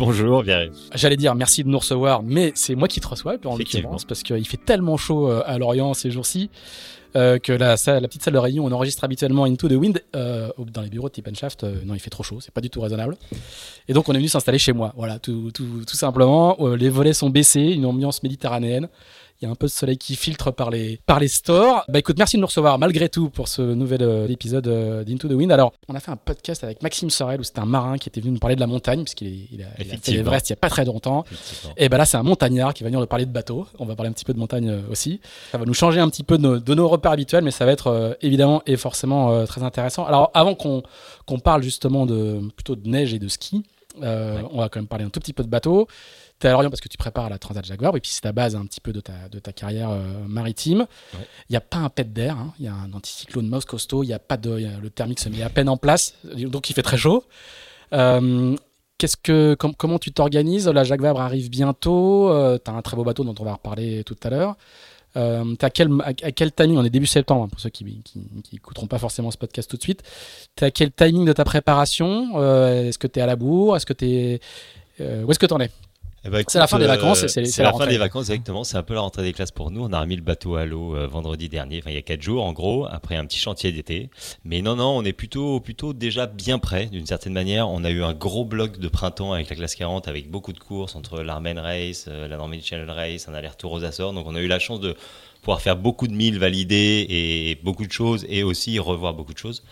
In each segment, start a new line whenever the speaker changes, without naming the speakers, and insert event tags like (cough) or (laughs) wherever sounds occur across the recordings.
Bonjour, bien.
J'allais dire merci de nous recevoir, mais c'est moi qui te reçois, en l'occurrence, parce qu'il fait tellement chaud euh, à Lorient ces jours-ci. Euh, que la, la, petite salle de réunion, on enregistre habituellement Into the Wind euh, dans les bureaux de Tip Shaft. Euh, non, il fait trop chaud, c'est pas du tout raisonnable. Et donc, on est venu s'installer chez moi. Voilà, tout, tout, tout simplement. Les volets sont baissés, une ambiance méditerranéenne. Il y a un peu de soleil qui filtre par les, par les stores. Bah écoute, merci de nous recevoir malgré tout pour ce nouvel euh, épisode euh, d'Into the Wind. Alors, on a fait un podcast avec Maxime Sorel où c'était un marin qui était venu nous parler de la montagne, puisqu'il il a, il a fait l'Everest il n'y a pas très longtemps. Et ben là, c'est un montagnard qui va venir nous parler de bateau. On va parler un petit peu de montagne euh, aussi. Ça va nous changer un petit peu de nos, de nos repères habituels, mais ça va être évidemment et forcément très intéressant. Alors, avant qu'on qu'on parle justement de plutôt de neige et de ski, ouais. on va quand même parler un tout petit peu de bateau. Tu es à Lorient parce que tu prépares la Transat Jaguar, et puis c'est ta base un petit peu de ta, de ta carrière euh, maritime. Il ouais. n'y a pas un pet d'air, il hein. y a un anticyclone mouse costaud, il y a pas de, y a, le thermique se met à peine en place, donc il fait très chaud. Euh, Qu'est-ce que, com comment tu t'organises? La Jacques Vabre arrive bientôt. Euh, tu as un très beau bateau dont on va reparler tout à l'heure. Euh, à, quel, à, à, quel timing? On est début septembre, hein, pour ceux qui n'écouteront pas forcément ce podcast tout de suite. Tu à quel timing de ta préparation? Euh, Est-ce que tu es à la bourre? Est-ce que es. Où est-ce que tu en es?
Eh ben,
c'est la fin des vacances.
C'est la, la fin des vacances, exactement. C'est un peu la rentrée des classes pour nous. On a remis le bateau à l'eau euh, vendredi dernier, enfin il y a quatre jours en gros, après un petit chantier d'été. Mais non, non, on est plutôt, plutôt déjà bien prêt d'une certaine manière. On a eu un gros bloc de printemps avec la classe 40, avec beaucoup de courses entre l'Armen Race, euh, la Normandy Channel Race, un aller-retour aux Açores. Donc on a eu la chance de pouvoir faire beaucoup de milles validés et beaucoup de choses et aussi revoir beaucoup de choses.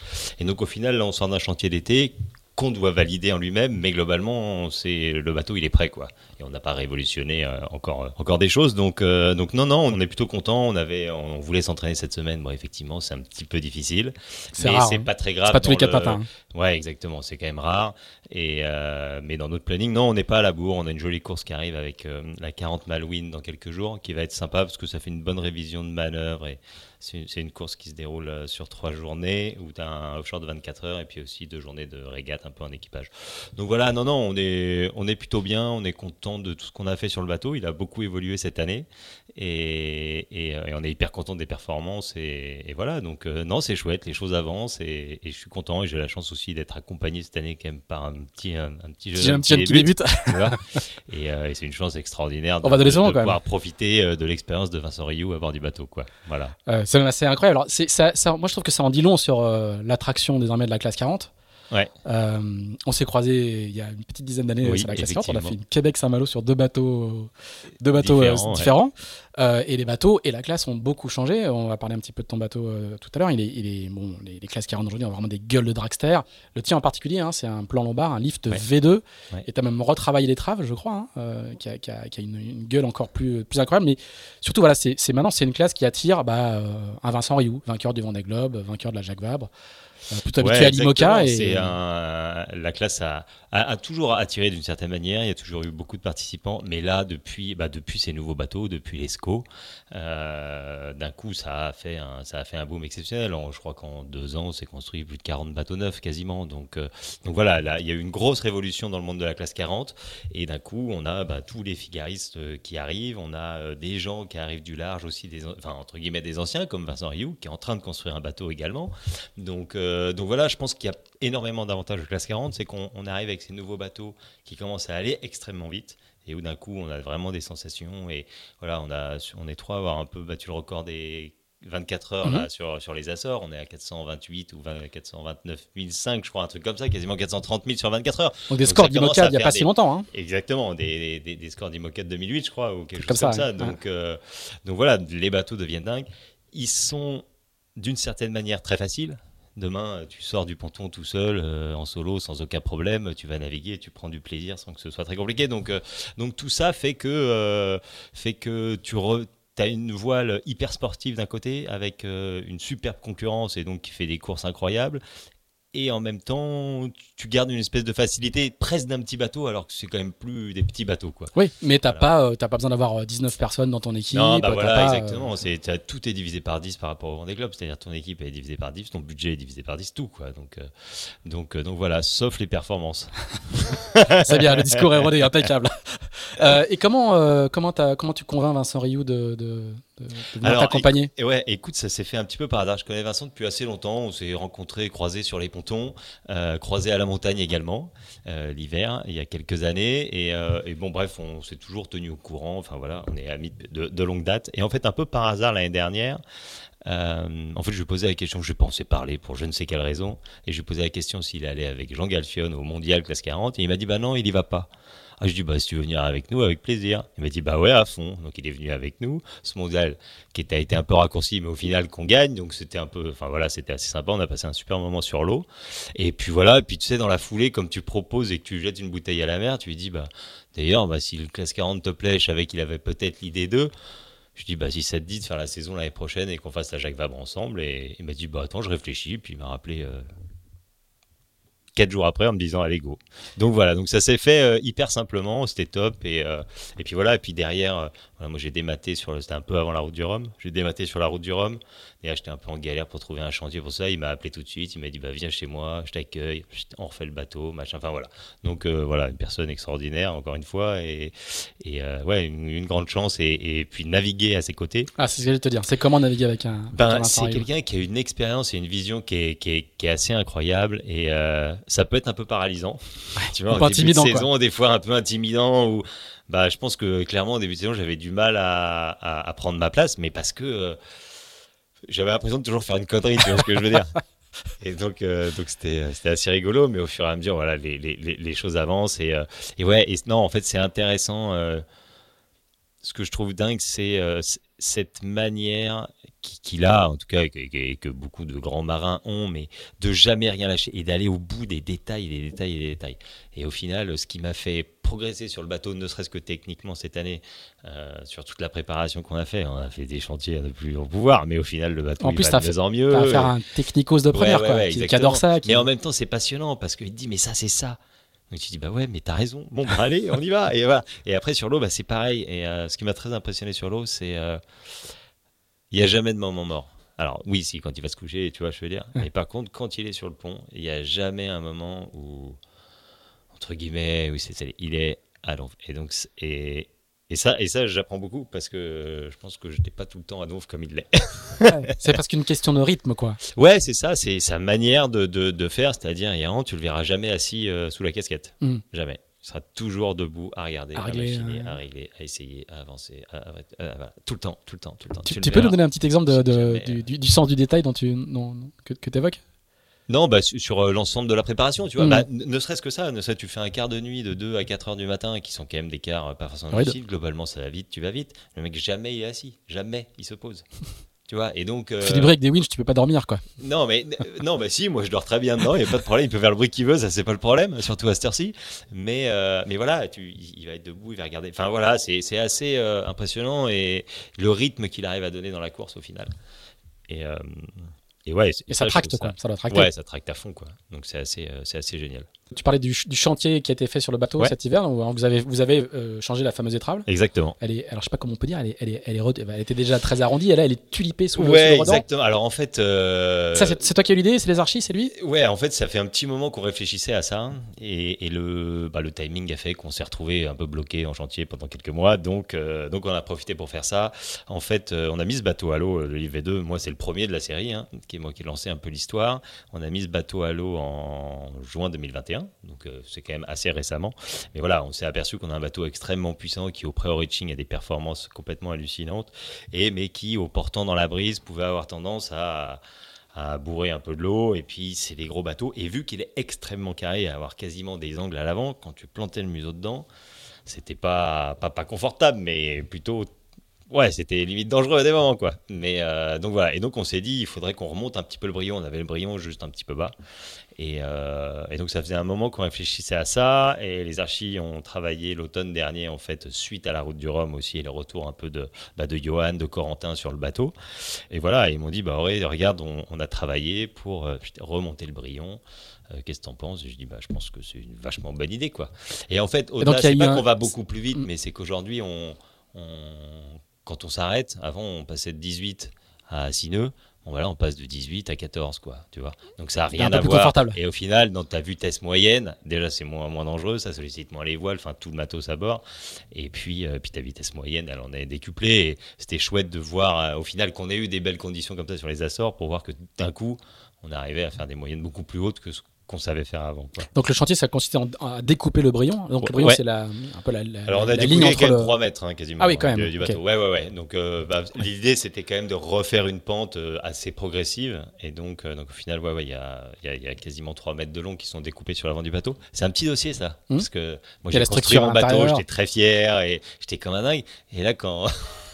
Et donc au final, là, on sort d'un chantier d'été qu'on doit valider en lui-même, mais globalement, c'est le bateau, il est prêt, quoi. Et on n'a pas révolutionné euh, encore, euh, encore des choses, donc, euh, donc non, non, on est plutôt content. On avait, on voulait s'entraîner cette semaine. Bon, effectivement, c'est un petit peu difficile, mais c'est hein. pas très grave.
Pas tous les quatre le... matins.
Ouais, exactement. C'est quand même rare. Et euh, mais dans notre planning, non, on n'est pas à la bourre. On a une jolie course qui arrive avec euh, la 40 Malouine dans quelques jours, qui va être sympa parce que ça fait une bonne révision de manœuvre et c'est une, course qui se déroule euh, sur trois journées où tu as un offshore de 24 heures et puis aussi deux journées de régate un peu en équipage. Donc voilà, non, non, on est, on est plutôt bien, on est content de tout ce qu'on a fait sur le bateau. Il a beaucoup évolué cette année et, on est hyper content des performances et, voilà. Donc non, c'est chouette, les choses avancent et, je suis content et j'ai la chance aussi d'être accompagné cette année quand même par un petit, un, un petit jeune,
un petit, jeune qui débute.
voilà. (laughs) et, euh, c'est une chance extraordinaire de,
on va de, de,
de pouvoir profiter euh, de l'expérience de Vincent Rioux à bord du bateau. Quoi. Voilà.
Euh, c'est assez incroyable. Alors, ça, ça, moi, je trouve que ça en dit long sur euh, l'attraction désormais de la classe 40.
Ouais.
Euh, on s'est croisé il y a une petite dizaine d'années
oui,
sur la classe 40. On a fait une Québec-Saint-Malo sur deux bateaux, deux bateaux différents. Euh, différents. Ouais. Euh, et les bateaux et la classe ont beaucoup changé. On va parler un petit peu de ton bateau tout à l'heure. Il est, il est, bon, les, les classes 40 aujourd'hui ont vraiment des gueules de dragster. Le tien en particulier, hein, c'est un plan lombard, un lift
ouais.
V2. Ouais. Et tu as même retravaillé les traves, je crois, hein, qui, a, qui, a, qui, a, une, une, gueule encore plus, plus incroyable. Mais surtout, voilà, c'est maintenant, c'est une classe qui attire bah, un Vincent Rioux, vainqueur du Vendée Globe, vainqueur de la Jacques Vabre plutôt habitué
ouais,
à l'IMOCA.
Et... Un... La classe a, a, a toujours attiré d'une certaine manière, il y a toujours eu beaucoup de participants, mais là, depuis, bah, depuis ces nouveaux bateaux, depuis les SCO, locaux. D'un coup, ça a, fait un, ça a fait un boom exceptionnel. je crois qu'en deux ans, s'est construit plus de 40 bateaux neufs quasiment. Donc, donc voilà, là, il y a eu une grosse révolution dans le monde de la classe 40. Et d'un coup, on a bah, tous les figaristes qui arrivent. On a des gens qui arrivent du large aussi, des, enfin, entre guillemets des anciens, comme Vincent Rioux, qui est en train de construire un bateau également. Donc, donc voilà, je pense qu'il y a énormément d'avantages de classe 40, c'est qu'on arrive avec ces nouveaux bateaux qui commencent à aller extrêmement vite et où d'un coup on a vraiment des sensations et voilà on a on est trois à avoir un peu battu le record des 24 heures là, mhm. sur, sur les Açores, on est à 428 ou 429 500, je crois, un truc comme ça, quasiment 430 000 sur 24 heures.
Donc des scores d'Imoca il n'y a pas si longtemps. Hein.
Exactement, des, des, des scores d'Imoca de 2008, je crois, ou quelque chose comme ça. Donc, euh, donc voilà, les bateaux deviennent dingues. Ils sont d'une certaine manière très faciles. Demain, tu sors du ponton tout seul, euh, en solo, sans aucun problème. Tu vas naviguer, tu prends du plaisir sans que ce soit très compliqué. Donc, euh, tout ça fait que, euh, fait que tu as une voile hyper sportive d'un côté, avec une superbe concurrence et donc qui fait des courses incroyables et en même temps tu gardes une espèce de facilité presque d'un petit bateau alors que c'est quand même plus des petits bateaux quoi.
Oui, mais t'as pas euh, pas besoin d'avoir 19 euh, personnes dans ton équipe.
Non, bah voilà, exactement. C'est tout est divisé par 10 par rapport au Vendée Globe, c'est-à-dire ton équipe est divisée par 10, ton budget est divisé par 10 tout quoi. Donc euh, donc donc voilà, sauf les performances. (laughs)
c'est bien, le discours est rodé, (laughs) impeccable. et comment comment comment tu convaincs Vincent Rioux de, de de, venir t'accompagner
Ouais, écoute, ça s'est fait un petit peu par hasard. Je connais Vincent depuis assez longtemps. On s'est rencontrés, croisés sur les pontons, euh, croisés à la montagne également, euh, l'hiver, il y a quelques années. Euh, et, bon, bref, on s'est toujours tenu au courant. Enfin voilà, on est amis de, longue date. Et en fait, un peu par hasard l'année dernière, en fait, je lui posais la question, je pensais parler pour je ne sais quelle raison, et je lui posais la question s'il allait avec Jean Galfion au Mondial Classe 40, et il m'a dit, bah non, il y va pas. Ah, je dis, bah, si tu veux venir avec nous, avec plaisir. Il m'a dit, bah ouais, à fond. Donc il est venu avec nous. Ce mondial qui a été un peu raccourci, mais au final qu'on gagne. Donc c'était un peu, enfin voilà, c'était assez sympa. On a passé un super moment sur l'eau. Et puis voilà, et puis tu sais, dans la foulée, comme tu proposes et que tu jettes une bouteille à la mer, tu lui dis, bah, d'ailleurs, bah, si le classe 40 te plaît, je savais qu'il avait peut-être l'idée d'eux. Je dis, bah, si ça te dit de faire la saison l'année prochaine et qu'on fasse la Jacques Vabre ensemble. Et il m'a dit, bah, attends, je réfléchis. Puis il m'a rappelé euh, quatre jours après en me disant allez go. Donc voilà, donc ça s'est fait euh, hyper simplement, c'était top et, euh, et puis voilà et puis derrière euh, moi j'ai dématé sur c'était un peu avant la route du Rhum, j'ai dématé sur la route du Rhum. D'ailleurs j'étais un peu en galère pour trouver un chantier pour ça, il m'a appelé tout de suite, il m'a dit bah viens chez moi, je t'accueille, on refait le bateau, machin, enfin voilà. Donc voilà, une personne extraordinaire encore une fois et, et ouais une, grande chance et, et, puis naviguer à ses côtés.
Ah c'est ce que j'allais te dire, c'est comment naviguer avec un.
Ben, c'est quelqu'un qui a une expérience et une vision qui est, qui est, qui est assez incroyable et ça peut être un peu paralysant.
tu vois, en début
de saison, des fois un peu intimidant. Ou, bah, je pense que clairement, au début de saison, j'avais du mal à, à, prendre ma place, mais parce que euh, j'avais l'impression de toujours faire une connerie, tu vois ce que je veux dire. (laughs) Et donc, euh, donc c'était, c'était assez rigolo, mais au fur et à mesure, voilà, les, les, les choses avancent. Et, euh, et, ouais, et non, en fait, c'est intéressant. ce que je trouve dingue, c'est cette manière qu'il a, en tout cas, et que, beaucoup de grands marins ont, mais de jamais rien lâcher et d'aller au bout des détails, des détails et des détails. Et au final, ce qui m'a fait progresser sur le bateau, ne serait-ce que techniquement cette année, euh, sur toute la préparation qu'on a fait, on a fait des chantiers à ne plus en pouvoir, mais au final, le bateau en plus, va de mieux en mieux.
Faire un technicos de première, quoi, qui, adore ça.
Mais en même temps, c'est passionnant parce qu'il dit, mais ça, c'est ça. Donc tu dis bah ouais mais t'as raison bon bah, allez on y va et voilà et après sur l'eau bah, c'est pareil et euh, ce qui m'a très impressionné sur l'eau c'est euh, il n'y a jamais de moment mort. Alors oui, si, quand il va se coucher, tu vois, je veux dire. Mais par contre, quand il est sur le pont, il n'y a jamais un moment où, entre guillemets, oui, c'est, il est à l'envers. Et donc, et, et ça, et ça j'apprends beaucoup parce que je pense que je n'étais pas tout le temps à Donf comme il l'est. (laughs)
c'est parce qu'une question de rythme, quoi.
Ouais, c'est ça, c'est sa manière de, de, de faire, c'est-à-dire, il tu le verras jamais assis euh, sous la casquette. Mm. Jamais sera toujours debout à regarder, à, régler, à, régler, à essayer, à avancer, tout le temps, tout le temps, tout le temps.
Tu, peux nous donner un petit exemple de, du, sens du détail dont tu, que, tu évoques
non, bah, sur euh, l'ensemble de la préparation, tu vois. Mm. Bah, ne serait-ce que ça, ne serait tu fais un quart de nuit de 2 à 4 heures du matin, qui sont quand même des quarts euh, pas forcément difficiles. Globalement, ça va vite, tu vas vite. Le mec, jamais il est assis. Jamais il se pose. (laughs) Tu vois, et donc.
Euh... Tu fais du break, des winch, tu peux pas dormir, quoi.
Non, mais non, bah si, moi je dors très bien dedans, il n'y a pas de problème, il peut faire le bruit qu'il veut, ça c'est pas le problème, surtout à cette heure-ci. Mais, euh, mais voilà, tu, il va être debout, il va regarder. Enfin voilà, c'est assez euh, impressionnant et le rythme qu'il arrive à donner dans la course au final. Et, euh, Et ouais,
et ça tracte quoi, ça,
ça Ouais, ça tracte à fond quoi. Donc c'est assez, c'est assez génial.
Tu parlais du, chantier qui a été fait sur le bateau cet hiver, où vous avez, vous avez euh, changé la fameuse étrave?
Exactement.
Elle est, alors je sais pas comment on peut dire, elle, est, elle, est, elle, est, elle était déjà très arrondie, et là elle est tulipée sous,
ouais,
le,
exactement. Alors en fait. Euh...
c'est toi qui as eu l'idée, c'est les archis, c'est lui?
Ouais, en fait, ça fait un petit moment qu'on réfléchissait à ça, et, et le, bah, le timing a fait qu'on s'est retrouvé un peu bloqué en chantier pendant quelques mois, donc, euh, donc on a profité pour faire ça. En fait, euh, on a mis ce bateau à l'eau, le livre 2 moi c'est le premier de la série, hein, qui est moi qui ai lancé un peu l'histoire. On a mis ce bateau à l'eau en juin 2021, donc c'est quand même assez récemment. Mais voilà, on s'est aperçu qu'on a un bateau extrêmement puissant qui, au pré-reaching, a des performances complètement hallucinantes, et, mais qui, au portant dans la brise, pouvait avoir tendance à à bourrer un peu de l'eau, et puis c'est des gros bateaux. Et vu qu'il est extrêmement carré, à avoir quasiment des angles à l'avant, quand tu plantais le museau dedans, c'était pas, pas, pas confortable, mais plutôt ouais, c'était limite dangereux à des moments, quoi. Mais euh, donc voilà. Et donc on s'est dit, il faudrait qu'on remonte un petit peu le brillant. On avait le brillant juste un petit peu bas. Et, euh, et donc ça faisait un moment qu'on réfléchissait à ça. Et les archis ont travaillé l'automne dernier, en fait, suite à la route du Rhum aussi, et le retour un peu de, bah, de Johan, de Corentin sur le bateau. Et voilà, ils m'ont dit, bah ouais, regarde, on, a travaillé pour euh, remonter le brillant. Qu'est-ce que t'en penses? Je dis, bah, je pense que c'est une vachement bonne idée, quoi. Et en fait, au-delà, c'est pas qu'on va beaucoup plus vite, mm. mais c'est qu'aujourd'hui, on, on quand on s'arrête, avant on passait de 18 à 6 nœuds, bon voilà, on passe de 18 à 14, quoi, tu vois. Donc ça n'a rien à voir. Et au final, dans ta vitesse moyenne, déjà c'est moins, moins dangereux, ça sollicite moins les voiles, enfin tout le matos à bord. Et puis, euh, puis ta vitesse moyenne, elle en est décuplée. Et c'était chouette de voir euh, au final qu'on ait eu des belles conditions comme ça sur les Açores pour voir que d'un coup, on arrivait à faire des moyennes beaucoup plus hautes que ce qu'on savait faire avant.
Donc le chantier, ça consistait à découper le brillant. Donc le brillant, c'est la, un peu la, la,
Alors on a
la
ligne entre quand même 3 mètres hein, quasiment.
Ah oui, quand même.
Du, bateau. Ouais, ouais, ouais. Donc euh, bah, l'idée, c'était quand même de refaire une pente euh, assez progressive. Et donc, euh, donc au final, ouais, il y, a, y, a, y, a, quasiment 3 mètres de long qui sont découpés sur l'avant du bateau. C'est un petit dossier, ça. Hmm. Parce que moi, j'ai construit mon bateau, j'étais très fier et j'étais comme un dingue. Et là, quand,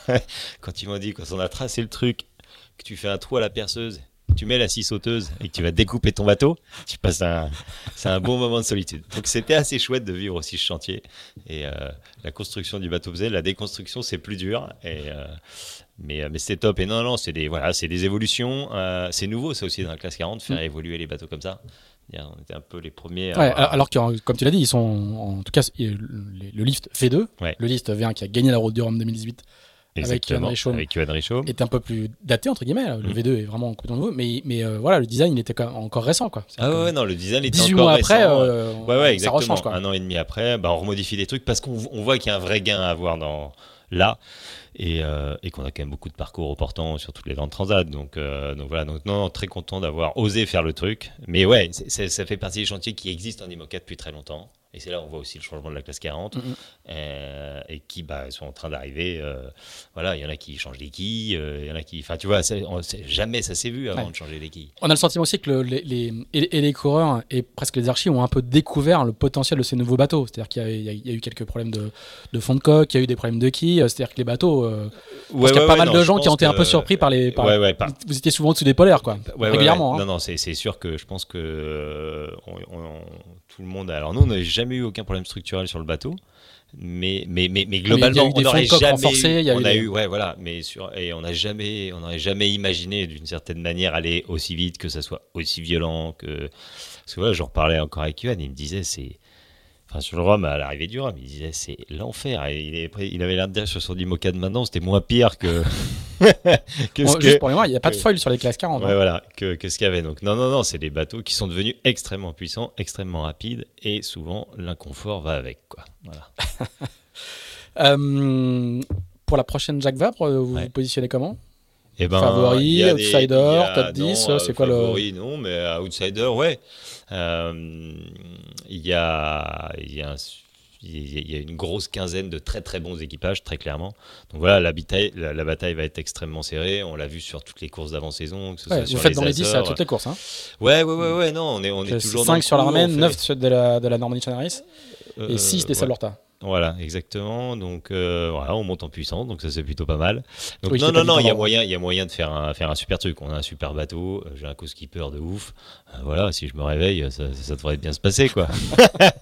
(laughs) quand ils m'ont dit, quand on a tracé le truc, que tu fais un trou à la perceuse tu mets la scie sauteuse et que tu vas découper ton bateau, tu passes un, c'est un bon moment de solitude. Donc c'était assez chouette de vivre aussi ce chantier. Et euh, la construction du bateau faisait, la déconstruction c'est plus dur. Et, euh, mais, euh, mais c'est top. Et non, non, c'est des, voilà, c'est des évolutions. c'est nouveau ça aussi dans la classe 40, faire mm. évoluer les bateaux comme ça. On était un peu les premiers.
Alors que, comme tu l'as dit, ils sont en tout cas le, lift V2, le lift V1 qui a gagné la route du Rhum 2018 avec Johan
Richaud.
Était un peu plus daté, entre guillemets. Le mm. V2 est vraiment complètement nouveau. Mais, mais euh, voilà, le design, il était encore récent. Quoi.
Ah ouais, non, le design était
18
encore
mois
récent.
après, euh,
ouais, ouais, exactement. ça rechange. Quoi. Un an et demi après, bah, on remodifie des trucs parce qu'on voit qu'il y a un vrai gain à avoir dans, là. Et, euh, et qu'on a quand même beaucoup de parcours au portant sur toutes les grandes transats. Donc, donc voilà, donc non, très content d'avoir osé faire le truc. Mais ouais, ça fait partie des chantiers qui existent en IMOCA depuis très longtemps. Et c'est là où on voit aussi le changement de la classe 40 mm-hmm. euh, et qui bah, sont en train d'arriver. Euh, voilà, il y en a qui changent les quilles, euh, il y en a qui. Enfin, tu vois, jamais ça s'est vu avant de changer les quilles.
On a le sentiment aussi que les, les, et, les coureurs et presque les archis ont un peu découvert le potentiel de ces nouveaux bateaux. C'est-à-dire qu'il y, a eu quelques problèmes de, de, fond de coque, il y a eu des problèmes de quilles. C'est-à-dire que les bateaux. Ouais, il y a pas mal de gens qui ont été un peu surpris par les. Par, Vous étiez souvent au-dessus des polaires, quoi. régulièrement.
Hein. Non, non, c'est sûr que je pense que tout le monde. Alors nous, on n'avait jamais eu aucun problème structurel sur le bateau. Mais, mais, mais, mais globalement, on n'aurait jamais. on a eu, ouais, voilà, mais sur, et on n'a jamais, on n'aurait jamais imaginé d'une certaine manière aller aussi vite, que ça soit aussi violent, que. Parce que voilà, j'en reparlais encore avec Yohan, il me disait, c'est, sur le Rhum, à l'arrivée du Rhum, il disait c'est l'enfer. Il, il, avait l'air de dire sur son de maintenant, c'était moins pire que. (laughs)
que ce juste pour moi, il n'y a pas de foil sur les classes 40.
Ouais, hein. voilà, que, que ce qu'il y avait. Donc, non, non, non, c'est des bateaux qui sont devenus extrêmement puissants, extrêmement rapides, et souvent l'inconfort va avec. Quoi. Voilà. (laughs)
Euh, pour la prochaine Jacques Vabre, vous vous positionnez comment? Eh ben, favori, outsider, top 10, c'est quoi
favori, le. non, mais outsider, ouais. Euh, il y a, il y a il y a une grosse quinzaine de très très bons équipages, très clairement. Donc voilà, la bataille, la, bataille va être extrêmement serrée. On l'a vu sur toutes les courses d'avant-saison.
vous faites dans les 10 à toutes les courses. Hein.
Ouais, ouais, ouais, ouais, non, on est, on est toujours
5 sur la Romaine, 9 de la, de la Normandie Chanaris et 6 des Salorta.
Voilà, exactement. Donc euh, voilà, on monte en puissance, donc ça c'est plutôt pas mal. Donc non, non, non, il y a moyen, il y a moyen de faire un, faire un super truc. On a un super bateau, euh, j'ai un co-skipper de ouf. Euh, voilà, si je me réveille, ça, ça, devrait bien se passer, quoi.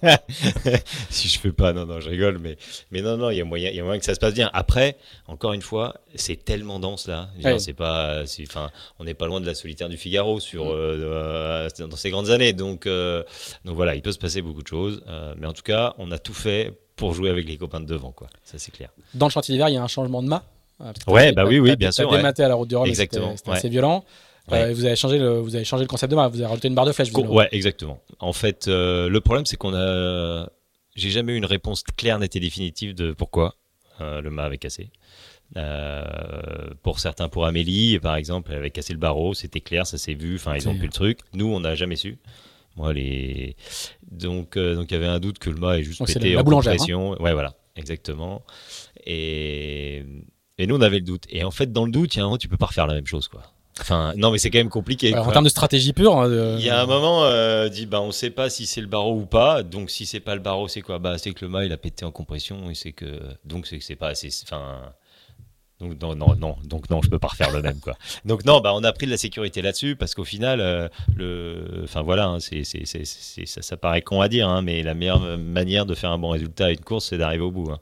(laughs) si je fais pas, non, non, je rigole, mais, mais non, non, il y a moyen, il y a moyen que ça se passe bien. Après, encore une fois, c'est tellement dense là. C'est pas, enfin, on n'est pas loin de la solitaire du Figaro sur dans ces grandes années, donc donc voilà, il peut se passer beaucoup de choses, mais en tout cas, on a tout fait pour jouer avec les copains de devant, quoi. Ça, c'est clair.
Dans le chantier d'hiver, il y a un changement de mât.
Ouais, bah oui, oui, bien sûr.
Vous dématé à la route du Rhum, exactement. C'était assez violent. Euh, vous avez changé le, vous avez changé le concept de mât. Vous avez rajouté une barre de flèche.
Ouais, exactement. En fait, euh, le problème, c'est qu'on a, j'ai jamais eu une réponse claire, nette et définitive de pourquoi euh, le mât avait cassé. pour certains, pour Amélie, par exemple, elle avait cassé le barreau, c'était clair, ça s'est vu. Enfin, ils ont pu le truc. Nous, on n'a jamais su. Moi, les... donc, euh, donc il y avait un doute que le mât est juste donc pété en
compression.
Hein. Ouais, voilà, exactement. Et... et nous, on avait le doute. Et en fait, dans le doute, il y a un moment, tu peux pas refaire la même chose, quoi. Enfin, non, mais c'est quand même compliqué.
en termes de stratégie pure. Hein,
il y a un moment, euh, dit, bah, on sait pas si c'est le barreau ou pas. Donc, si c'est pas le barreau, c'est quoi? Bah, c'est que le mât il a pété en compression et c'est que donc c'est que c'est pas assez. Enfin, donc non, non, non, non, je peux pas refaire le même quoi. (laughs) Donc non, bah on a pris de la sécurité là-dessus parce qu'au final, euh, le, enfin voilà, hein, ça, paraît con à dire, hein, mais la meilleure manière de faire un bon résultat à une course, c'est d'arriver au bout. Hein.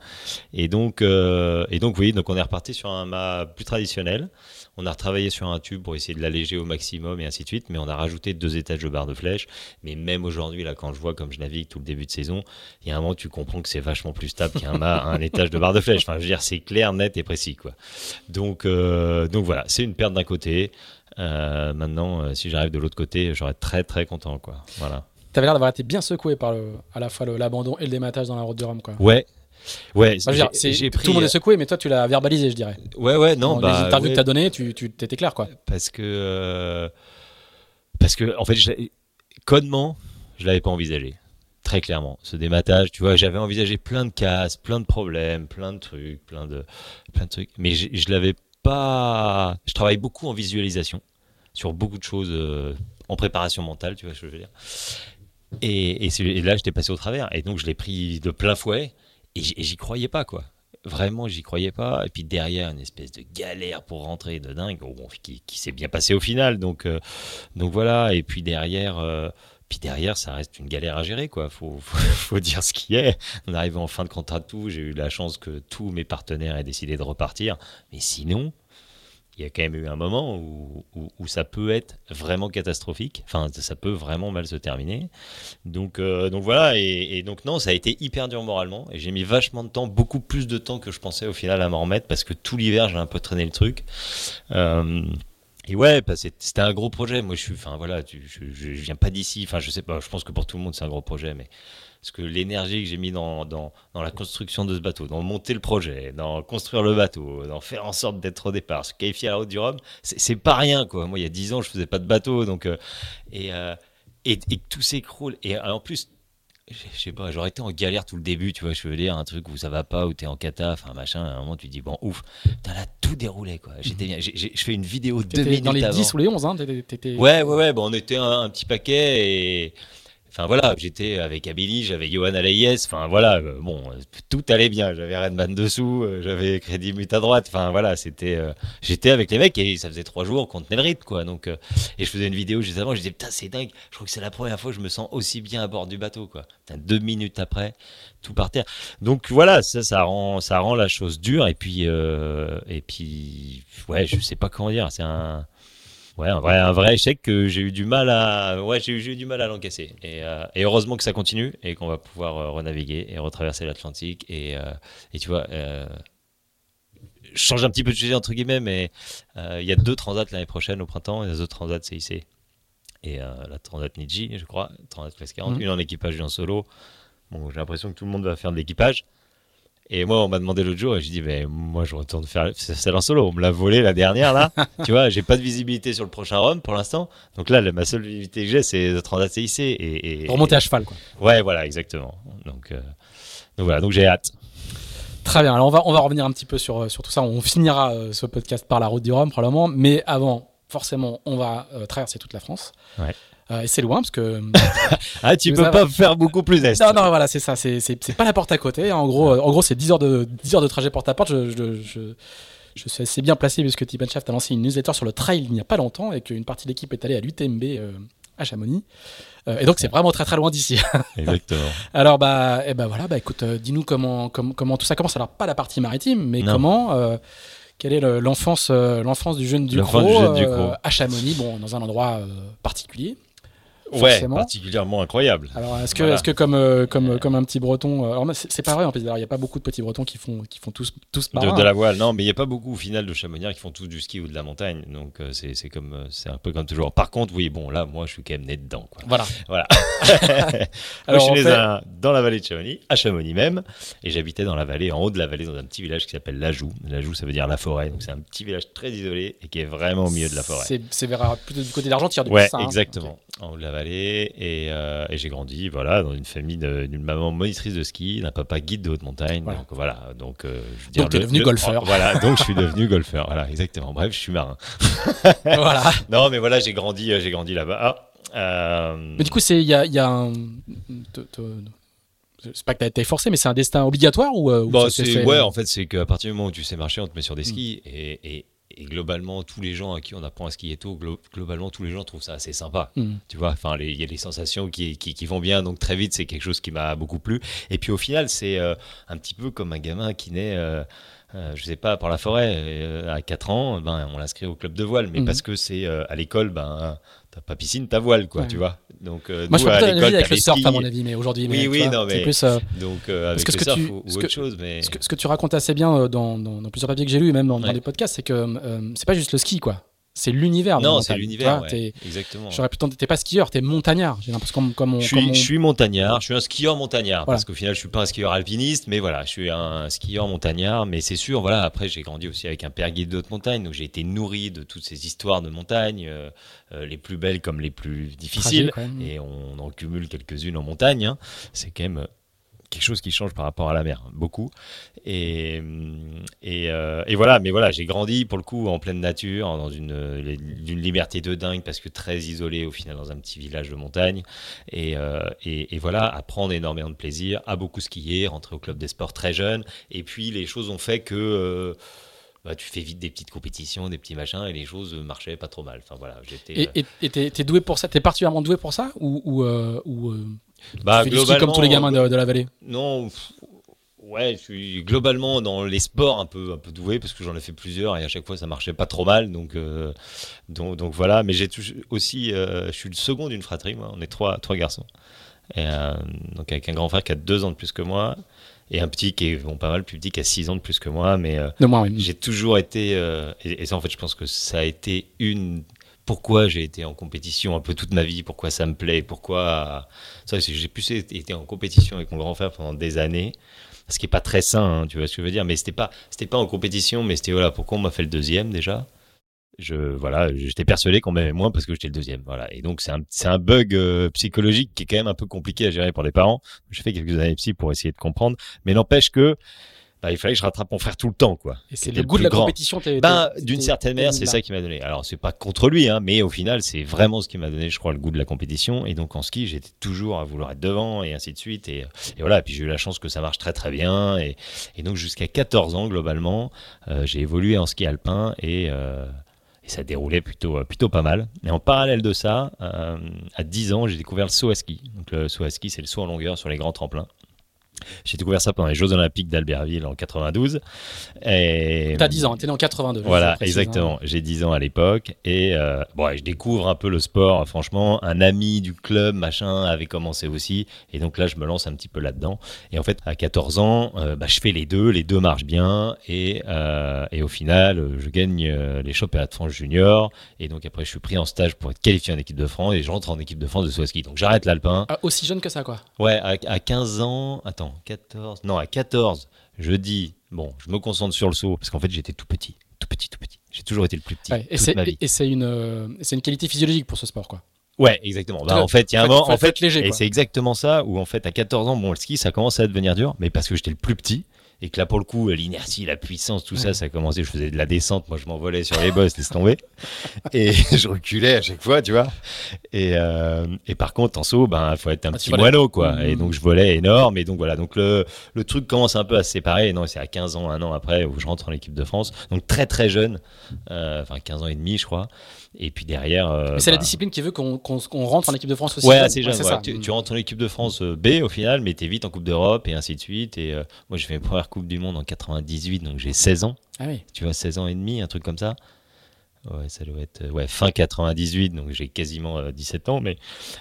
Et donc, euh, et donc oui, donc on est reparti sur un mât plus traditionnel. On a retravaillé sur un tube pour essayer de l'alléger au maximum et ainsi de suite, mais on a rajouté deux étages de barre de flèche. Mais même aujourd'hui, là, quand je vois comme je navigue tout le début de saison, il y a un moment tu comprends que c'est vachement plus stable qu'un un (laughs) étage de barre de flèche. Enfin, je veux dire, c'est clair, net et précis, quoi. Donc, euh, donc voilà, c'est une perte d'un côté. Euh, maintenant, euh, si j'arrive de l'autre côté, j'aurais très très content, quoi. Voilà.
avais l'air d'avoir été bien secoué par le, à la fois l'abandon et le dématage dans la route de Rome, quoi.
Ouais, Ouais,
j'ai pris... tout le monde est secoué, mais toi tu l'as verbalisé, je dirais.
Ouais, ouais, non.
Dans bah, les interviews que t'as donné, tu, tu t'étais clair, quoi.
Parce que, euh, parce que, en fait, codement, je l'avais pas envisagé. Très clairement, ce dématage, tu vois, j'avais envisagé plein de cases, plein de problèmes, plein de trucs, plein de, plein de trucs, mais je, je l'avais pas. Je travaille beaucoup en visualisation sur beaucoup de choses euh, en préparation mentale, tu vois ce que je veux dire. Et, et, et là, j'étais passé au travers, et donc je l'ai pris de plein fouet. Et j'y croyais pas, quoi. Vraiment, j'y croyais pas. Et puis derrière, une espèce de galère pour rentrer de dingue, qui, s'est bien passé au final. Donc, euh, donc voilà. Et puis derrière, euh, puis derrière, ça reste une galère à gérer, quoi. Faut, (laughs) faut, dire ce qui est. On arrive en fin de contrat de tout. J'ai eu la chance que tous mes partenaires aient décidé de repartir. Mais sinon, il y a quand même eu un moment où, ça peut être vraiment catastrophique. Enfin, ça peut vraiment mal se terminer. Donc, euh, donc voilà. Et, donc, non, ça a été hyper dur moralement. Et j'ai mis vachement de temps, beaucoup plus de temps que je pensais au final à m'en remettre parce que tout l'hiver, j'ai un peu traîné le truc. Euh, et ouais, c'était un gros projet. Moi, je suis, enfin voilà, je, je, viens pas d'ici. Enfin, je sais pas. Je pense que pour tout le monde, c'est un gros projet, mais parce que l'énergie que j'ai mis dans, dans, dans, la construction de ce bateau, dans monter le projet, dans construire le bateau, dans faire en sorte d'être au départ, se qualifier à la route du Rhum, c'est pas rien quoi. Moi il y a 10 ans je faisais pas de bateau donc euh, et, euh, et, et, tout s'écroule et en plus je sais pas, j'aurais été en galère tout le début, tu vois, je veux dire, un truc où ça va pas, où t'es en cata, enfin machin, à un moment tu dis, bon, ouf, t'as là tout déroulé, quoi. J'étais bien, je fais une vidéo deux minutes
Dans les
10
ou les 11, hein,
Ouais, ouais, ouais, bon, on était un, un petit paquet et, Enfin voilà, j'étais avec Abili, j'avais Johan Alayes, enfin voilà, euh, bon, tout allait bien. J'avais Redman dessous, euh, j'avais Crédit Mut à droite, enfin voilà, c'était, euh, j'étais avec les mecs et ça faisait trois jours qu'on tenait le rythme quoi. Donc et je faisais une vidéo juste avant, je disais putain c'est dingue, je crois que c'est la première fois que je me sens aussi bien à bord du bateau quoi. deux minutes après, tout par terre. Donc voilà, ça ça rend ça rend la chose dure et puis et puis ouais, je sais pas comment dire, c'est un Ouais, un vrai, un vrai échec que j'ai eu du mal à, ouais, j'ai eu, du mal à l'encaisser. Et, euh, et, heureusement que ça continue et qu'on va pouvoir euh, renaviguer et retraverser l'Atlantique. Et, euh, et, tu vois, je change un petit peu de sujet entre guillemets, mais il y a deux transats l'année prochaine au printemps. Y a deux transats CIC et la transat Niji, je crois, transat Classe 40, mmh. une en équipage, une en solo. Bon, j'ai l'impression que tout le monde va faire de l'équipage. Et moi, on m'a demandé l'autre jour, et je dis, mais moi, je retourne faire celle en solo. On me l'a volé la dernière, là. (laughs) tu vois, j'ai pas de visibilité sur le prochain Rome pour l'instant. Donc là, ma seule visibilité que j'ai, c'est de Transat CIC. Et,
et, Remonter à cheval, quoi.
Ouais, voilà, exactement. Donc, euh, donc voilà, donc j'ai hâte.
Très bien. Alors, on va, on va revenir un petit peu sur, sur tout ça. On finira euh, ce podcast par la route du Rhum, probablement. Mais avant, forcément, on va euh, traverser toute la France.
Ouais.
Et c'est loin parce que. (laughs)
ah, tu peux pas faire beaucoup plus est.
Non, non, voilà, c'est ça. C'est pas la porte à côté. En gros, en gros c'est 10 heures, de, 10 heures de trajet porte à porte. Je, je, je, je suis assez bien placé puisque Tip Shaft a lancé une newsletter sur le trail il n'y a pas longtemps et qu'une partie de l'équipe est allée à l'UTMB à Chamonix. et donc c'est vraiment très très loin d'ici. (laughs)
Exactement.
Alors bah, et eh ben voilà, bah écoute, dis-nous comment, comment, comment tout ça commence. Alors pas la partie maritime, mais comment quelle est l'enfance l'enfance du jeune Ducrot, à Chamonix, bon, dans un endroit particulier
Ouais, particulièrement incroyable.
Alors, est-ce que, est-ce que comme, euh, comme, comme un petit breton, euh, alors c'est pas vrai en plus, il n'y a pas beaucoup de petits bretons qui font, qui font tous, tous
de, la voile, non, mais il n'y a pas beaucoup au final de chamoniards qui font tous du ski ou de la montagne, donc euh, c'est, c'est comme, c'est un peu comme toujours. Par contre, oui, bon, là, moi, je suis quand même né dedans, quoi.
Voilà.
voilà. (laughs) (laughs) alors, je suis né dans la vallée de Chamonix, à Chamonix même, et j'habitais dans la vallée, en haut de la vallée, dans un petit village qui s'appelle Lajoux. Lajoux, ça veut dire la forêt, donc c'est un petit village très isolé et qui est vraiment au milieu de la forêt.
C'est, c'est vers, plutôt du côté d'Argentière, du
Ouais,
hein.
exactement. En haut de la vallée, et euh, et, j'ai grandi voilà, dans une famille d'une maman monitrice de ski, d'un papa guide de haute montagne. Donc voilà. Donc,
euh, je donc tu es devenu golfeur. (laughs)
voilà, donc je suis devenu golfeur. Voilà, exactement. Bref, je suis marin. (laughs)
voilà.
Non, mais voilà, j'ai grandi, euh, j'ai grandi là-bas.
Ah, mais du coup, il y a, y a un c'est pas que t'as été forcé, mais c'est un destin obligatoire ou,
bah, Ouais, en fait, c'est qu'à partir du moment où tu sais marcher, on te met sur des mm. skis et, et, et globalement, tous les gens à qui on apprend à skier tôt, globalement, tous les gens trouvent ça assez sympa. Mm. Tu vois, enfin, il y a des sensations qui, qui, vont bien, donc très vite, c'est quelque chose qui m'a beaucoup plu. Et puis au final, c'est euh, un petit peu comme un gamin qui naît. Euh, euh, je sais pas, par la forêt, à 4 ans, ben, on l'inscrit au club de voile, mais mm. parce que c'est à l'école, ben, t'as pas piscine, t'as voile, quoi, tu vois.
Donc, euh, moi, je peux pas avec le surf, à mon avis, mais aujourd'hui,
oui, oui, non, mais
plus,
euh, donc euh, avec que le surf tu, ou, autre chose, mais
ce que, ce que, tu racontes assez bien dans, dans, plusieurs papiers que j'ai lus et même dans, dans des podcasts, c'est que c'est pas juste le ski, quoi c'est l'univers.
Non, c'est l'univers. exactement.
J'aurais plutôt. T'es pas skieur, t'es montagnard. J'ai l'impression comme, comme,
je, suis, je suis montagnard. Je suis un skieur montagnard parce qu'au final, je suis pas un skieur alpiniste, mais voilà, je suis un skieur montagnard. Mais c'est sûr, voilà. Après, j'ai grandi aussi avec un père guide de haute montagne, donc j'ai été nourri de toutes ces histoires de montagne, euh, euh, les plus belles comme les plus difficiles. Et on en cumule quelques-unes en montagne. Hein. C'est quand même quelque chose qui change par rapport à la mer, beaucoup. Et, et, euh, et voilà, mais voilà, j'ai grandi pour le coup en pleine nature, dans une, une, liberté de dingue parce que très isolé au final dans un petit village de montagne. Et, euh, et, et, voilà, à prendre énormément de plaisir, à beaucoup skier, rentrer au club des sports très jeune. Et puis les choses ont fait que euh, bah, tu fais vite des petites compétitions, des petits machins, et les choses marchaient pas trop mal. Enfin voilà,
j'étais. Et euh, t'es doué pour ça? T'es particulièrement doué pour ça? Ou, ou, euh, ou euh,
bah,
tu fais comme tous les gamins de, la vallée.
Non, ouais, je suis globalement dans les sports un peu un peu doué parce que j'en ai fait plusieurs et à chaque fois ça marchait pas trop mal, donc donc, donc, voilà. Mais j'ai aussi, je suis le second d'une fratrie, moi. On est trois trois garçons, et, donc avec un grand frère qui a deux ans de plus que moi et un petit qui est bon, pas mal plus petit, qui a 6 ans de plus que moi, mais euh, j'ai toujours été, euh, et, ça en fait je pense que ça a été une, pourquoi j'ai été en compétition un peu toute ma vie, pourquoi ça me plaît, pourquoi, ça j'ai plus été en compétition avec mon grand frère pendant des années, ce qui est pas très sain, hein, tu vois ce que je veux dire, mais c'était pas, pas en compétition, mais c'était voilà, pourquoi on m'a fait le deuxième déjà? Je voilà, j'étais persuadé qu'on m'aimait moins parce que j'étais le deuxième. Voilà. Et donc c'est un, c'est un bug euh, psychologique qui est quand même un peu compliqué à gérer pour les parents. J'ai fait quelques années psy pour essayer de comprendre, mais n'empêche que bah, il fallait que je rattrape mon frère tout le temps, quoi.
Et c'est le goût de la compétition.
Ben, d'une certaine manière, c'est ça qui m'a donné. Alors, c'est pas contre lui, hein, mais au final, c'est vraiment ce qui m'a donné, je crois, le goût de la compétition. Et donc, en ski, j'étais toujours à vouloir être devant et ainsi de suite. Et, et voilà. Et puis, j'ai eu la chance que ça marche très, très bien. Et, et donc, jusqu'à 14 ans, globalement, euh, j'ai évolué en ski alpin et, euh, et ça déroulait plutôt, euh, plutôt pas mal. Et en parallèle de ça, euh, à 10 ans, j'ai découvert le saut à ski. Donc le saut à ski, c'est le saut en longueur sur les grands tremplins. J'ai découvert ça pendant les Jeux Olympiques d'Albertville en 92.
Et... T'as 10 ans, t'es né en 82.
Voilà, exactement. J'ai 10 ans à l'époque. Et euh, bon, je découvre un peu le sport, franchement. Un ami du club, machin, avait commencé aussi. Et donc là, je me lance un petit peu là-dedans. Et en fait, à 14 ans, euh, bah, je fais les deux. Les deux marchent bien. Et, euh, et au final, je gagne les championnats de France junior. Et donc après, je suis pris en stage pour être qualifié en équipe de France. Et je rentre en équipe de France de saut ski. Donc j'arrête l'alpin.
Ah, aussi jeune que ça, quoi.
Ouais, à, à 15 ans. Attends. 14, non, à 14, je dis, bon, je me concentre sur le saut, parce qu'en fait, j'étais tout petit, tout petit, tout petit. J'ai toujours été le plus petit.
et c'est une, euh, une qualité physiologique pour ce sport, quoi.
Ouais, exactement. Bah, en fait, il y a un moment, en fait, léger, et c'est exactement ça, où en fait, à 14 ans, bon, le ski, ça commence à devenir dur, mais parce que j'étais le plus petit, et que là pour le coup l'inertie, la puissance, tout ça, ça a commencé. Je faisais de la descente, moi je m'envolais sur les bosses, laisse tomber, (laughs) et je reculais à chaque fois, tu vois. Et, euh, et par contre en saut, ben faut être un ah, petit moineau quoi. Mmh. Et donc je volais énorme, et donc voilà. Donc le, le truc commence un peu à se séparer. non, c'est à 15 ans, un an après où je rentre en équipe de France, donc très très jeune, euh, enfin 15 ans et demi je crois. Et puis derrière.
Euh, c'est la bah, discipline qui veut qu'on rentre en équipe de France aussi.
Ouais, c'est jeune. tu, rentres en équipe de France euh, B au final, mais tu es vite en Coupe d'Europe et ainsi de suite. Et euh, moi, j'ai fait mes premières Coupes du Monde en 98, donc j'ai 16 ans.
Ah oui.
Tu vois, 16 ans et demi, un truc comme ça. Ouais, ça doit être ouais, fin 98, donc j'ai quasiment 17 ans, mais,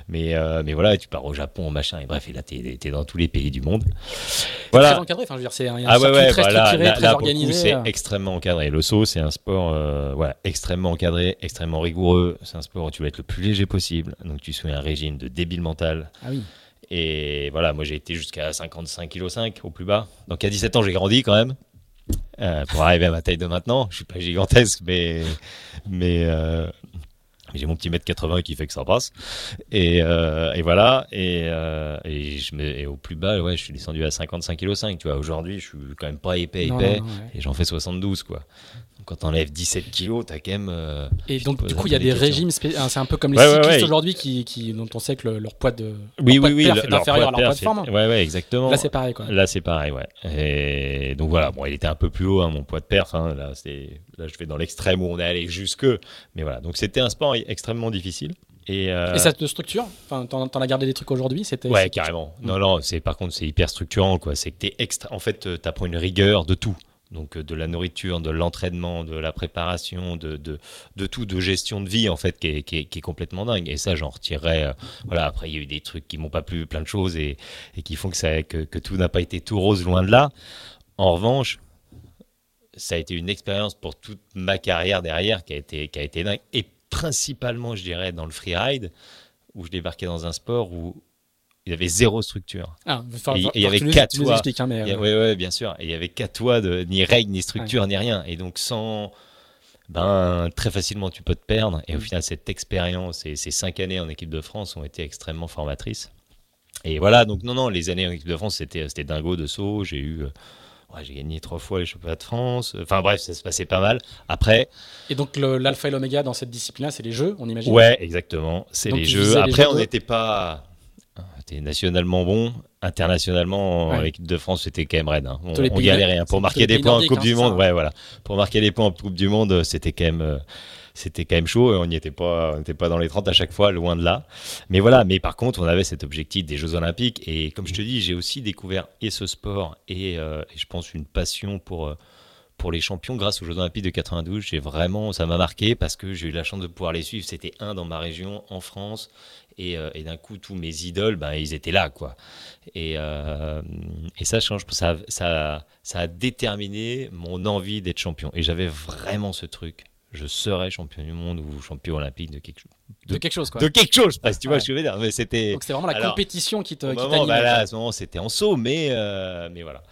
mais, mais voilà, tu pars au Japon, machin, et bref, et là, tu es, dans tous les pays du monde.
Voilà. Très encadré, enfin, je veux dire, c'est un ah ouais, ouais, très voilà, structuré, très organisé.
C'est extrêmement encadré. Le saut, c'est un sport voilà, extrêmement encadré, extrêmement rigoureux. C'est un sport où tu vas être le plus léger possible, donc tu suis un régime de débile mental.
Ah oui.
Et voilà, moi j'ai été jusqu'à 55 kg 5 au plus bas. Donc à 17 ans, j'ai grandi quand même. Euh, pour arriver à ma taille de maintenant. Je suis pas gigantesque, mais, mais, euh, j'ai mon petit mètre 80 qui fait que ça passe. Et, euh, et voilà. Et, et, je me, au plus bas, ouais, je suis descendu à 55 kg 5. Tu vois, aujourd'hui, je suis quand même pas épais, épais. Et j'en fais 72, quoi quand t'enlèves 17 kilos, t'as quand même. Euh,
et donc, du coup, il y a des régimes. C'est un peu comme les cyclistes aujourd'hui qui, qui, dont on sait que leur poids de.
Oui, oui, oui.
est inférieur à leur poids de forme.
Ouais, ouais, exactement.
Là, c'est pareil, quoi.
Là, c'est pareil, ouais. Et donc, voilà, bon, il était un peu plus haut, hein, mon poids de perf. Hein. Là, là, je vais dans l'extrême où on est allé jusque. Mais voilà, donc c'était un sport extrêmement difficile. Et, euh...
et, ça te structure? Enfin, t'en, as gardé des trucs aujourd'hui? C'était
ouais, carrément. Non, non. C'est par contre, c'est hyper structurant, quoi. C'est que t'es extra. En fait, euh, t'apprends une rigueur de tout donc euh, de la nourriture, de l'entraînement, de la préparation, de, de, tout, de gestion de vie en fait, qui est, complètement dingue. Et ça, j'en retirerais. Euh, voilà, après, il y a eu des trucs qui m'ont pas plu, plein de choses, et, et qui font que, ça, que, que tout n'a pas été tout rose loin de là. En revanche, ça a été une expérience pour toute ma carrière derrière qui a été, qui a été dingue. Et principalement, je dirais, dans le freeride, où je débarquais dans un sport où il y avait zéro structure.
Ah,
et, il y avait quatre toits. Oui, oui, bien sûr. Et il y avait quatre toits de ni règles, ni structure, ni rien. Et donc sans, ben très facilement tu peux te perdre. Et au mm. final, cette expérience et ces cinq années en équipe de France ont été extrêmement formatrices. Et voilà, donc non, non, les années en équipe de France, c'était c'était dingo de saut. J'ai eu euh, j'ai gagné trois fois les championnats de France. Enfin bref, ça se passait pas mal. Après.
Et donc l'alpha et l'oméga dans cette discipline-là, c'est les jeux, on imagine?
Ouais, exactement. C'est les jeux. Après, on n'était pas nationalement bon. Internationalement, avec l'équipe de France, c'était quand même raide. Hein. On, on galérait. Hein. Pour marquer des points en Coupe hein, du Monde, ouais, voilà. Pour marquer des points en Coupe du Monde, c'était quand même. Euh, c'était quand même chaud et on n'y était pas, n'était pas dans les 30 à chaque fois, loin de là. Mais voilà, mais par contre, on avait cet objectif des Jeux Olympiques et comme je te dis, j'ai aussi découvert et ce sport et, euh, je pense une passion pour, euh, pour les champions grâce aux Jeux Olympiques de 92. J'ai vraiment, ça m'a marqué parce que j'ai eu la chance de pouvoir les suivre. C'était un dans ma région, en France. Euh, et, d'un coup, tous mes idoles, ben, ils étaient là, quoi. Et, euh, et ça change, ça, ça, ça a déterminé mon envie d'être champion. Et j'avais vraiment ce truc. Je serais champion du monde ou champion olympique de quelque chose.
De, quelque chose, quoi.
De quelque chose, parce que tu vois ce que je veux dire. Mais c'était.
Donc c'est vraiment la compétition qui te. Qui
bah là, à ce moment, c'était en saut, mais, euh, mais voilà.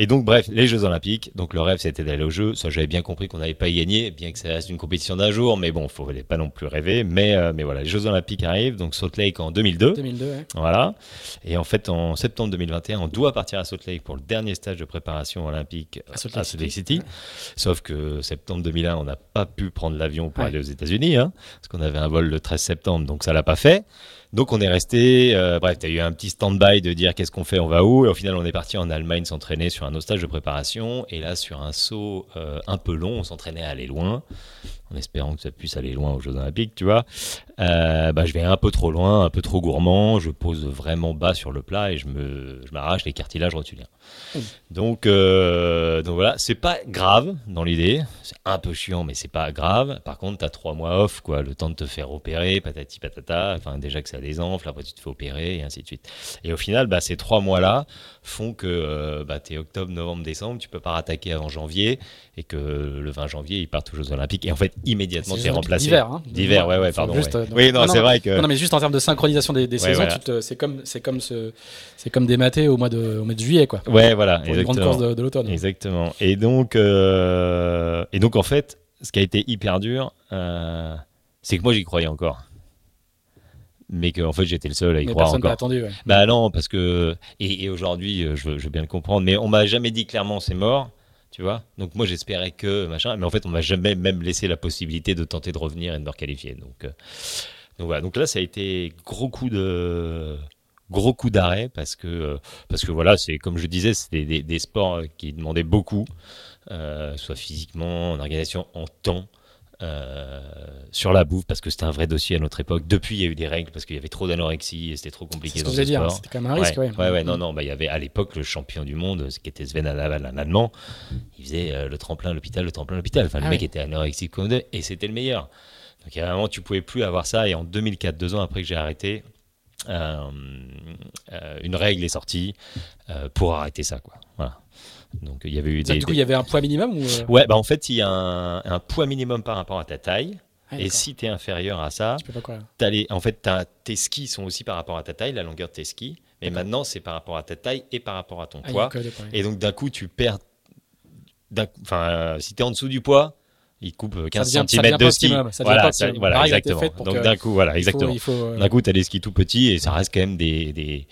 Et donc, bref, les Jeux Olympiques. Donc, le rêve, c'était d'aller aux Jeux. Ça, j'avais bien compris qu'on n'allait pas y gagner, bien que ça reste une compétition d'un jour. Mais bon, il ne fallait pas non plus rêver. Mais, euh, mais voilà, les Jeux Olympiques arrivent. Donc, Salt Lake en 2002.
2002, ouais.
Voilà. Et en fait, en septembre 2021, on doit partir à Salt Lake pour le dernier stage de préparation olympique à Salt Lake, City. Sauf que septembre 2001, on n'a pas pu prendre l'avion pour aller aux États-Unis, hein, parce qu'on avait un vol le 13 septembre, donc ça l'a pas fait. Donc on est resté, euh, bref, tu as eu un petit stand-by de dire qu'est-ce qu'on fait, on va où, et au final on est parti en Allemagne s'entraîner sur un autre de préparation, et là sur un saut euh, un peu long, on s'entraînait à aller loin, en espérant que ça puisse aller loin aux Jeux Olympiques, tu vois. Euh, bah, je vais un peu trop loin, un peu trop gourmand, je pose vraiment bas sur le plat et je me, je m'arrache les cartilages rotuliens. Donc, euh, donc voilà, c'est pas grave dans l'idée, c'est un peu chiant, mais c'est pas grave. Par contre, tu as trois mois off, quoi, le temps de te faire opérer, patati patata. Enfin, déjà que ça désenfle, après tu te fais opérer et ainsi de suite. Et au final, bah, ces trois mois-là font que euh, bah, tu es octobre, novembre, décembre, tu peux pas rattaquer avant janvier et que le 20 janvier, ils partent aux Jeux Olympiques. Et en fait, immédiatement, tu es remplacé.
D'hiver, hein,
D'hiver, ouais, ouais, pardon.
Juste,
oui, non, c'est vrai que.
Non, mais juste en termes de synchronisation des, saisons, c'est comme, c'est comme ce, c'est comme des matés au mois de, au mois de juillet, quoi.
Ouais, voilà.
Pour une grande course de, l'automne.
Exactement. Et donc, euh, et donc, en fait, ce qui a été hyper dur, euh, c'est que moi, j'y croyais encore. mais qu'en fait j'étais le seul à y croire
personne
encore.
attendu. Ouais.
Bah non, parce que et, et aujourd'hui, euh, je, veux- je veux bien le comprendre, mais on m'a jamais dit clairement c'est mort, tu vois. Donc moi j'espérais que machin, mais en fait on m'a jamais même laissé la possibilité de tenter de revenir et de me requalifier. Donc euh, donc voilà. Donc là ça a été gros coup de gros coup d'arrêt parce que euh, parce que voilà c'est comme je disais c'était des, des sports euh, qui demandaient beaucoup, euh, soit physiquement, en organisation, en temps. euh, sur la bouffe parce que c'était un vrai dossier à notre époque. Depuis, il y a eu des règles parce qu'il y avait trop d'anorexie et c'était trop compliqué
C'est ce que dire.
sport.
C'était quand même un risque.
Ouais,
Ouais,
ouais, ouais, non, non, bah, il y avait à l'époque le champion du monde, qui était Sven Adaval, un Allemand. Il faisait euh, le tremplin à l'hôpital, le tremplin à l'hôpital. Enfin, le
Ah
mec
oui.
était anorexique comme deux et c'était le meilleur. Donc, moment, tu pouvais plus avoir ça. Et en 2004, deux ans après que j'ai arrêté, une règle est sortie euh, pour arrêter ça, quoi. Voilà. Donc, il y avait eu
Ça,
des.
du coup, il y avait un poids minimum ou euh,
Ouais, bah en fait, il y a un, un poids minimum par rapport à ta taille.
ah,
et si tu es inférieur à ça,
tu peux pas
les- en fait, tes skis sont aussi par rapport à ta taille, la longueur de tes skis. Mais maintenant, c'est par rapport à ta taille et par rapport à ton
Ah,
poids. Et donc, d'un coup, tu perds. Enfin, euh, si tu es en dessous du poids, il coupe euh, 15
devient- ça
cm de ski.
ça
voilà,
pas
ça- voilà, exactement. Donc, d'un coup, voilà, exactement.
faut, euh,
D'un coup, tu as des skis tout petits et ça reste quand même des, des,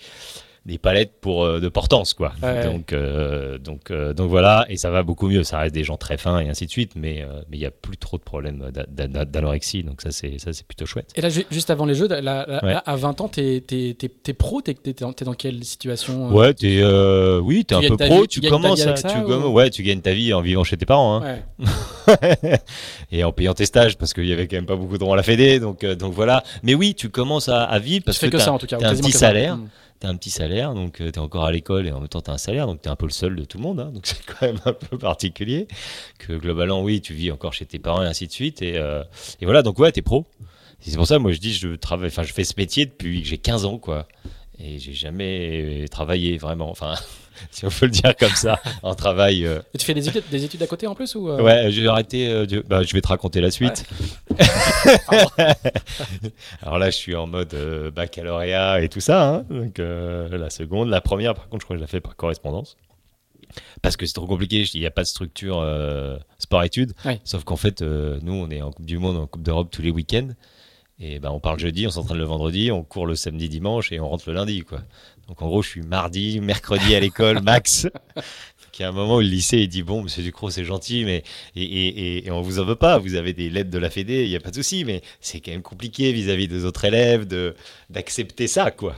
des palettes pour, euh, de portance. Quoi.
Ouais.
Donc, euh, donc, euh, donc voilà, et ça va beaucoup mieux. Ça reste des gens très fins et ainsi de suite, mais mais il n'y a plus trop de problèmes d'a- d'a- d'anorexie. Donc, ça, c'est ça, c'est plutôt chouette.
Et là, ju- juste avant les jeux, là, là-
Ouais.
là, à 20 ans, t'es es, t'es pro T'es t'es dans, t'es dans quelle situation
Ouais, t'es, oui, t'es un peu pro,
vie- tu
commences,
avec
à-
ça,
tu
ou-
ouais, tu gagnes ta vie en vivant chez tes parents, hein,
Ouais. (laughs)
et en payant tes stages parce qu'il y avait quand même pas beaucoup de droits à la Fédé, donc donc voilà. Mais oui, tu commences à, à vivre parce
Tu fais
que,
que
t'as- un petit
que ça. Mm.
t'as un petit salaire, donc tu t'es encore à l'école et en même temps t'as un salaire, donc t'es un peu le seul de tout le monde, hein, (laughs) donc c'est quand même un peu particulier. Que globalement, oui, tu vis encore chez tes parents et ainsi de suite, et, euh, et voilà, donc ouais, t'es pro. Et C'est pour ça, moi je dis, je travaille, enfin, je fais ce métier depuis que j'ai 15 ans, quoi. Et j'ai jamais travaillé vraiment, enfin, (laughs) si on peut le dire comme ça, en travail. euh,
Et tu fais des études, des études à côté en plus ou euh,
Ouais, j'ai arrêté. euh, de- bah, je vais te raconter la suite. (laughs) Alors là, je suis en mode baccalauréat et tout ça. hein. Donc la seconde, la première, par contre, je crois que je la fais par correspondance. Parce que c'est trop compliqué, il n'y a pas de structure sport-études.
Ouais.
Sauf qu'en fait, nous, on est en Coupe du Monde, en Coupe d'Europe tous les week-ends. Et ben, on part le jeudi, on s'entraîne le vendredi, on court le samedi, dimanche et on rentre le lundi. Quoi. Donc en gros, je suis mardi, mercredi à l'école, (laughs) max. Il y a un moment où le lycée il dit Bon, monsieur Ducrot, c'est gentil, mais. Et, et, et, on vous en veut pas, vous avez des lettres de la Fédé, il n'y a pas de souci, mais c'est quand même compliqué vis-à-vis des autres élèves de d'accepter ça, quoi.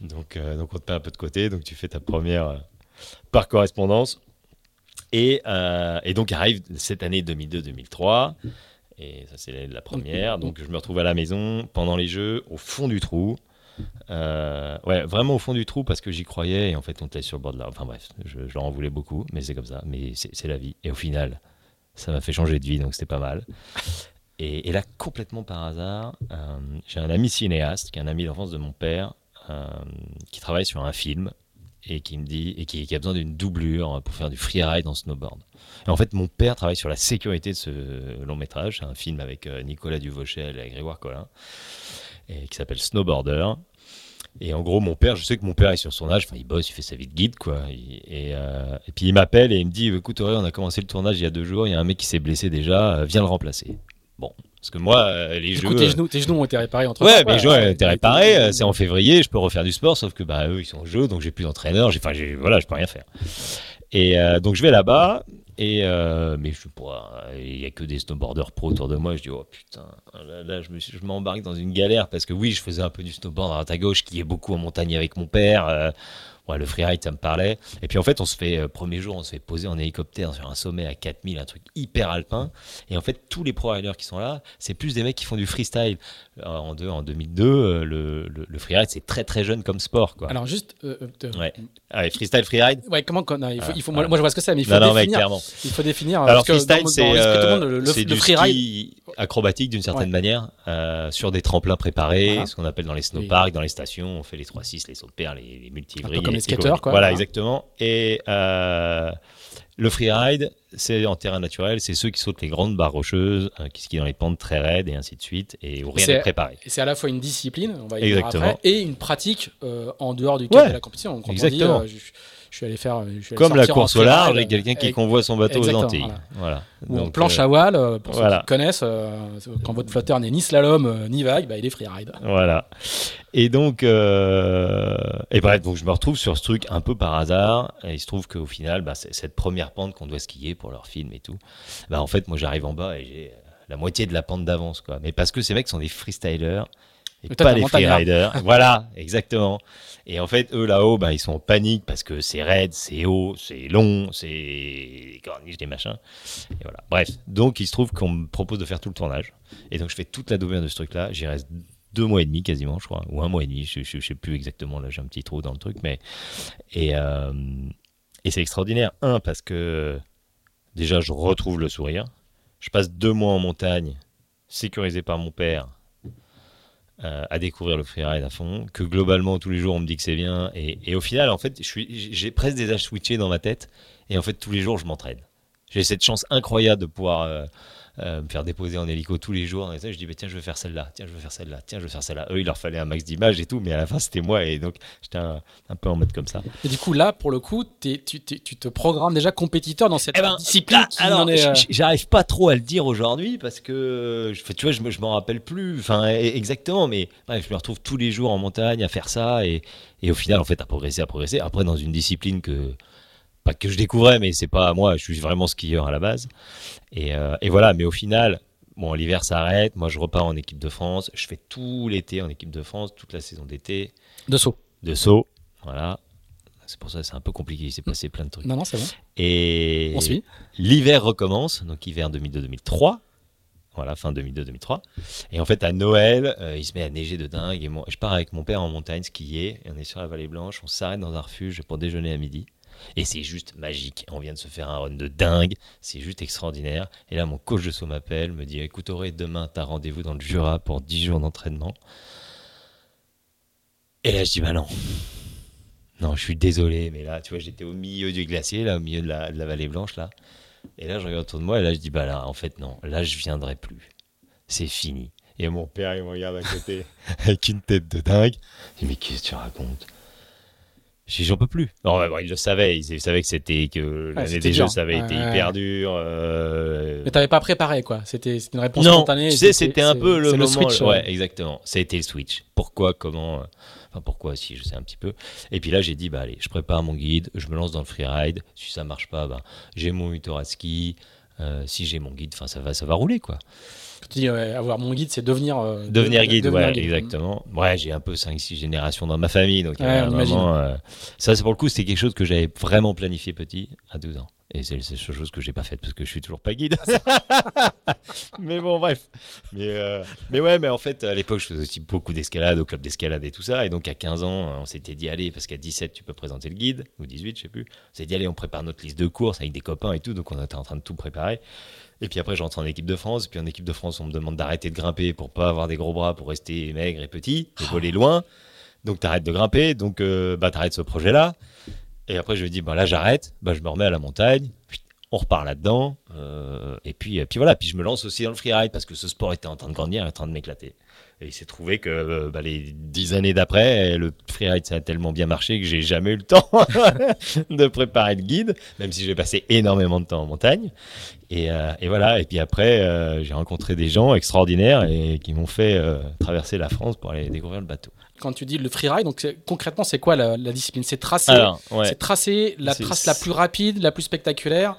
Donc, euh, donc on te met un peu de côté, donc tu fais ta première euh, par correspondance. Et, euh, et donc arrive cette année 2002-2003. Et ça, c'est la première. Donc, je me retrouve à la maison pendant les jeux, au fond du trou. Euh, ouais, vraiment au fond du trou parce que j'y croyais et en fait, on était sur le bord de la. Enfin bref, je, je leur en voulais beaucoup, mais c'est comme ça. Mais c'est la vie. Et au final, ça m'a fait changer de vie, donc c'était pas mal. Et, là, complètement par hasard, euh, j'ai un ami cinéaste, qui est un ami d'enfance de mon père, euh, qui travaille sur un film et qui me dit et qui, qui a besoin d'une doublure pour faire du freeride en snowboard. Et en fait, mon père travaille sur la sécurité de ce long métrage. Un film avec Nicolas Duvauchel et Grégoire Collin, et qui s'appelle Snowboarder. Et en gros, mon père, je sais que mon père est sur son âge, enfin, il bosse, il fait sa vie de guide, quoi. Il- et, euh, et puis il m'appelle et il me dit Écoute, Auré, on a commencé le tournage il y a deux jours, il y a un mec qui s'est blessé déjà, euh, viens le remplacer. Bon, parce que moi, euh, les jeux.
coup, tes genoux, tes genoux ont été réparés entre
Ouais, mes joueurs étaient réparés, euh, c'est en février, je peux refaire du sport, sauf que bah eux ils sont au jeu, donc j'ai plus d'entraîneur, enfin voilà, je peux rien faire. Et euh, donc je vais là-bas, et euh, mais je sais il y a que des snowboarders pro autour de moi, je dis oh putain, là, je me m'embarque dans une galère parce que oui, je faisais un peu du snowboard à droite à gauche, qui est beaucoup en montagne avec mon père. euh, Ouais, le freeride, ça me parlait. Et puis en fait, on se fait, euh, premier jour, on se fait poser en hélicoptère sur un sommet à 4000, un truc hyper alpin. Et en fait, tous les pro riders qui sont là, c'est plus des mecs qui font du freestyle. Euh, En, deux, en 2002, euh, le, le, le freeride, c'est très très jeune comme sport. Quoi.
Alors juste, euh,
Ouais. Ah, ouais, freestyle, freeride?
Ouais, comment non, il faut,
Ah,
il faut, moi,
ah.
moi, je vois ce que c'est, mais il faut
Non, non, mec,
définir.
clairement.
il faut définir.
Alors, freestyle, c'est
le le, freeride.
ski acrobatique d'une certaine
Ouais.
manière, euh, sur des tremplins préparés,
Voilà.
ce qu'on appelle dans les snowparks, dans les stations, on fait les 3-6, les sauts de perles, les, les multi
Un peu comme les skateurs, quoi.
Voilà,
Hein.
exactement. Et euh, le freeride, c'est en terrain naturel, c'est ceux qui sautent les grandes barres rocheuses, euh, qui skient dans les pentes très raides et ainsi de suite, et où rien n'est préparé.
Et c'est à la fois une discipline, on va y
Exactement.
après, et une pratique euh, en dehors du cadre
Ouais.
de la compétition. On dit,
Exactement.
euh, je, Je suis allé faire.
Comme la course au large, avec quelqu'un qui convoie son bateau aux Antilles. Voilà.
Donc, planche à voile, pour ceux qui connaissent, quand votre flotteur n'est ni slalom ni vague, bah, il est freeride.
Voilà. Et donc, et bref, donc je me retrouve sur ce truc un peu par hasard. Et il se trouve qu'au final, bah, cette première pente qu'on doit skier pour leur film et tout, bah, en fait, moi j'arrive en bas et j'ai la moitié de la pente d'avance, quoi. Mais parce que ces mecs sont des freestylers et pas les freeriders. (laughs) voilà, exactement. Et en fait, eux là-haut, bah, ils sont en panique parce que c'est raide, c'est haut, c'est long, c'est des corniches, des machins. Et voilà. Bref, donc il se trouve qu'on me propose de faire tout le tournage. Et donc je fais toute la doublure de ce truc-là. J'y reste deux mois et demi quasiment, je crois, ou un mois et demi. Je, je, sais plus exactement. Là, j'ai un petit trou dans le truc, mais et euh, et c'est extraordinaire. Un parce que déjà je retrouve le sourire. Je passe deux mois en montagne, sécurisé par mon père, euh, à découvrir le freeride à fond. Que globalement, tous les jours, on me dit que c'est bien. Et, au final, en fait, j'ai presque des âges switchés dans ma tête. Et en fait, tous les jours, je m'entraîne. J'ai cette chance incroyable de pouvoir euh, euh, me faire déposer en hélico tous les jours. Et ça, je dis, bah, tiens, je vais faire celle-là, tiens, je vais faire celle-là, tiens, je vais faire celle-là. Eux, il leur fallait un max d'images et tout, mais à la fin, c'était moi. Et donc, j'étais un, peu en mode comme ça.
Et du coup, là, pour le coup, tu, te programmes déjà compétiteur dans cette eh ben, discipline alors,
euh, J'arrive pas trop à le dire aujourd'hui parce que, tu vois, je, je m'en rappelle plus. Enfin, e, exactement, mais je me retrouve tous les jours en montagne à faire ça. Et, et au final, en fait, à progresser, à progresser. Après, dans une discipline que pas que je découvrais, mais c'est pas moi, je suis vraiment skieur à la base. Et, euh, et voilà, mais au final, bon, l'hiver s'arrête, moi je repars en équipe de France, je fais tout l'été en équipe de France, toute la saison d'été.
De saut.
De saut, voilà. C'est pour ça que c'est un peu compliqué, il s'est passé plein de trucs.
Non, non, c'est bon.
Et On suit. l'hiver recommence, donc hiver 2002-2003. Voilà, fin 2002-2003. Et en fait, à Noël, euh, il se met à neiger de dingue. Et moi, je pars avec mon père en montagne skier. Et on est sur la vallée blanche. On s'arrête dans un refuge pour déjeuner à midi. Et c'est juste magique. On vient de se faire un run de dingue. C'est juste extraordinaire. Et là, mon coach de saut m'appelle, me dit Écoute, Auré, demain, tu as rendez-vous dans le Jura pour 10 jours d'entraînement. Et là, je dis Bah non. Non, je suis désolé, mais là, tu vois, j'étais au milieu du glacier, là, au milieu de la, vallée blanche, là. Et là, je regarde autour de moi, et là, je dis Bah là, en fait, non, là, je viendrai plus. C'est fini. Et mon père, il me regarde à côté (laughs) avec une tête de dingue. Je dis Mais qu'est-ce que tu racontes? J'en peux plus. Non, il le savait. Il savait que c'était que l'année des jeux, ça avait été hyper dur. Euh...
Mais t'avais pas préparé, quoi. C'était une réponse non, spontanée.
Tu sais, c'était un peu le, moment. switch, ouais, exactement. Ça a été le switch. Pourquoi, comment, euh, enfin pourquoi, si je sais un petit peu. Et puis là, j'ai dit, bah allez, je prépare mon guide, je me lance dans le freeride. Si ça marche pas, bah, j'ai mon ski. Euh, si j'ai mon guide, enfin ça va, ça va rouler, quoi.
Tu dis avoir mon guide, c'est devenir. Euh,
devenir guide, ouais, exactement. Ouais, j'ai un peu 5-6 générations dans ma famille, donc euh, ça, c'est pour le coup, c'était quelque chose que j'avais vraiment planifié petit à 12 ans. Et c'est la chose que j'ai pas faite parce que je suis toujours pas guide. (laughs) mais bon, bref. Mais, euh, mais ouais, mais en fait, à l'époque, je faisais aussi beaucoup d'escalade au club d'escalade et tout ça. Et donc, à 15 ans, on s'était dit, allez, parce qu'à 17, tu peux présenter le guide, ou 18, je sais plus. On s'est dit, allez, on prépare notre liste de courses avec des copains et tout. Donc, on était en train de tout préparer. Et puis après, j'entre en équipe de France. Et puis en équipe de France, on me demande d'arrêter de grimper pour pas avoir des gros bras, pour rester maigre et petit, et voler loin. Donc t'arrêtes de grimper, donc euh, bah, t'arrêtes ce projet-là. Et après, je me dis, bah, là, j'arrête, bah, je me remets à la montagne, on repart là-dedans. Euh, et puis, puis voilà, puis je me lance aussi dans le freeride parce que ce sport était en train de grandir, en train de m'éclater. Et il s'est trouvé que euh, bah, les dix années d'après, le freeride ça a tellement bien marché que j'ai jamais eu le (laughs) temps de préparer le guide, même si j'ai passé énormément de temps en montagne. Et, euh, et voilà. Et puis après, euh, j'ai rencontré des gens extraordinaires et qui m'ont fait traverser la France pour aller découvrir le bateau.
Quand tu dis le freeride, donc concrètement, c'est quoi la, discipline? C'est tracer, c'est tracer la trace la plus rapide, la plus spectaculaire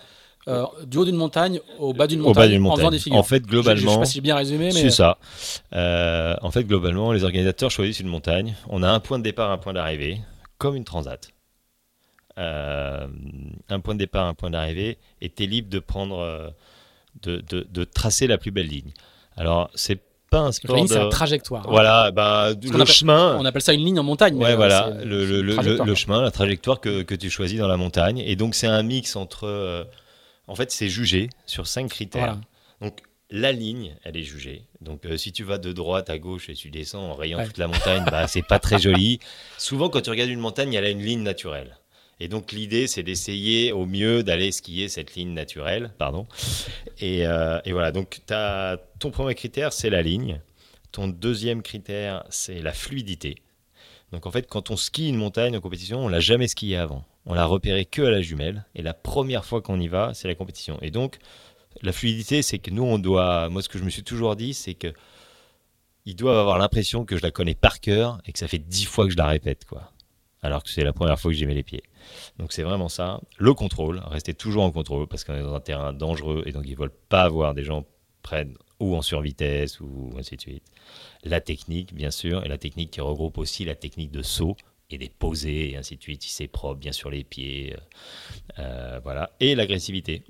euh, du haut d'une montagne au bas d'une montagne, en faisant des figures.
En fait, globalement, je,
sais pas si j'ai bien résumé, mais
c'est ça. Euh, en fait, globalement, les organisateurs choisissent une montagne. On a un point de départ, un point d'arrivée, comme une transat. Euh, un point de départ, un point d'arrivée, et tu es libre de prendre, de, de, de, tracer la plus belle ligne. Alors, c'est pas un sport. La
ligne, c'est la trajectoire.
Hein. Voilà, bah, le chemin.
On appelle ça une ligne en montagne.
Ouais, voilà, le, le, le, chemin, la trajectoire que, que, tu choisis dans la montagne. Et donc, c'est un mix entre en fait, c'est jugé sur cinq critères. Donc, la ligne, elle est jugée. Donc, euh, si tu vas de droite à gauche et tu descends en rayant toute la montagne, bah, c'est pas très joli. (laughs) Souvent, quand tu regardes une montagne, elle a une ligne naturelle. Et donc, l'idée, c'est d'essayer au mieux d'aller skier cette ligne naturelle. Pardon. Et, euh, voilà. Donc, as, ton premier critère, c'est la ligne. Ton deuxième critère, c'est la fluidité. Donc, en fait, quand on skie une montagne en compétition, on l'a jamais skié avant on l'a repéré que à la jumelle. Et la première fois qu'on y va, c'est la compétition. Et donc, la fluidité, c'est que nous, on doit. Moi, ce que je me suis toujours dit, c'est que ils doivent avoir l'impression que je la connais par cœur et que ça fait dix fois que je la répète, quoi. Alors que c'est la première fois que j'y mets les pieds. Donc c'est vraiment ça. Le contrôle, rester toujours en contrôle parce qu'on est dans un terrain dangereux et donc ils veulent pas avoir des gens prennent ou en survitesse ou ainsi de suite. La technique, bien sûr, et la technique qui regroupe aussi la technique de saut et des posées et ainsi de suite, si c'est propre, bien sûr les pieds, euh, euh, voilà, et l'agressivité.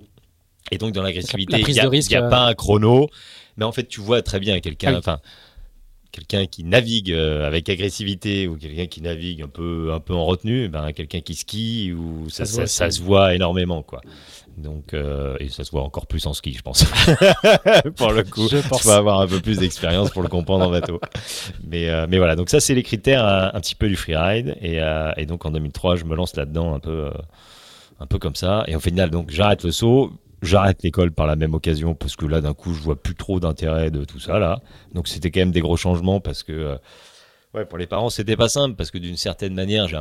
Et donc dans l'agressivité, il n'y a, a, pas un chrono, mais en fait tu vois très bien quelqu'un, ah quelqu'un qui navigue euh, avec agressivité ou quelqu'un qui navigue un peu, un peu en retenue, eh ben, quelqu'un qui skie, ou ça, ça, se voit énormément. Quoi. Donc, euh, et ça se voit encore plus en ski, je pense. (laughs) pour le coup, je pense. avoir un peu plus d'expérience pour le comprendre en bateau. Mais, euh, mais voilà, donc ça, c'est les critères un, petit peu du freeride. Et, et donc en 2003, je me lance là-dedans un peu, un peu comme ça. Et au final, donc j'arrête le saut J'arrête l'école par la même occasion parce que là, d'un coup, je vois plus trop d'intérêt de tout ça là. Donc c'était quand même des gros changements parce que, euh, ouais, pour les parents, c'était pas simple parce que d'une certaine manière, j'ai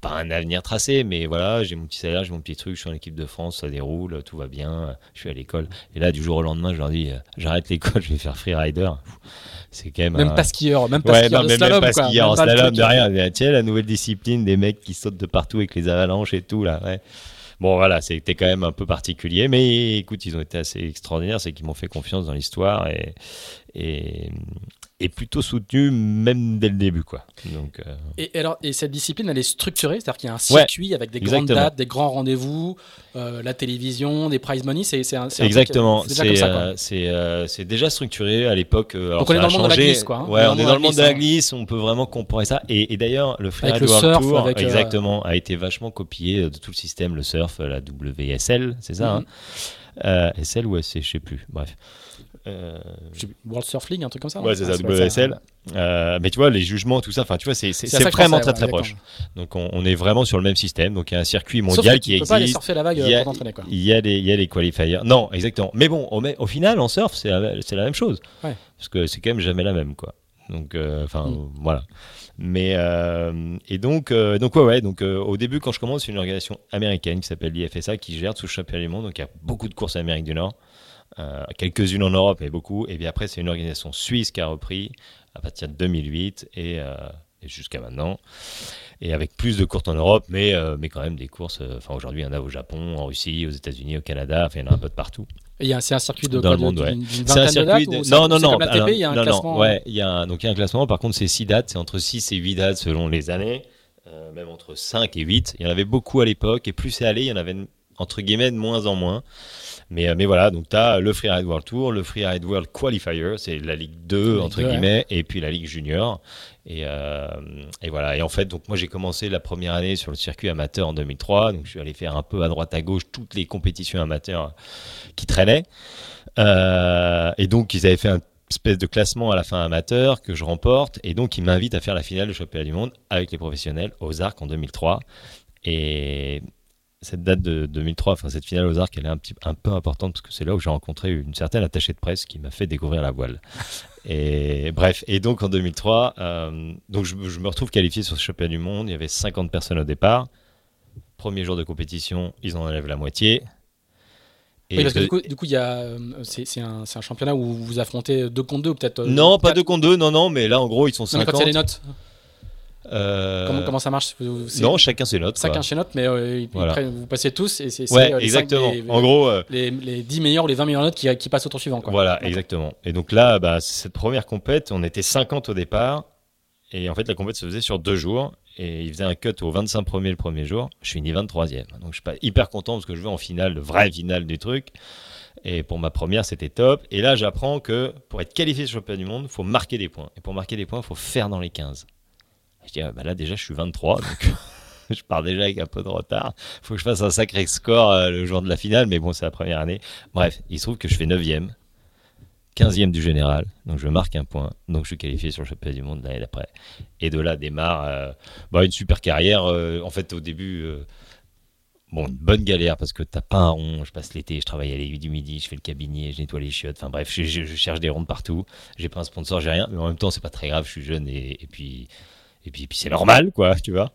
pas un avenir tracé, mais voilà, j'ai mon petit salaire, j'ai mon petit truc, je suis en équipe de France, ça déroule, tout va bien, je suis à l'école. Et là, du jour au lendemain, je leur dis, euh, j'arrête l'école, (laughs) je vais faire freerider. C'est quand même.
Même pas skieur, même pas skieur, de slalom, même pas skieur
en slalom, de rien. Tiens, la nouvelle discipline des mecs qui sautent de partout avec les avalanches et tout, là, ouais. Bon, voilà, c'était quand même un peu particulier, mais écoute, ils ont été assez extraordinaires, c'est qu'ils m'ont fait confiance dans l'histoire et, et, et plutôt soutenu même dès le début quoi. Donc euh,
et, alors et cette discipline elle est structurée, c'est-à-dire qu'il y a un circuit avec des grandes dates, des grands rendez-vous, euh, la télévision, des prize money, c'est c'est
exactement. C'est euh, c'est déjà structuré à l'époque.
Donc on est dans le monde de la glisse quoi.
Hein. ouais, on, est dans le monde de la glisse, on peut vraiment comparer ça. Et, d'ailleurs le Freeride World Tour, exactement, a été vachement copié de tout le système, le surf, la WSL, c'est ça. Mm-hmm. hein SL ou SC, je sais plus. Bref.
Euh... World Surf League, un truc comme ça
Ouais, c'est ça, WSL. Euh, mais tu vois, les jugements, tout ça, enfin, tu vois, c'est vraiment très très proche. Donc, on, est vraiment sur le même système. Donc, il y a un circuit mondial qui existe. Pas aller
surfer la vague pour t'entraîner, quoi.
Il y, a les, il y a les qualifiers. Non, exactement. Mais bon, au, au final, en surf, c'est la, la, même chose. Ouais. Parce que c'est quand même jamais la même, quoi. Donc, euh, enfin, mm. voilà. Mais euh, et donc, euh, donc ouais, ouais. Donc, au début, quand je commence, c'est une organisation américaine qui s'appelle l'IFSA qui gère tout le championnat du monde. Donc, il y a beaucoup de courses en Amérique du Nord. Euh, quelques-unes en Europe et beaucoup. Et puis après, c'est une organisation suisse qui a repris à partir de 2008 euh, et, jusqu'à maintenant. Et avec plus de courses en Europe, mais, euh, mais quand même des courses. Enfin, aujourd'hui, il y en a au Japon, en Russie, aux États-unis, au Canada. Enfin, il y en a un peu de partout.
C'est un circuit de
dans le monde, ouais.
C'est un circuit de...
non, non, non.
il y a un classement.
ouais, il y a un... donc il y a un classement. Par contre, c'est 6 dates. C'est entre 6 et 8 dates selon les années. même entre 5 et 8. Il y en avait beaucoup à l'époque. Et plus c'est allé, il y en avait entre guillemets de moins en moins. Mais, euh, mais voilà, donc tu as le Freeride World Tour, le Freeride World Qualifier, c'est la Ligue 2, entre guillemets, et puis la Ligue Junior. Et, euh, et, voilà. Et en fait, donc moi j'ai commencé la première année sur le circuit amateur en 2003. Donc je suis allé faire un peu à droite à gauche toutes les compétitions amateurs qui traînaient. Euh, et donc ils avaient fait un espèce de classement à la fin amateur que je remporte. Et donc ils m'invitent à faire la finale du championnat du monde avec les professionnels aux Arcs en 2003. Et cette date de 2003, enfin cette finale aux arcs, elle est un, petit, un peu importante parce que c'est là où j'ai rencontré une certaine attachée de presse qui m'a fait découvrir la voile. (laughs) Et bref, et donc en 2003, euh, donc je, me retrouve qualifié sur ce championnat du monde. Il y avait 50 personnes au départ. Premier jour de compétition, ils en enlèvent la moitié.
Et oui, parce que du coup, y a, euh, c'est, un, un, championnat où vous affrontez deux contre deux ou peut-être. Euh,
non, pas deux contre deux, non, non, mais là en gros ils sont 50.
Non, quand il y a les notes. Euh, comment, ça marche?
Non, chacun ses notes.
Chacun ses notes, mais euh, vous passez tous et c'est
ouais, euh, exactement. en gros,
les, les, 10 meilleurs ou les 20 meilleures notes qui, qui passent au tour suivant. Quoi.
Voilà, exactement. Et donc là, bah, cette première compète, on était 50 au départ. Et en fait, la compète se faisait sur deux jours. Et il faisait un cut au 25 premier le premier jour. Je finis 23e. Donc je suis pas hyper content parce que je vais en finale, le vrai finale du truc. Et pour ma première, c'était top. Et là, j'apprends que pour être qualifié sur le championnat du monde, il faut marquer des points. Et pour marquer des points, il faut faire dans les 15. Je dis, ah, bah là déjà je suis 23, donc (laughs) je pars déjà avec un peu de retard. Il faut que je fasse un sacré score euh, le jour de la finale, mais bon, c'est la première année. Bref, il se trouve que je fais 9e, 15e du général, donc je marque un point, donc je suis qualifié sur le championnat du monde l'année d'après. Et de là démarre euh, bah, une super carrière. Euh, en fait, au début. Bon, une bonne galère parce que t'as pas un rond. Je passe l'été, je travaille à l'aiguille du midi, je fais le cabinet, je nettoie les chiottes. Enfin bref, je, cherche des rondes partout. J'ai pas un sponsor, j'ai rien. Mais en même temps, c'est pas très grave. Je suis jeune et puis et puis, puis c'est normal, quoi, (laughs) tu vois.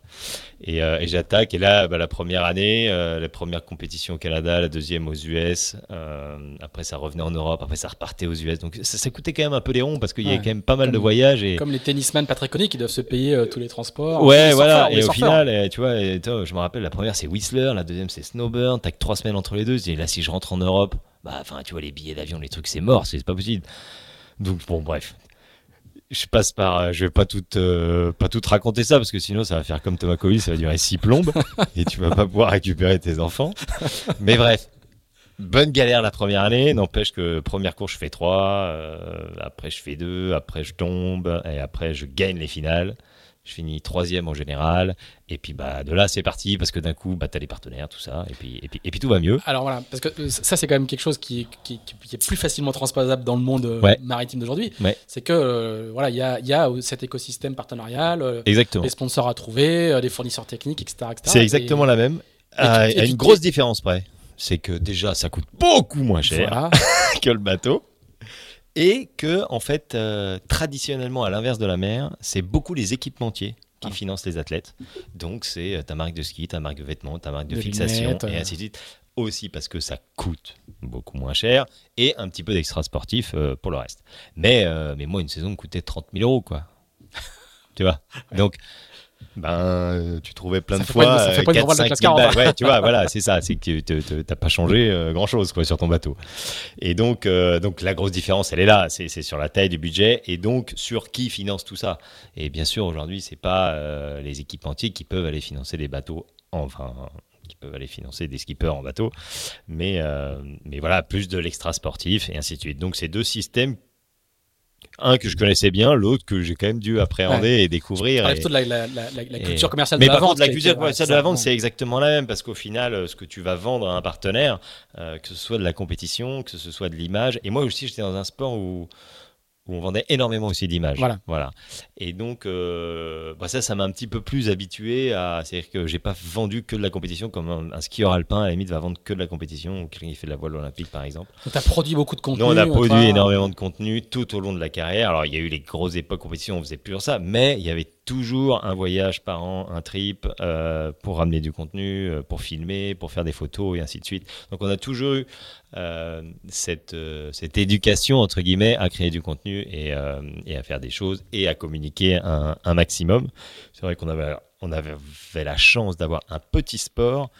Et, euh, et j'attaque, et là, bah, la première année, euh, la première compétition au Canada, la deuxième aux US, euh, après ça revenait en Europe, après ça repartait aux US. Donc ça, ça coûtait quand même un peu les ronds parce qu'il y a
Ouais.
quand même pas mal de voyages. Et...
Comme les tennisman pas très connus qui doivent se payer tous les transports.
Ouais, voilà.
surfeurs,
Et au final, eh, tu vois, et, toi, je me rappelle, la première c'est Whistler, la deuxième c'est Snowburn. T'as que trois semaines entre les deux. Et là, si je rentre en Europe, bah, enfin, tu vois, les billets d'avion, les trucs, c'est mort, c'est pas possible. Donc, bon, bref. Je passe par, euh, je vais pas tout, euh, pas tout raconter ça parce que sinon ça va faire comme Thomas Cowell, ça va durer six plombes (laughs) et tu vas pas pouvoir récupérer tes enfants. Mais bref, bonne galère la première année. N'empêche que première course je fais trois, euh, après je fais deux, après je tombe et après je gagne les finales. Je finis troisième en général. Et puis bah de là c'est parti parce que d'un coup bah t'as les partenaires tout ça et puis et puis, et puis tout va mieux.
Alors voilà, parce que euh, ça c'est quand même quelque chose qui, est- qui, qui- qui est plus facilement transposable dans le monde euh,
Ouais.
maritime d'aujourd'hui.
Ouais.
C'est que euh, voilà, il y a, il y a cet écosystème partenarial, euh,
Exactement.
des sponsors à trouver, euh, des fournisseurs techniques, etc.
C'est exactement
Et-
la même. À,
tu- tu
une grosse différence près. C'est que déjà ça coûte beaucoup moins cher.
Voilà. (laughs)
que le bateau. Et que, en fait, euh, traditionnellement, à l'inverse de la mer, c'est beaucoup les équipementiers qui
Ah.
financent les athlètes. Donc, c'est euh, ta marque de ski, ta marque de vêtements, ta marque de,
De
fixation,
lunettes,
et
euh.
ainsi de suite. Aussi parce que ça coûte beaucoup moins cher et un petit peu d'extra sportif euh, pour le reste. Mais, mais moi, une saison me coûtait 30 000 euros, quoi. (laughs) tu vois? Donc, ben, euh, tu trouvais plein
Ça
de
pas
fois
ça fait
euh,
pas une
4,
Royal de
5
classe
000
40,
balles. Ouais, tu vois, voilà, c'est ça. C'est que t'as pas changé grand chose quoi sur ton bateau. Et donc, euh, donc la grosse différence, elle est là. C'est sur la taille du budget et donc sur qui finance tout ça. Et bien sûr, aujourd'hui, c'est pas euh, les équipementiers qui peuvent aller financer des bateaux, enfin, qui peuvent aller financer des skippers en bateau, mais, euh, mais voilà, plus de l'extra sportif et ainsi de suite. Donc, c'est deux systèmes. Un que je connaissais bien, l'autre que j'ai quand même dû appréhender et découvrir. Et-
de la, la- la- la- la
et-
culture commerciale
mais
de la
par
vente.
contre, la culture commerciale de la vente, c'est exactement la même parce qu'au final, euh, ce que tu vas vendre à un partenaire, euh, que ce soit de la compétition, que ce soit de l'image, et moi aussi, j'étais dans un sport où, où on vendait énormément aussi d'images.
Voilà.
voilà. Et donc, euh, bah ça, ça m'a un petit peu plus habitué à. C'est-à-dire que j'ai pas vendu que de la compétition comme un, un skieur alpin, à la limite, va vendre que de la compétition, ou quelqu'un qui fait de la voile olympique, par exemple.
Donc, t'as produit beaucoup de contenu.
On a produit énormément de contenu tout au long de la carrière. Alors, il y a eu les grosses époques compétition, on faisait plus ça, mais il y avait toujours un voyage par an, un trip euh, pour ramener du contenu, euh, pour filmer, pour faire des photos et ainsi de suite. Donc, on a toujours eu euh, cette, cette éducation, entre guillemets, à créer du contenu et, et à faire des choses et à communiquer un, un maximum. C'est vrai qu'on avait, on avait la chance d'avoir un petit sport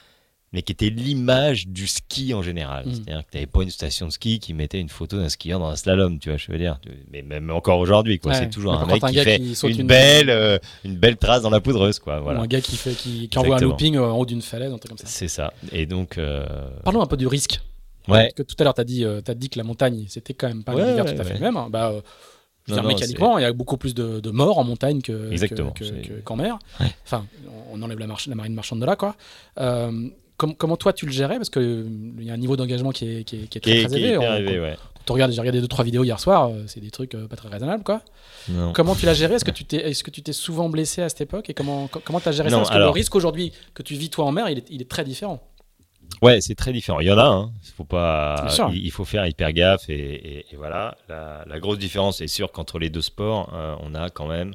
mais qui était l'image du ski en général.
Mm.
C'est-à-dire que tu n'avais pas une station de ski qui mettait une photo d'un skieur dans un slalom, tu vois, je veux dire. Mais même encore aujourd'hui, quoi.
Ouais.
C'est toujours un mec
un
qui fait
qui
une,
une-
belle, euh, une belle trace dans la poudreuse, quoi.
Ou
Voilà.
un gars qui, fait, qui, qui envoie un looping euh, en haut d'une falaise, un truc comme ça.
C'est ça. Et donc, euh,
Parlons un peu du risque.
ouais.
Parce que tout à l'heure, tu as, dit, euh, dit que la montagne, c'était quand même pas
Ouais,
un univers
ouais,
tout à fait le même. hein. Bah, je veux
Non,
dire,
non,
mécaniquement, il y a beaucoup plus de, de morts en montagne que, que- que- qu'en mer.
Ouais.
Enfin, on enlève la, marche- la marine marchande de là, quoi. Euh, com- comment toi tu le gérais? Parce qu'il y a un niveau d'engagement qui est, qui est- qui est très,
est,
très
qui est
élevé. On-
ouais.
quand on regarde, j'ai regardé deux trois vidéos hier soir, euh, c'est des trucs euh, pas très raisonnables, quoi.
Non.
Comment tu l'as géré? Est-ce que tu t'es, tu t'es souvent blessé à cette époque? Et comment co- comment t'as géré ça? Parce que le risque aujourd'hui que tu vis toi en mer, il est, il est très différent.
Ouais, c'est très différent. Il y en a, hein. faut pas, il il faut faire hyper gaffe et, et- et voilà. La, la grosse différence, c'est sûr qu'entre les deux sports, euh, on a quand même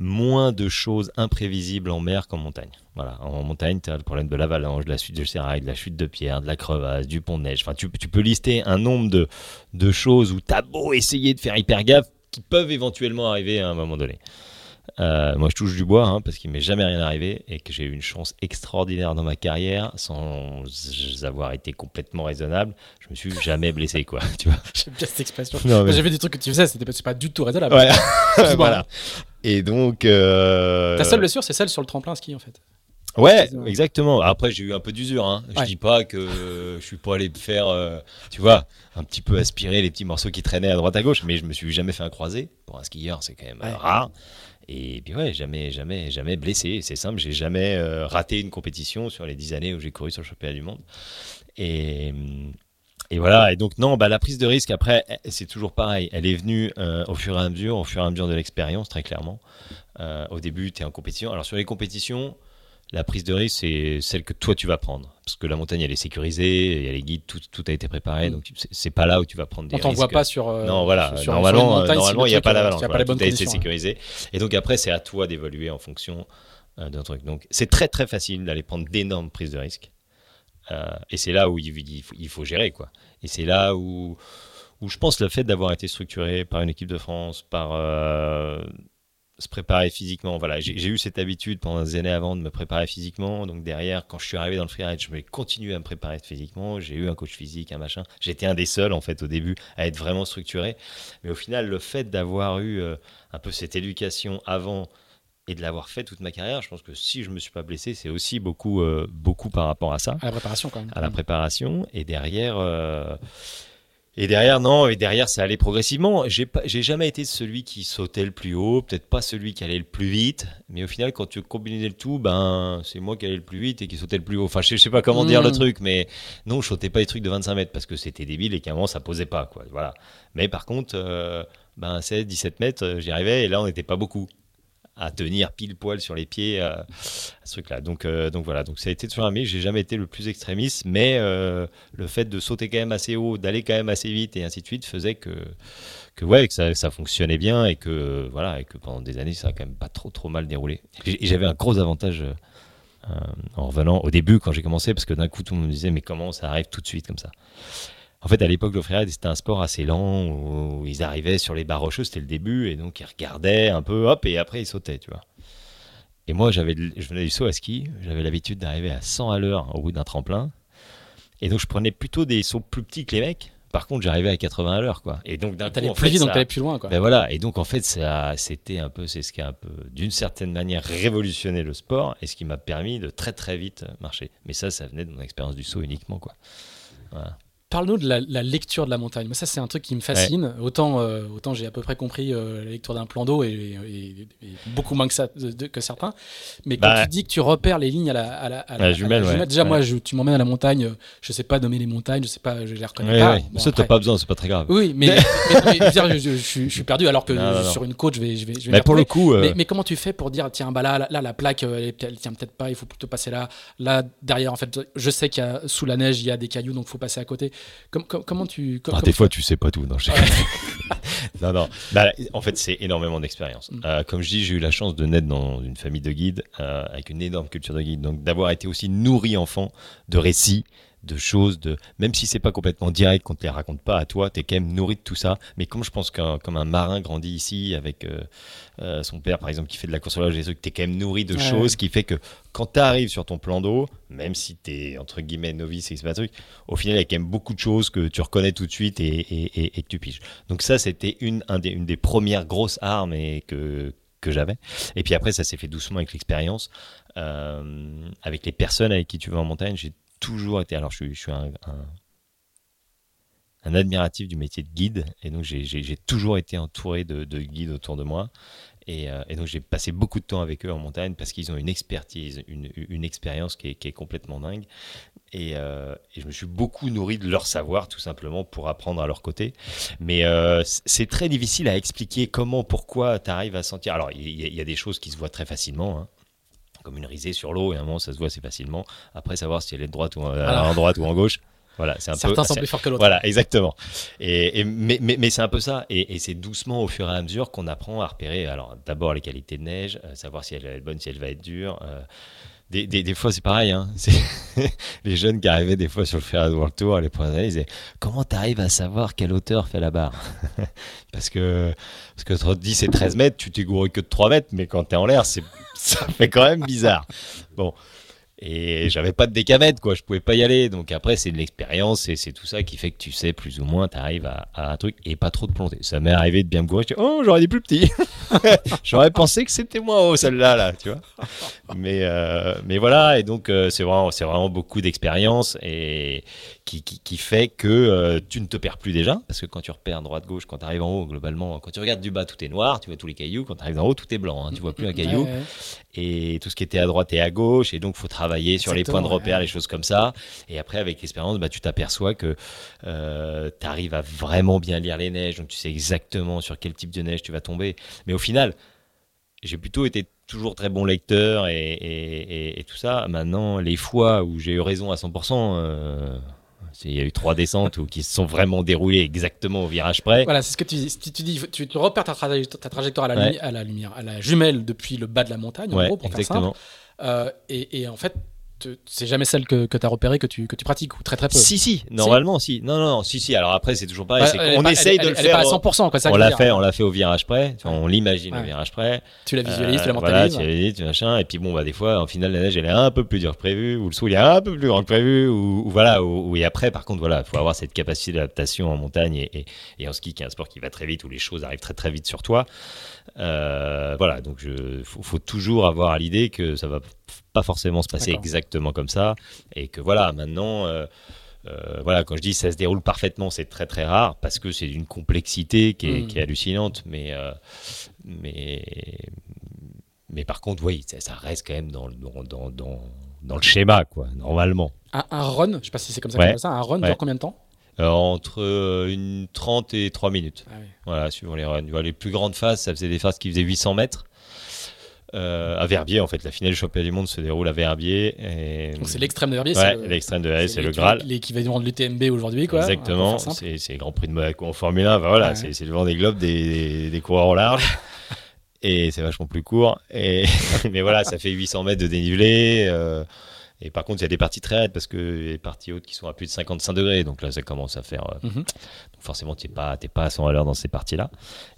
moins de choses imprévisibles en mer qu'en montagne. Voilà, en montagne, tu as le problème de l'avalanche, de la chute de sérail, de la chute de pierre, de la crevasse, du pont de neige. Enfin, tu, peux lister un nombre de, de choses où tu as beau essayer de faire hyper gaffe qui peuvent éventuellement arriver à un moment donné. Euh, moi, je touche du bois hein, parce qu'il m'est jamais rien arrivé et que j'ai eu une chance extraordinaire dans ma carrière sans avoir été complètement raisonnable. Je me suis jamais blessé, quoi. (laughs) Tu vois (laughs)
J'aime bien cette expression.
Mais-
J'ai vu des trucs que tu faisais, c'était pas, pas du tout raisonnable.
Ouais. (laughs) Voilà. Et donc. euh,
Ta seule blessure, c'est celle sur le tremplin ski, en fait.
Ouais, exactement. Après, j'ai eu un peu d'usure. Hein. Je
Ouais.
dis pas que je suis pas allé me faire, euh, tu vois, un petit peu aspirer les petits morceaux qui traînaient à droite à gauche, mais je me suis jamais fait un croisé. Pour un skieur, c'est quand même
Ouais.
rare. Et puis ouais, jamais, jamais, jamais blessé. C'est simple, j'ai jamais euh, raté une compétition sur les 10 années où j'ai couru sur le championnat du monde. Et, et voilà. Et donc non, bah la prise de risque après, eh, c'est toujours pareil. Elle est venue euh, au fur et à mesure, au fur et à mesure de l'expérience, très clairement. Euh, au début, tu es en compétition. Alors sur les compétitions, La prise de risque, c'est celle que toi tu vas prendre. Parce que la montagne, elle est sécurisée, il y a les guides, tout, tout a été préparé. Mm. Donc, c'est pas là où tu vas prendre des risques.
On t'en voit pas sur.
Euh, non, voilà. normalement, normalement il n'y a pas d'avalanche. Tout a été sécurisé. Et donc, après, c'est à toi d'évoluer en fonction euh, d'un truc. Donc, c'est très, très facile d'aller prendre d'énormes prises de risque. Euh, et c'est là où il, faut, il, faut, gérer, quoi. Et c'est là où, où je pense le fait d'avoir été structuré par une équipe de France, par se préparer physiquement. Voilà, j'ai eu cette habitude pendant des années avant de me préparer physiquement. Donc derrière, quand je suis arrivé dans le freeride, je vais continuer à me préparer physiquement. J'ai eu un coach physique, un machin. J'étais un des seuls en fait au début à être vraiment structuré. Mais au final, le fait d'avoir eu euh, un peu cette éducation avant et de l'avoir fait toute ma carrière, je pense que si je me suis pas blessé, c'est aussi beaucoup, euh, beaucoup par rapport à ça.
À la préparation quand même.
À la préparation et derrière. Euh, et derrière, non, et derrière, ça allait progressivement. J'ai pas, j'ai jamais été celui qui sautait le plus haut, peut-être pas celui qui allait le plus vite, mais au final, quand tu combinais le tout, ben, c'est moi qui allais le plus vite et qui sautait le plus haut. Enfin, je, sais pas comment dire le mmh. truc, mais non, je sautais pas les trucs de 25 mètres parce que c'était débile et qu'à un moment, ça posait pas, quoi. Voilà. Mais par contre, euh, ben, 16, 17 mètres, euh, j'y arrivais et là, on n'était pas beaucoup à tenir pile poil sur les pieds euh, à ce truc-là. Donc, euh, donc voilà, donc ça a été toujours un J'ai jamais été le plus extrémiste, mais euh, le fait de sauter quand même assez haut, d'aller quand même assez vite et ainsi de suite faisait que que ouais, que ça, ça, fonctionnait bien et que voilà et que pendant des années ça a quand même pas trop trop mal déroulé. Et j'avais un gros avantage. en revenant au début quand j'ai commencé parce que d'un coup tout le monde me disait mais comment ça arrive tout de suite comme ça? En fait, à l'époque, le freeride, c'était un sport assez lent où ils arrivaient sur les barres rocheuses, c'était le début, et donc ils regardaient un peu, hop, et après ils sautaient, tu vois. Et moi, j'avais, je venais du saut à ski, j'avais l'habitude d'arriver à 100 à l'heure au bout d'un tremplin, et donc je prenais plutôt des sauts plus petits que les mecs. Par contre, j'arrivais à 80 à l'heure, quoi.
Et donc d'un coup, plus vite, donc t'allais plus loin, quoi.
Ben voilà. Et donc en fait, ça, c'était un peu, c'est ce qui a un peu, d'une certaine manière, révolutionné le sport et ce qui m'a permis de très très vite marcher. Mais ça, ça venait de mon expérience du saut uniquement, quoi.
Voilà. Parle-nous de la, lecture de la montagne. Moi, ça, c'est un truc qui me fascine. Autant, euh, autant j'ai à peu près compris euh, la lecture d'un plan d'eau et, beaucoup moins que, ça, que certains. Mais quand bah tu dis que tu repères les lignes à la, à la,
la, jumelle,
déjà, moi, je, tu m'emmènes à la montagne, je sais pas nommer les montagnes, je sais pas, je les reconnais pas.
Bon, ça, t'as pas besoin, c'est pas très grave.
Oui, mais, (laughs) je, suis perdu alors que sur une côte, je vais, je vais,
mais pour le coup,
euh, mais, comment tu fais pour dire, tiens, bah là, là, la plaque, elle, tient peut-être pas, il faut plutôt passer là. Là, derrière, en fait, je sais qu'il y a sous la neige, il y a des cailloux, donc il faut passer à côté comment tu.
Ah, des fois, tu sais pas tout. Non, (laughs) non, non. Bah, en fait, c'est énormément d'expérience. Mm. Euh, comme je dis, j'ai eu la chance de naître dans une famille de guides euh, avec une énorme culture de guide. Donc, d'avoir été aussi nourri enfant de récits de choses, de même si c'est pas complètement direct, qu'on te les raconte pas à toi, tu es quand même nourri de tout ça. Mais comme je pense qu'un comme un marin grandit ici avec euh, euh, son père par exemple qui fait de la course au large, tu es quand même nourri de choses qui fait que quand tu arrives sur ton plan d'eau, même si tu es entre guillemets novice et pas truc, au final il y a quand même beaucoup de choses que tu reconnais tout de suite et, que tu piges. Donc ça c'était une, des, une des premières grosses armes et que que j'avais. Et puis après, ça s'est fait doucement avec l'expérience. Euh, avec les personnes avec qui tu vas en montagne, j'ai toujours été. Alors, je suis, un, admiratif du métier de guide, et donc j'ai toujours été entouré de, guides autour de moi. Euh, et, donc j'ai passé beaucoup de temps avec eux en montagne parce qu'ils ont une expertise, une, expérience qui est, complètement dingue. Et, euh, et, je me suis beaucoup nourri de leur savoir tout simplement pour apprendre à leur côté. Mais euh, c'est très difficile à expliquer comment, pourquoi tu arrives à sentir. Alors il y, y, a des choses qui se voient très facilement. Hein comme une risée sur l'eau, et à un moment, ça se voit assez facilement. Après, savoir si elle est de droite ou en, droite ou en gauche. Voilà, c'est un
Certains sont plus forts que l'autre.
Voilà, exactement. Et, mais, mais, mais c'est un peu ça. Et, c'est doucement, au fur et à mesure, qu'on apprend à repérer. Alors, d'abord les qualités de neige, euh, savoir si elle est bonne, si elle va être dure. Euh, des, des, des, fois, c'est pareil. Hein. (laughs) les jeunes qui arrivaient des fois sur le Ferrari World Tour, les premières ils disaient Comment tu arrives à savoir quelle hauteur fait la barre? (laughs) Parce que parce que entre 10 et 13 mètres, tu t'es gouré que de 3 mètres, mais quand tu es en l'air, ça fait quand même bizarre. Bon, et j'avais pas de décamètre, quoi. Je pouvais pas y aller. Donc après, c'est de l'expérience et c'est tout ça qui fait que tu sais plus ou moins, tu arrives à, un truc et pas trop de planter. Ça m'est arrivé de bien me gourer. Je dis, oh, j'aurais dit plus petit. (laughs) j'aurais pensé que c'était moins haut, celle-là, là, tu vois. Mais, euh, mais voilà. Et donc, euh, c'est vraiment, c'est vraiment beaucoup d'expérience et qui, qui, qui, fait que euh, tu ne te perds plus déjà. Parce que quand tu repères droite-gauche, quand tu arrives en haut, globalement, quand tu regardes du bas, tout est noir. Tu vois tous les cailloux. Quand tu arrives en haut, tout est blanc. Hein, tu vois plus un caillou. Et tout ce qui était à droite et à gauche. Et donc, faut travailler sur les points de repère, les choses comme ça. Et après, avec l'expérience, bah, tu t'aperçois que euh, tu arrives à vraiment bien lire les neiges, donc tu sais exactement sur quel type de neige tu vas tomber. Mais au final, j'ai plutôt été toujours très bon lecteur et, et, tout ça. Maintenant, les fois où j'ai eu raison à 100%, il y a eu trois descentes où, qui se sont vraiment déroulées exactement au virage près.
Voilà, c'est ce que tu dis. Tu, dis, tu, repères ta, ta trajectoire à la, à la, lumière, à la jumelle depuis le bas de la montagne, en gros, pour exactement. faire simple. Euh, et, et, en fait, c'est jamais celle que, que tu as repérée que tu, que tu pratiques ou très très peu.
Si si, normalement si. Non non, non si si. Alors après c'est toujours pareil, on essaye de le faire.
Elle est pas à 100% quoi,
On l'a fait, on l'a fait au virage près, on l'imagine au virage près.
Tu la visualises, tu la mentalises.
Voilà, tu la tu machin et puis bon bah des fois en finale la neige elle est un peu plus dure que prévu ou le saut il est un peu plus grand que prévu ou, voilà ou, et après par contre voilà, faut avoir cette capacité d'adaptation en montagne et, et, en ski qui est un sport qui va très vite où les choses arrivent très très vite sur toi. Euh, voilà, donc il faut, faut, toujours avoir à l'idée que ça va pas forcément se passer exactement comme ça. Et que voilà, maintenant, euh, euh, voilà, quand je dis ça se déroule parfaitement, c'est très très rare parce que c'est d'une complexité qui est, hmm. hallucinante. Mais, mais, mais par contre, oui, ça, reste quand même dans, dans, dans, dans, le schéma, quoi, normalement.
Un, run, je sais pas si c'est comme ça, ça un run dure combien de temps?
Entre une 30 et 3 minutes. Ah voilà, suivant les runs. Les plus grandes phases, ça faisait des phases qui faisaient 800 mètres. Euh, à Verbier en fait. La finale du championnat du monde se déroule à Verbier
et... donc c'est l'extrême de Verbier
ouais, l'extrême de Verbier c'est le Graal.
l'équivalent de l'UTMB aujourd'hui quoi.
Exactement. C'est le Grand Prix de Monaco en Formule 1 voilà c'est le vent des globes des, des, coureurs au large. (laughs) Et c'est vachement plus court. Et (laughs) mais voilà ça fait 800 mètres de dénivelé euh, et par contre, il y a des parties très raides parce que les parties hautes qui sont à plus de 55 degrés. Donc là, ça commence à faire. Euh, mhm. Donc forcément, tu n'es pas, pas à 100 à l'heure dans ces parties-là.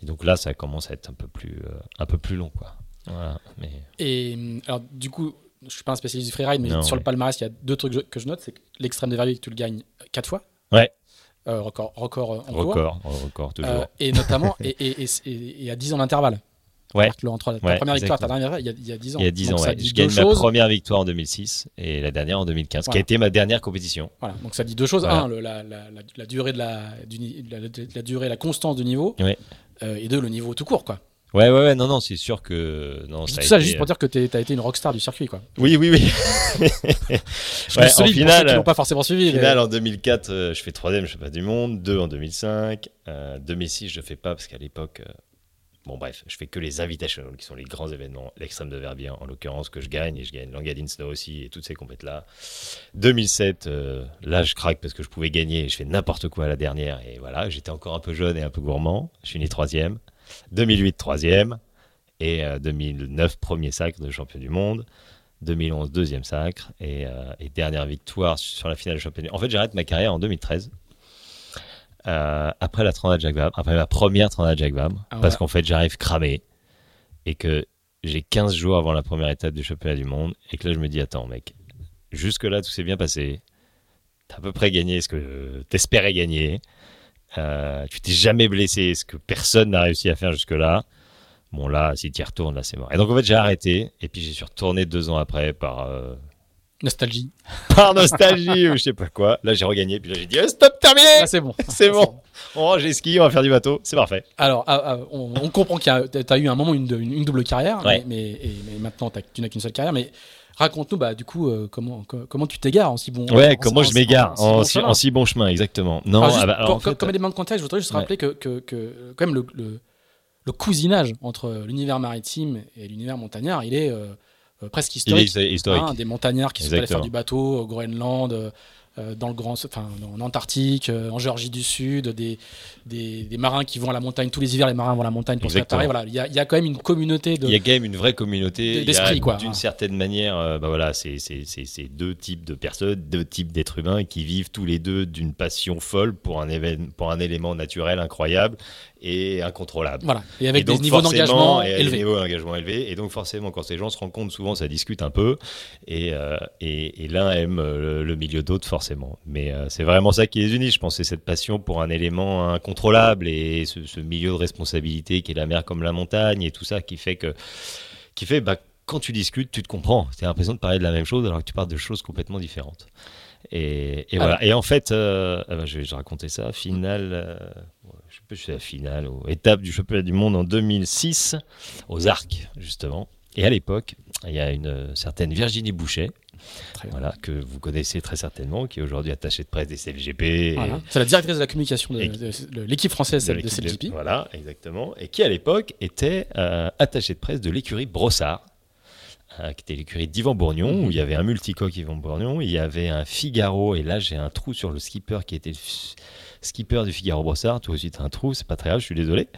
Et donc là, ça commence à être un peu plus, un peu plus long. Quoi.
Et alors, du coup, je suis pas un spécialiste du freeride, mais sur le palmarès, il y a deux trucs que je note. C'est que l'extrême de Verviers, tu le gagnes quatre fois.
Ouais.
Euh, record, record en
record, record toujours. Euh,
et notamment, et, et, et, et, à 10 ans d'intervalle.
Ouais.
entre ta première victoire ta dernière, il y a, il y a 10 ans.
Il y a 10 ans, ouais. Je gagne ma première victoire en 2006 et la dernière en 2015, qui a été ma dernière compétition.
Voilà, donc ça dit deux choses. Un, la, la, la, durée de la, du, la, durée, la constance du niveau. Euh, et deux, le niveau tout court, quoi.
Ouais, ouais, ouais, non, non, c'est sûr que. Non,
ça, ça juste pour dire que tu as été une rockstar du circuit, quoi.
Oui, oui, oui.
je (laughs) ouais, en finale, qui n'ont pas forcément suivi.
En finale, en 2004, euh, je fais troisième, je fais pas du monde. Deux en 2005. Euh, 2006, je fais pas parce qu'à l'époque. Bon, bref, je fais que les invitations, qui sont les grands événements. L'extrême de Verbier, en l'occurrence, que je gagne. Et je gagne l'Angadine Snow aussi, et toutes ces compétitions-là. 2007, euh, là, je craque parce que je pouvais gagner. Et je fais n'importe quoi à la dernière. Et voilà, j'étais encore un peu jeune et un peu gourmand. Je suis troisième. 2008 troisième et 2009 euh, premier sacre de champion du monde. 2011 deuxième sacre euh, et, dernière victoire sur la finale de championnat. En fait, j'arrête ma carrière en 2013. Euh, après la Transat Jacques Vabre, après ma première Transat Jacques Vabre, ah parce qu'en fait j'arrive cramé et que j'ai 15 jours avant la première étape du championnat du monde et que là je me dis attends mec, jusque là tout s'est bien passé, t'as à peu près gagné ce que t'espérais gagner, euh, tu t'es jamais blessé, ce que personne n'a réussi à faire jusque-là. Bon, là, si tu y retournes, là, c'est mort. Et donc, en fait, j'ai arrêté. Et puis, j'y suis retourné deux ans après par. Euh,
nostalgie. (laughs)
Par nostalgie ou je sais pas quoi. Là, j'ai regagné. Puis là, j'ai dit oh, stop, terminé
Là, c'est bon.
c'est bon. On range les skis, on va faire du bateau. C'est parfait.
Alors, ah, ah, on, comprend que tu as eu un moment une, une, double carrière. Mais, mais, maintenant, tu n'as qu'une seule carrière. Mais Raconte-nous, bah, du coup, euh, comment, comment tu t'égares en si bon
Ouais, comment je m'égare en, si, bon chemin, exactement. Non,
alors, ah bah, comme, élément de contexte, je voudrais juste rappeler que, que, que, quand même, le, le, cousinage entre l'univers maritime et l'univers montagnard, il est euh, euh, presque historique.
Il est historique. Hein,
des montagnards qui sont allés faire du bateau au Groenland euh, dans le grand, enfin, en Antarctique, euh, en Géorgie du Sud, des, des, des, marins qui vont à la montagne tous les hivers, les marins vont à la montagne pour se préparer. Voilà, il y a, y a, quand même une communauté de.
Il y a quand même une vraie communauté
d'esprit, quoi.
D'une certaine manière, euh, bah voilà, c'est deux types de personnes, deux types d'êtres humains qui vivent tous les deux d'une passion folle pour un pour un élément naturel incroyable et incontrôlable.
Voilà. Et avec des niveaux d'engagement élevés. Des
niveaux d'engagement élevés. Et donc forcément, quand ces gens se rencontrent, souvent ça discute un peu. Et, euh, et, et l'un aime euh, le, milieu d'autre, forcément. Mais euh, c'est vraiment ça qui les unit, je pense. C'est cette passion pour un élément incontrôlable et ce, ce, milieu de responsabilité qui est la mer comme la montagne et tout ça qui fait que, qui fait, bah, quand tu discutes, tu te comprends. Tu as l'impression de parler de la même chose alors que tu parles de choses complètement différentes. Et, et voilà. Et en fait, ah bah, je vais raconter ça. Finale je sais plus, suis à la finale, aux étapes du championnat du monde en 2006, aux Arcs, justement. Et à l'époque, il y a une certaine Virginie Boucher, voilà, que vous connaissez très certainement, qui est aujourd'hui attachée de presse des CLGP.
C'est la directrice de la communication de, l'équipe française de, CLGP.
voilà, exactement. Et qui à l'époque était euh, attachée de presse de l'écurie Brossard. Qui était l'écurie d'Yvan Bourgnon, où il y avait un multicoque Yvan Bourgnon, il y avait un Figaro, et là j'ai un trou sur le skipper qui était skipper du Figaro Brossard, aussi tu as un trou, c'est pas très grave, je suis désolé.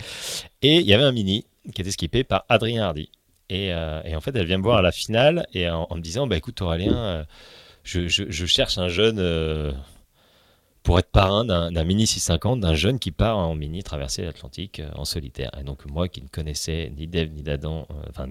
Et il y avait un mini qui était skippé par Adrien Hardy. Et, euh, en fait, elle vient me voir à la finale et en, me disant bah, écoute, Aurélien, euh, je, cherche un jeune euh, pour être parrain d'un mini 650, d'un jeune qui part en mini traverser l'Atlantique en solitaire. Et donc, moi qui ne connaissais ni Dave ni d'Adam, enfin,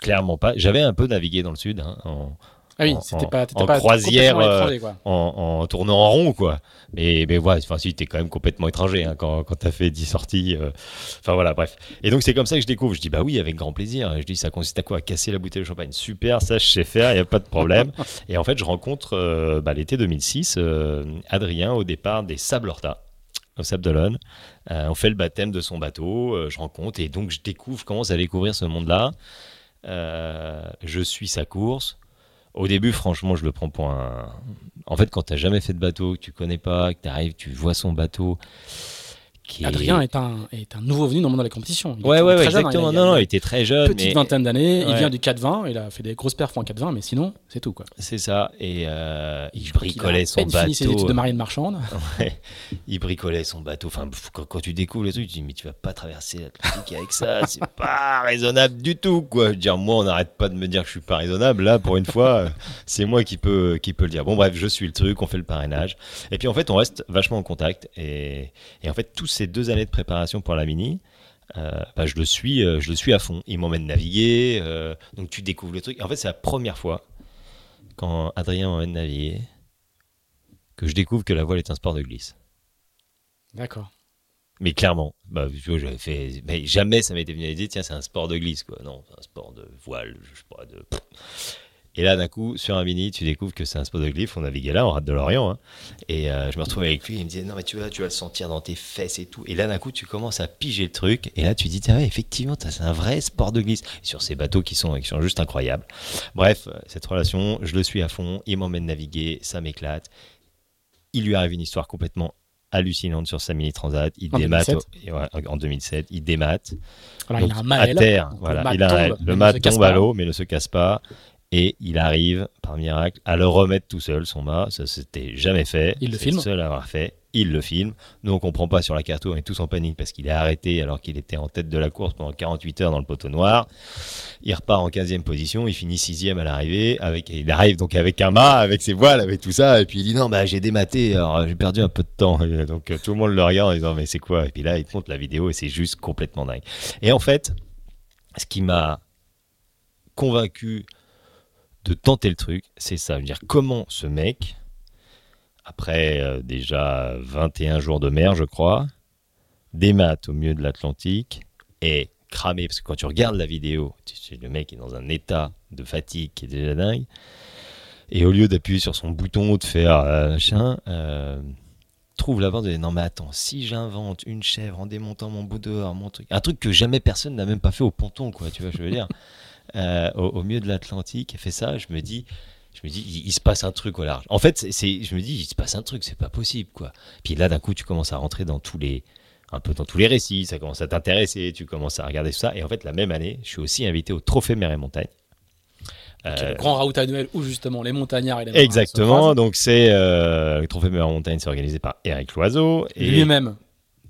clairement pas, j'avais un peu navigué dans le sud hein, en,
ah oui, c'était pas,
en croisière, euh, en, tournant en rond, quoi. Mais, mais voilà, enfin, si, t'es quand même complètement étranger hein, quand, quand t'as fait 10 sorties. Euh. Enfin voilà, bref. Et donc, c'est comme ça que je découvre. Je dis, bah oui, avec grand plaisir. Je dis, ça consiste à quoi? À casser la bouteille de champagne. Super, ça, je sais faire, il n'y a pas de problème. (laughs) et en fait, je rencontre euh, bah, l'été 2006 Adrien au départ des Sables Horta au Sable d'Olonne. on fait le baptême de son bateau, je rencontre et donc je découvre, je commence à découvrir ce monde-là. Je suis sa course, au début, franchement, je le prends pour un. En fait, quand tu n'as jamais fait de bateau, que tu connais pas, que tu arrives, tu vois son bateau,
Adrien est... un, est un nouveau venu dans le monde de la compétition.
Il ouais, ouais, hein. exactement. non, non, il était très jeune.
Petite vingtaine d'années, il vient du 4-20, il a fait des grosses perfs en 4-20, mais sinon, c'est tout. quoi.
C'est ça, et euh, il bricolait son bateau. Fini
ses études de marine marchande. (laughs)
ouais. Il bricolait son bateau. Enfin, quand, tu découvres les trucs, tu te dis, mais tu vas pas traverser l'Atlantique avec ça, (laughs) c'est pas raisonnable du tout. quoi. Je veux dire, moi, on n'arrête pas de me dire que je suis pas raisonnable. Là, pour une fois, (laughs) c'est moi qui peux, qui peut le dire. Bon, bref, je suis le truc, on fait le parrainage. Et puis, en fait, on reste vachement en contact. Et, et en fait, tous ces deux années de préparation, pour la Mini, euh, bah, je le suis, euh, je le suis à fond. Il m'emmène naviguer, euh, donc tu découvres le truc. En fait, c'est la première fois quand Adrien m'emmène naviguer que je découvre que la voile est un sport de glisse.
D'accord.
Mais clairement, bah, j'avais fait, mais jamais ça m'était venu à l'idée, tiens, c'est un sport de glisse, quoi. Non, c'est un sport de voile, je sais pas, de. Et là, d'un coup, sur un mini, tu découvres que c'est un spot de glyphe. On naviguait là, en rade de l'Orient. Hein. Et euh, je me retrouvais avec lui. Il me disait Non, mais tu vas, tu vas le sentir dans tes fesses et tout. Et là, d'un coup, tu commences à piger le truc. Et là, tu dis Tiens, effectivement, c'est un vrai sport de glisse. sur ces bateaux qui sont, qui sont juste incroyables. Bref, cette relation, je le suis à fond. Il m'emmène naviguer. Ça m'éclate. Il lui arrive une histoire complètement hallucinante sur sa mini transat. Il démate en 2007. Il démate.
il a un mal,
à terre. Voilà, le il a le mat tombe à l'eau, mais ne se casse pas et il arrive, par miracle, à le remettre tout seul, son mât. Ça s'était jamais fait.
Il le filme.
le seul à avoir fait. Il le filme. Nous, on comprend pas sur la carte, on est tous en panique parce qu'il est arrêté alors qu'il était en tête de la course pendant 48 heures dans le poteau noir. Il repart en 15e position, il finit 6e à l'arrivée. Avec, il arrive donc avec un mât, avec ses voiles, avec tout ça. Et puis il dit non, bah, j'ai dématé, alors j'ai perdu un peu de temps. donc tout le monde le regarde en disant mais c'est quoi? Et puis là, il te montre la vidéo et c'est juste complètement dingue. Et en fait, ce qui m'a convaincu de tenter le truc, c'est ça. Dire comment ce mec, après euh, déjà 21 jours de mer, je crois, démat au milieu de l'Atlantique, est cramé. Parce que quand tu regardes la vidéo, tu le mec est dans un état de fatigue qui est déjà dingue. Et au lieu d'appuyer sur son bouton de faire euh, machin, euh, trouve la bande de non mais attends, si j'invente une chèvre en démontant mon bout dehors, mon truc, un truc que jamais personne n'a même pas fait au ponton, quoi, tu vois, je veux dire? (laughs) Euh, au, milieu de l'Atlantique fait ça, je me dis, je me dis, il, se passe un truc au large. En fait, c'est, je me dis, il se passe un truc, c'est pas possible, quoi. Puis là, d'un coup, tu commences à rentrer dans tous les, un peu dans tous les récits, ça commence à t'intéresser, tu commences à regarder ça. Et en fait, la même année, je suis aussi invité au Trophée Mer et Montagne.
le grand raout annuel où justement les montagnards et les
Exactement, donc c'est euh, le Trophée Mer et Montagne, c'est organisé par Eric Loiseau.
Et lui-même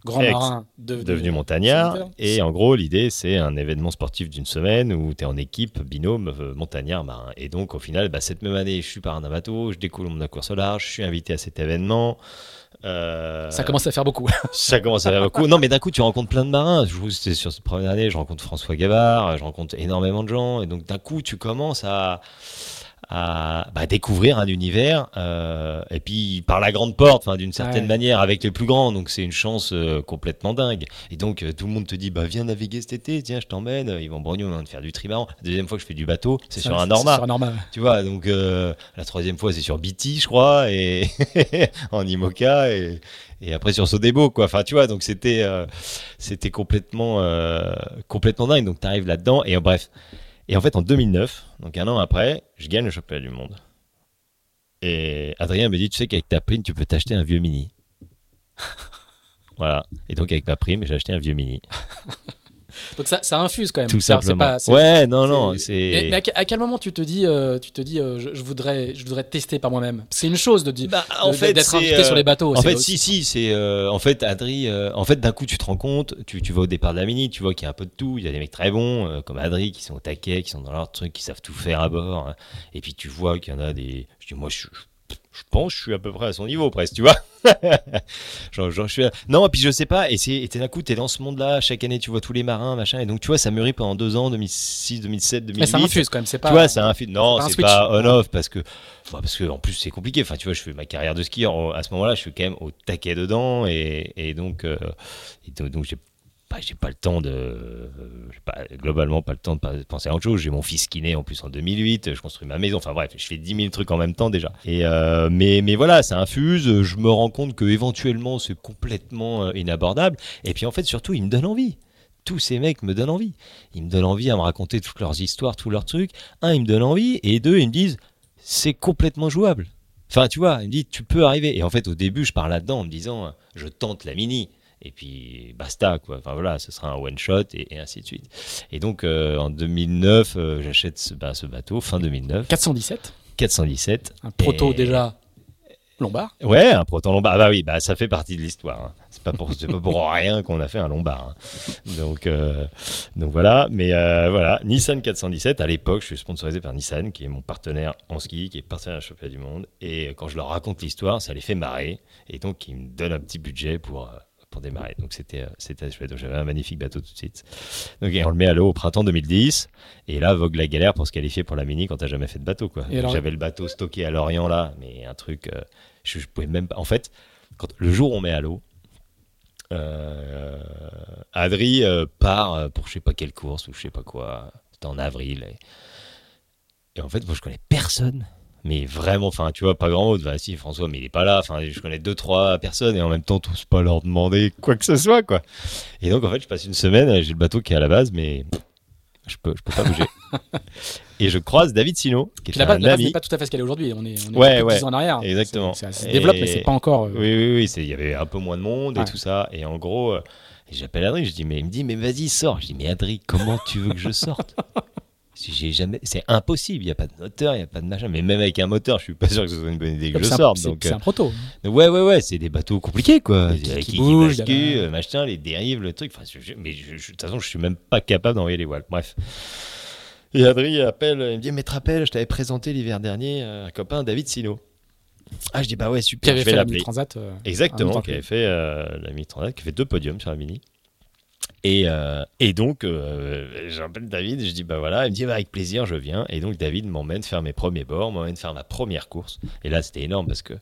grand marin
devenu, montagnard. Et en gros, l'idée, c'est un événement sportif d'une semaine où tu es en équipe, binôme, euh, montagnard, marin. Et donc, au final, bah, cette même année, je suis parrain d'un bateau, je découle mon course au large, je suis invité à cet événement.
Euh, ça commence à faire beaucoup. (laughs)
ça commence à faire beaucoup. Non, mais d'un coup, tu rencontres plein de marins. Je c'était sur cette première année, je rencontre François Gavard, je rencontre énormément de gens. Et donc, d'un coup, tu commences à à bah, découvrir un univers euh, et puis par la grande porte, enfin d'une certaine manière avec les plus grands. Donc c'est une chance euh, complètement dingue. Et donc euh, tout le monde te dit bah viens naviguer cet été, tiens je t'emmène. Ils vont brogner, on va faire du trimaran. La deuxième fois que je fais du bateau, c'est sur un Norma.
Sur un Norma.
Tu vois donc la troisième fois c'est sur BT je crois et (laughs) en Imoca et et après sur Sodebo quoi enfin tu vois donc c'était c'était complètement complètement dingue donc tu arrives là dedans et bref et en fait, en 2009, donc un an après, je gagne le championnat du monde. Et Adrien me dit, tu sais qu'avec ta prime, tu peux t'acheter un vieux mini. (laughs) voilà. Et donc avec ma prime, j'ai acheté un vieux mini. (laughs)
Donc ça, ça infuse quand même.
Tout simplement. ouais, non, non.
Mais, mais à, quel moment tu te dis, euh, tu te dis, euh, je, voudrais, je voudrais tester par moi-même? C'est une chose de dire, bah, en fait, d'être invité sur les bateaux.
En fait, si, si, c'est, euh, en fait, Adri, en fait, d'un coup, tu te rends compte, tu, tu vas au départ de la mini, tu vois qu'il y a un peu de tout. Il y a des mecs très bons, comme Adri, qui sont au taquet, qui sont dans leur truc, qui savent tout faire à bord. Hein. Et puis tu vois qu'il y en a des. Je dis, moi, je, je pense que je suis à peu près à son niveau presque, tu vois. (laughs) genre, je suis Non, et puis je sais pas, et c'est d'un coup, t'es dans ce monde-là, chaque année tu vois tous les marins, machin, et donc tu vois, ça mûrit pendant deux ans, 2006, 2007, 2008. Mais ça
infuse quand même, c'est pas.
Tu vois, c'est un Non, c'est pas on-off parce que, bah, parce que en plus c'est compliqué. Enfin, tu vois, je fais ma carrière de skieur à ce moment-là, je suis quand même au taquet dedans, et, et donc, euh, donc, donc j'ai j'ai pas le temps de. Pas, globalement, pas le temps de penser à autre chose. J'ai mon fils qui naît en plus en 2008, je construis ma maison. Enfin bref, je fais 10 000 trucs en même temps déjà. Et euh, mais, mais voilà, ça infuse. Je me rends compte que éventuellement c'est complètement euh, inabordable. Et puis en fait, surtout, il me donne envie tous ces mecs me donnent envie. Ils me donnent envie à me raconter toutes leurs histoires, tous leurs trucs. Un, ils me donnent envie, et deux, ils me disent c'est complètement jouable. Enfin, tu vois, ils me disent tu peux arriver. Et en fait, au début, je parle là-dedans en me disant je tente la mini et puis basta quoi. Enfin voilà, ce sera un one shot et, ainsi de suite. Et donc euh, en 2009, euh, j'achète ce, bah, ce, bateau fin 2009.
417.
417.
Un proto déjà lombard.
Ouais, un proto lombard. Ah bah oui, bah ça fait partie de l'histoire. Hein. C'est pas pour pas pour (laughs) rien qu'on a fait un lombard. Hein. Donc euh, donc voilà, mais voilà, Nissan 417 à l'époque, je suis sponsorisé par Nissan qui est mon partenaire en ski, qui est partenaire à championnat du monde et quand je leur raconte l'histoire, ça les fait marrer et donc ils me donnent un petit budget pour pour démarrer. Donc c'était euh, c'était chouette. j'avais un magnifique bateau tout de suite. Donc on le met à l'eau au printemps 2010. Et là vogue la galère pour se qualifier pour la mini quand t'as jamais fait de bateau quoi. J'avais le bateau stocké à Lorient là, mais un truc. Euh, je, pouvais même pas. En fait, quand le jour où on met à l'eau. Euh, Adri part pour je sais pas quelle course ou je sais pas quoi. C'était en avril. Et, et en fait, moi je connais personne mais vraiment, enfin, tu vois, pas grand monde. Bah, si, François, mais il est pas là. Enfin, je connais deux, trois personnes et en même temps, tous pas leur demander quoi que ce soit, quoi. Et donc, en fait, je passe une semaine, j'ai le bateau qui est à la base, mais je peux, je peux pas bouger. (laughs) et je croise David Sino, qui est un ami.
pas tout à fait ce qu'elle est aujourd'hui. On est, on est
ouais, ouais,
ans en arrière.
Exactement.
Ça se développe, mais c'est pas encore. Euh,
oui, oui, oui. Il y avait un peu moins de monde et tout ça. Et en gros, euh, j'appelle Adri, je dis, mais il me dit, mais vas-y, sors. Je dis, mais Adri, comment tu veux que je sorte? (laughs) j'ai jamais, c'est impossible. Il n'y a pas de moteur, il n'y a pas de machin. Mais même avec un moteur, je suis pas sûr que ce soit une bonne idée que je sorte.
C'est un proto.
ouais, ouais, ouais, c'est des bateaux compliqués, quoi. Qui, bougent, euh, machin, les dérives, le truc. Enfin, mais de toute façon, je suis même pas capable d'envoyer les voiles. Bref. Et Adrien appelle, il me dit, mais te rappelles, je t'avais présenté l'hiver dernier un copain, David Sino. Ah, je dis, bah ouais, super,
qui avait
je vais
l'appeler. Transat. Euh,
Exactement, qui avait fait euh, la Mini Transat, qui fait deux podiums sur la Mini. Et, euh, et donc, euh, j'appelle David, je dis, bah voilà, il me dit, bah, avec plaisir, je viens. Et donc, David m'emmène faire mes premiers bords, m'emmène faire ma première course. Et là, c'était énorme parce que,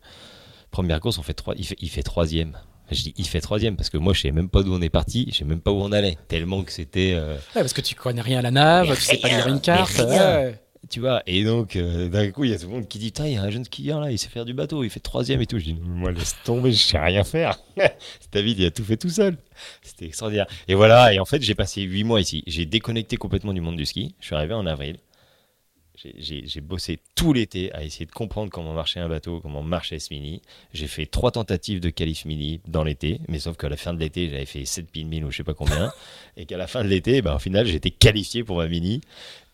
première course, on fait trois, il, fait, il fait troisième. Je dis, il fait troisième parce que moi, je sais même pas d'où on est parti, je sais même pas où on allait, tellement que c'était. Euh,
ouais, parce que tu connais rien à la nave, tu sais pas lire une carte.
Tu vois, et donc, d'un coup, il y a tout le monde qui dit Putain, il y a un jeune skieur là, il sait faire du bateau, il fait troisième et tout. Je dis Moi, laisse tomber, je sais rien faire. (laughs) David, il a tout fait tout seul. C'était extraordinaire. Et voilà, et en fait, j'ai passé huit mois ici. J'ai déconnecté complètement du monde du ski. Je suis arrivé en avril. J'ai bossé tout l'été à essayer de comprendre comment marchait un bateau, comment marchait ce mini. J'ai fait trois tentatives de qualif mini dans l'été, mais sauf qu'à la fin de l'été, j'avais fait 7000 000 ou je sais pas combien. (laughs) et qu'à la fin de l'été, ben, au final, j'étais qualifié pour ma mini.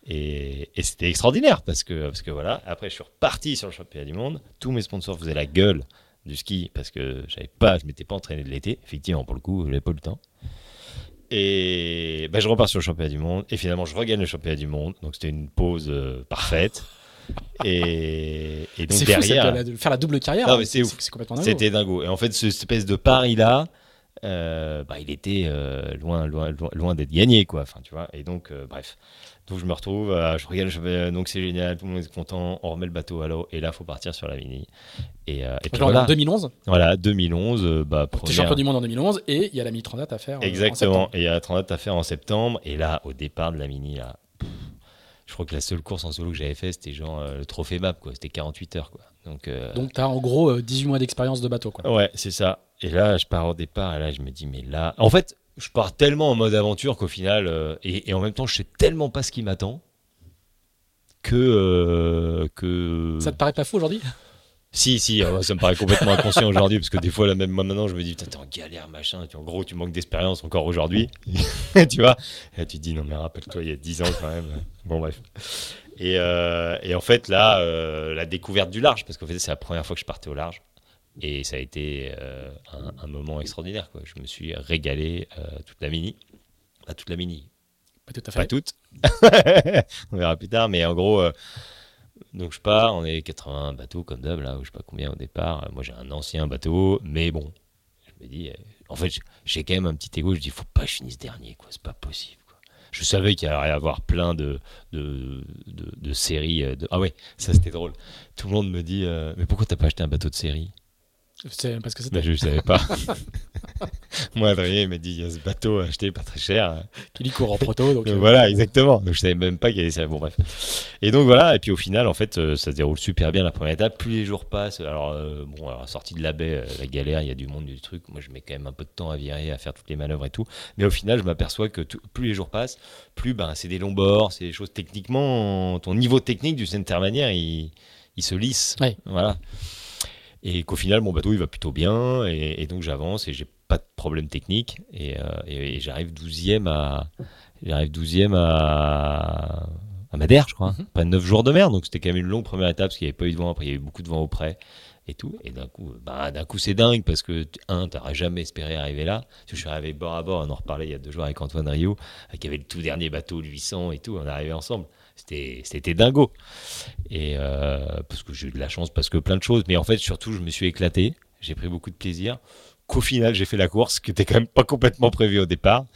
Et, c'était extraordinaire parce que, parce que voilà, après je suis reparti sur le championnat du monde. Tous mes sponsors faisaient la gueule du ski parce que j'avais pas, je m'étais pas entraîné de l'été. Effectivement, pour le coup, j'avais pas le temps. Et ben, je repars sur le championnat du monde. Et finalement, je regagne le championnat du monde. Donc c'était une pause euh, parfaite. Et, et donc derrière.
Fou, faire la double carrière.
c'est complètement dingo. C'était dingo. Et en fait, cette espèce de Paris-là, euh, bah, il était euh, loin, loin, loin, d'être gagné, quoi. Enfin, tu vois. Et donc, bref. Donc je me retrouve, euh, je regarde, je donc c'est génial, tout le monde est content, on remet le bateau à l'eau et là faut partir sur la mini.
Et, euh, puis voilà. en 2011
Voilà, 2011. Euh, bah,
première... champion du monde en 2011 et il y a la mini transat à faire.
Exactement, et il y a la transat à faire en septembre et là au départ de la mini là. je crois que la seule course en solo que j'avais fait, c'était genre le trophée MAP, quoi. C'était 48 heures, quoi. Donc,
Donc tu as en gros 18 mois d'expérience de bateau, quoi.
Ouais, c'est ça. Et là, je pars au départ, et là, je me dis, mais là. En fait, je pars tellement en mode aventure qu'au final, euh, et, en même temps, je sais tellement pas ce qui m'attend que, euh, que.
Ça te paraît pas fou aujourd'hui?
Si, si, euh, ça me paraît complètement inconscient aujourd'hui, parce que des fois, là, même moi maintenant, je me dis, putain, t'es en galère, machin, en gros, tu manques d'expérience encore aujourd'hui, (laughs) tu vois. Et tu te dis, non, mais rappelle-toi, il y a 10 ans quand même. Bon, bref. Et, euh, et en fait, là, euh, la découverte du large, parce qu'en fait, c'est la première fois que je partais au large. Et ça a été un, un, moment extraordinaire, quoi. Je me suis régalé toute la mini. Pas toute la mini.
Pas tout à fait.
Pas toute. (laughs) On verra plus tard, mais en gros donc je pars, on est 80 bateaux comme d'hab, là, ou je sais pas combien au départ. Moi j'ai un ancien bateau, mais bon, je me dis, euh, en fait, j'ai quand même un petit ego, je dis, faut pas que je finisse dernier, quoi, c'est pas possible. Quoi. Je savais qu'il allait y avoir plein de, de, de, séries. Euh, de... Ah ouais, ça c'était drôle. Tout le monde me dit, euh, mais pourquoi t'as pas acheté un bateau de série?
Parce que
c'était. je ne savais pas. (laughs) Moi, Adrien il m'a dit il y a ce bateau acheté pas très cher.
Qui lui court en proto. Donc, (laughs)
euh. Voilà, exactement. Donc je savais même pas qu'il y avait ça. Bon, bref. Et donc voilà, et puis au final, en fait, euh, ça se déroule super bien la première étape. Plus les jours passent, alors, euh, bon, alors sortie de la baie, la galère, il y a du monde, du truc. Moi, je mets quand même un peu de temps à virer, à faire toutes les manœuvres et tout. Mais au final, je m'aperçois que plus les jours passent, plus ben, c'est des longs bords, c'est des choses techniquement. Ton niveau technique du center manière, il, il se lisse. Voilà et qu'au final mon bateau il va plutôt bien. Et, donc j'avance et j'ai pas de problème technique. Et, euh, j'arrive 12e à j'arrive 12e à à Madère je crois. Mm pas 9 jours de mer. Donc c'était quand même une longue première étape parce qu'il n'y avait pas eu de vent. Après il y a eu beaucoup de vent auprès et tout. Et d'un coup bah d'un coup c'est dingue parce que un t'aurais jamais espéré arriver là. Je suis arrivé bord à bord. On en reparlait il y a deux jours avec Antoine Rio qui avait le tout dernier bateau le 800 et tout. On est arrivé ensemble c'était dingo. Et euh, parce que j'ai eu de la chance, parce que plein de choses. Mais en fait, surtout, je me suis éclaté. J'ai pris beaucoup de plaisir. Qu'au final, j'ai fait la course, qui était quand même pas complètement prévue au départ.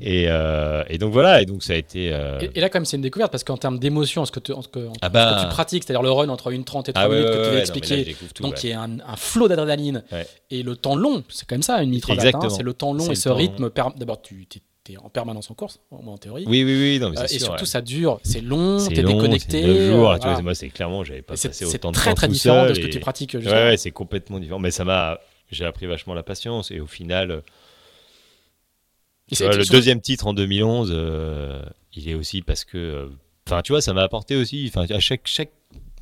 Et, euh, et, donc voilà. Et donc ça a été. Euh,
et, là, quand même, c'est une découverte parce qu'en termes d'émotion, ce, que, tu,
ah bah...
ce que tu pratiques, c'est-à-dire le run entre 1h30 et 3 ah minutes que tu as expliqué, donc il y a un, un flot d'adrénaline et le temps long, c'est quand même ça, une nitro hein, c'est le temps long et ce rythme. D'abord, tu t'es en permanence en course, en théorie.
Oui, oui, oui. Non, mais
euh,
et
surtout, ça dure, c'est long, t'es déconnecté.
C'est jours. Euh, vois, moi, c'est clairement, j'avais pas passé autant de temps.
C'est très, très différent de ce que tu pratiques.
Ouais, ouais c'est complètement différent. Mais ça m'a. J'ai appris vachement la patience. Et au final. le deuxième titre en 2011, euh, il est aussi parce que. Enfin, tu vois, ça m'a apporté aussi. Enfin, à chaque, chaque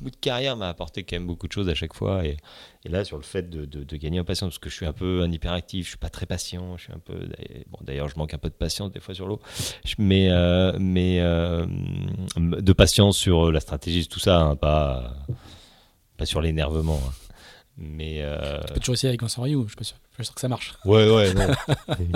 bout de carrière m'a apporté quand même beaucoup de choses à chaque fois. Et, là, sur le fait de, de, gagner en patience, parce que je suis un peu un hyperactif, je suis pas très patient, je suis un peu. Bon, d'ailleurs, je manque un peu de patience des fois sur l'eau, mais, euh, mais euh, de patience sur la stratégie, tout ça, hein, pas, pas sur l'énervement. Hein. Mais euh...
Tu peux toujours essayer avec Vincent Rioux, je suis sûr, je suis sûr que ça marche.
Ouais, ouais, (laughs) non.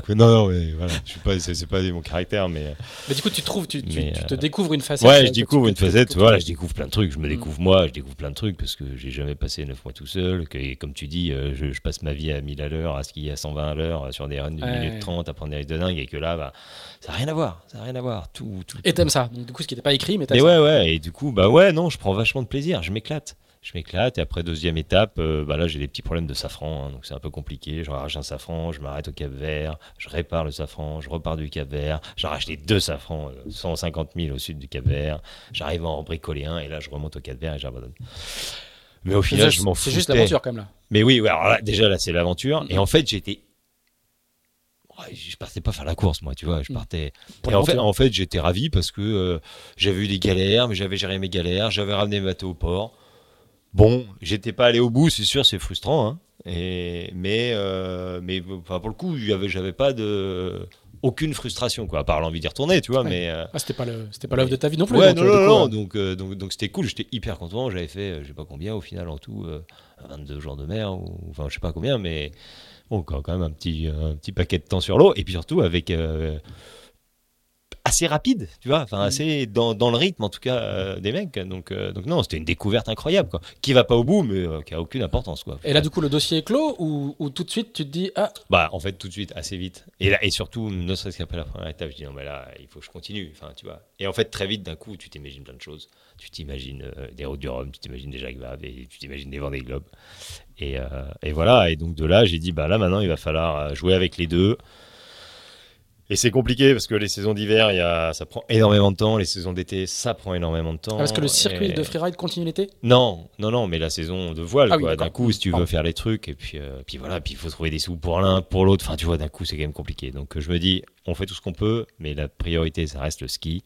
(laughs) non, non, mais voilà, je suis pas, c'est, pas mon caractère, mais.
Mais du coup, tu trouves, tu, tu, te euh, découvres une facette.
Ouais, je découvre une facette, voilà, je découvre plein de trucs, je me mm. découvre moi, je découvre plein de trucs parce que j'ai jamais passé 9 mois tout seul, que, et comme tu dis, euh, je, je, passe ma vie à 1000 à l'heure, à skier à 120 à l'heure, sur des runs de ouais. minute 30, à prendre des risques de dingue, et que là, bah, ça n'a rien à voir, ça n'a rien à voir, tout. tout
et t'aimes ça, donc du coup, ce qui n'était pas écrit, mais t'aimes
et ouais, ouais, et du coup, bah ouais, non, je prends vachement de plaisir, je m'éclate je m'éclate. Et après, deuxième étape, euh, bah là, j'ai des petits problèmes de safran, hein, donc c'est un peu compliqué. Je rarrache un safran, je m'arrête au Cap Vert, je répare le safran, je repars du Cap Vert, j'arrache les deux safrans, 150 euh, 000 au sud du Cap Vert, j'arrive à en bricoler un, et là, je remonte au Cap Vert et j'abandonne. Mais au final, je m'en fous.
C'est juste l'aventure, quand même, là.
Mais oui, alors là, déjà, là, c'est l'aventure. Mm. Et en fait, j'étais je partais pas faire la course moi tu vois je mm. partais et en fait, en fait j'étais ravi parce que euh, j'avais eu des galères mais j'avais géré mes galères j'avais ramené mes bateaux au port Bon, j'étais pas allé au bout, c'est sûr, c'est frustrant. Hein. Et, mais euh, mais enfin, pour le coup, j'avais pas de aucune frustration quoi, à part l'envie d'y retourner, tu vois. Mais euh,
ah, c'était pas le, c'était pas l'œuvre de ta vie non plus.
Ouais, non, non, non, donc euh, donc donc c'était cool. J'étais hyper content. J'avais fait, je sais pas combien au final en tout, 22 jours de mer ou enfin je sais pas combien, mais bon quand même un petit un petit paquet de temps sur l'eau et puis surtout avec assez rapide, tu vois, enfin mm. assez dans, dans, le rythme en tout cas euh, des mecs. Donc, euh, donc non, c'était une découverte incroyable, quoi. Qui va pas au bout, mais euh, qui a aucune importance, quoi.
Et là, du coup, le dossier est clos ou, ou, tout de suite tu te dis ah.
Bah, en fait, tout de suite, assez vite. Et là, et surtout, ne serait-ce qu'après la première étape, je dis non, mais là, il faut que je continue. Enfin, tu vois. Et en fait, très vite, d'un coup, tu t'imagines plein de choses. Tu t'imagines des routes du Rhum, tu t'imagines des Jacques Vabre, et tu t'imagines des Vendée Globe. Et, et voilà. Et donc de là, j'ai dit bah là maintenant, il va falloir jouer avec les deux. Et c'est compliqué parce que les saisons d'hiver, il y a, ça prend énormément de temps. Les saisons d'été, ça prend énormément de temps.
Ah, parce que le circuit de freeride continue l'été?
Non, non, non, mais la saison de voile, ah d'un coup, si tu veux faire les trucs, et puis, euh, puis voilà, puis il faut trouver des sous pour l'un, pour l'autre. Enfin, tu vois, d'un coup, c'est quand même compliqué. Donc je me dis, on fait tout ce qu'on peut, mais la priorité, ça reste le ski.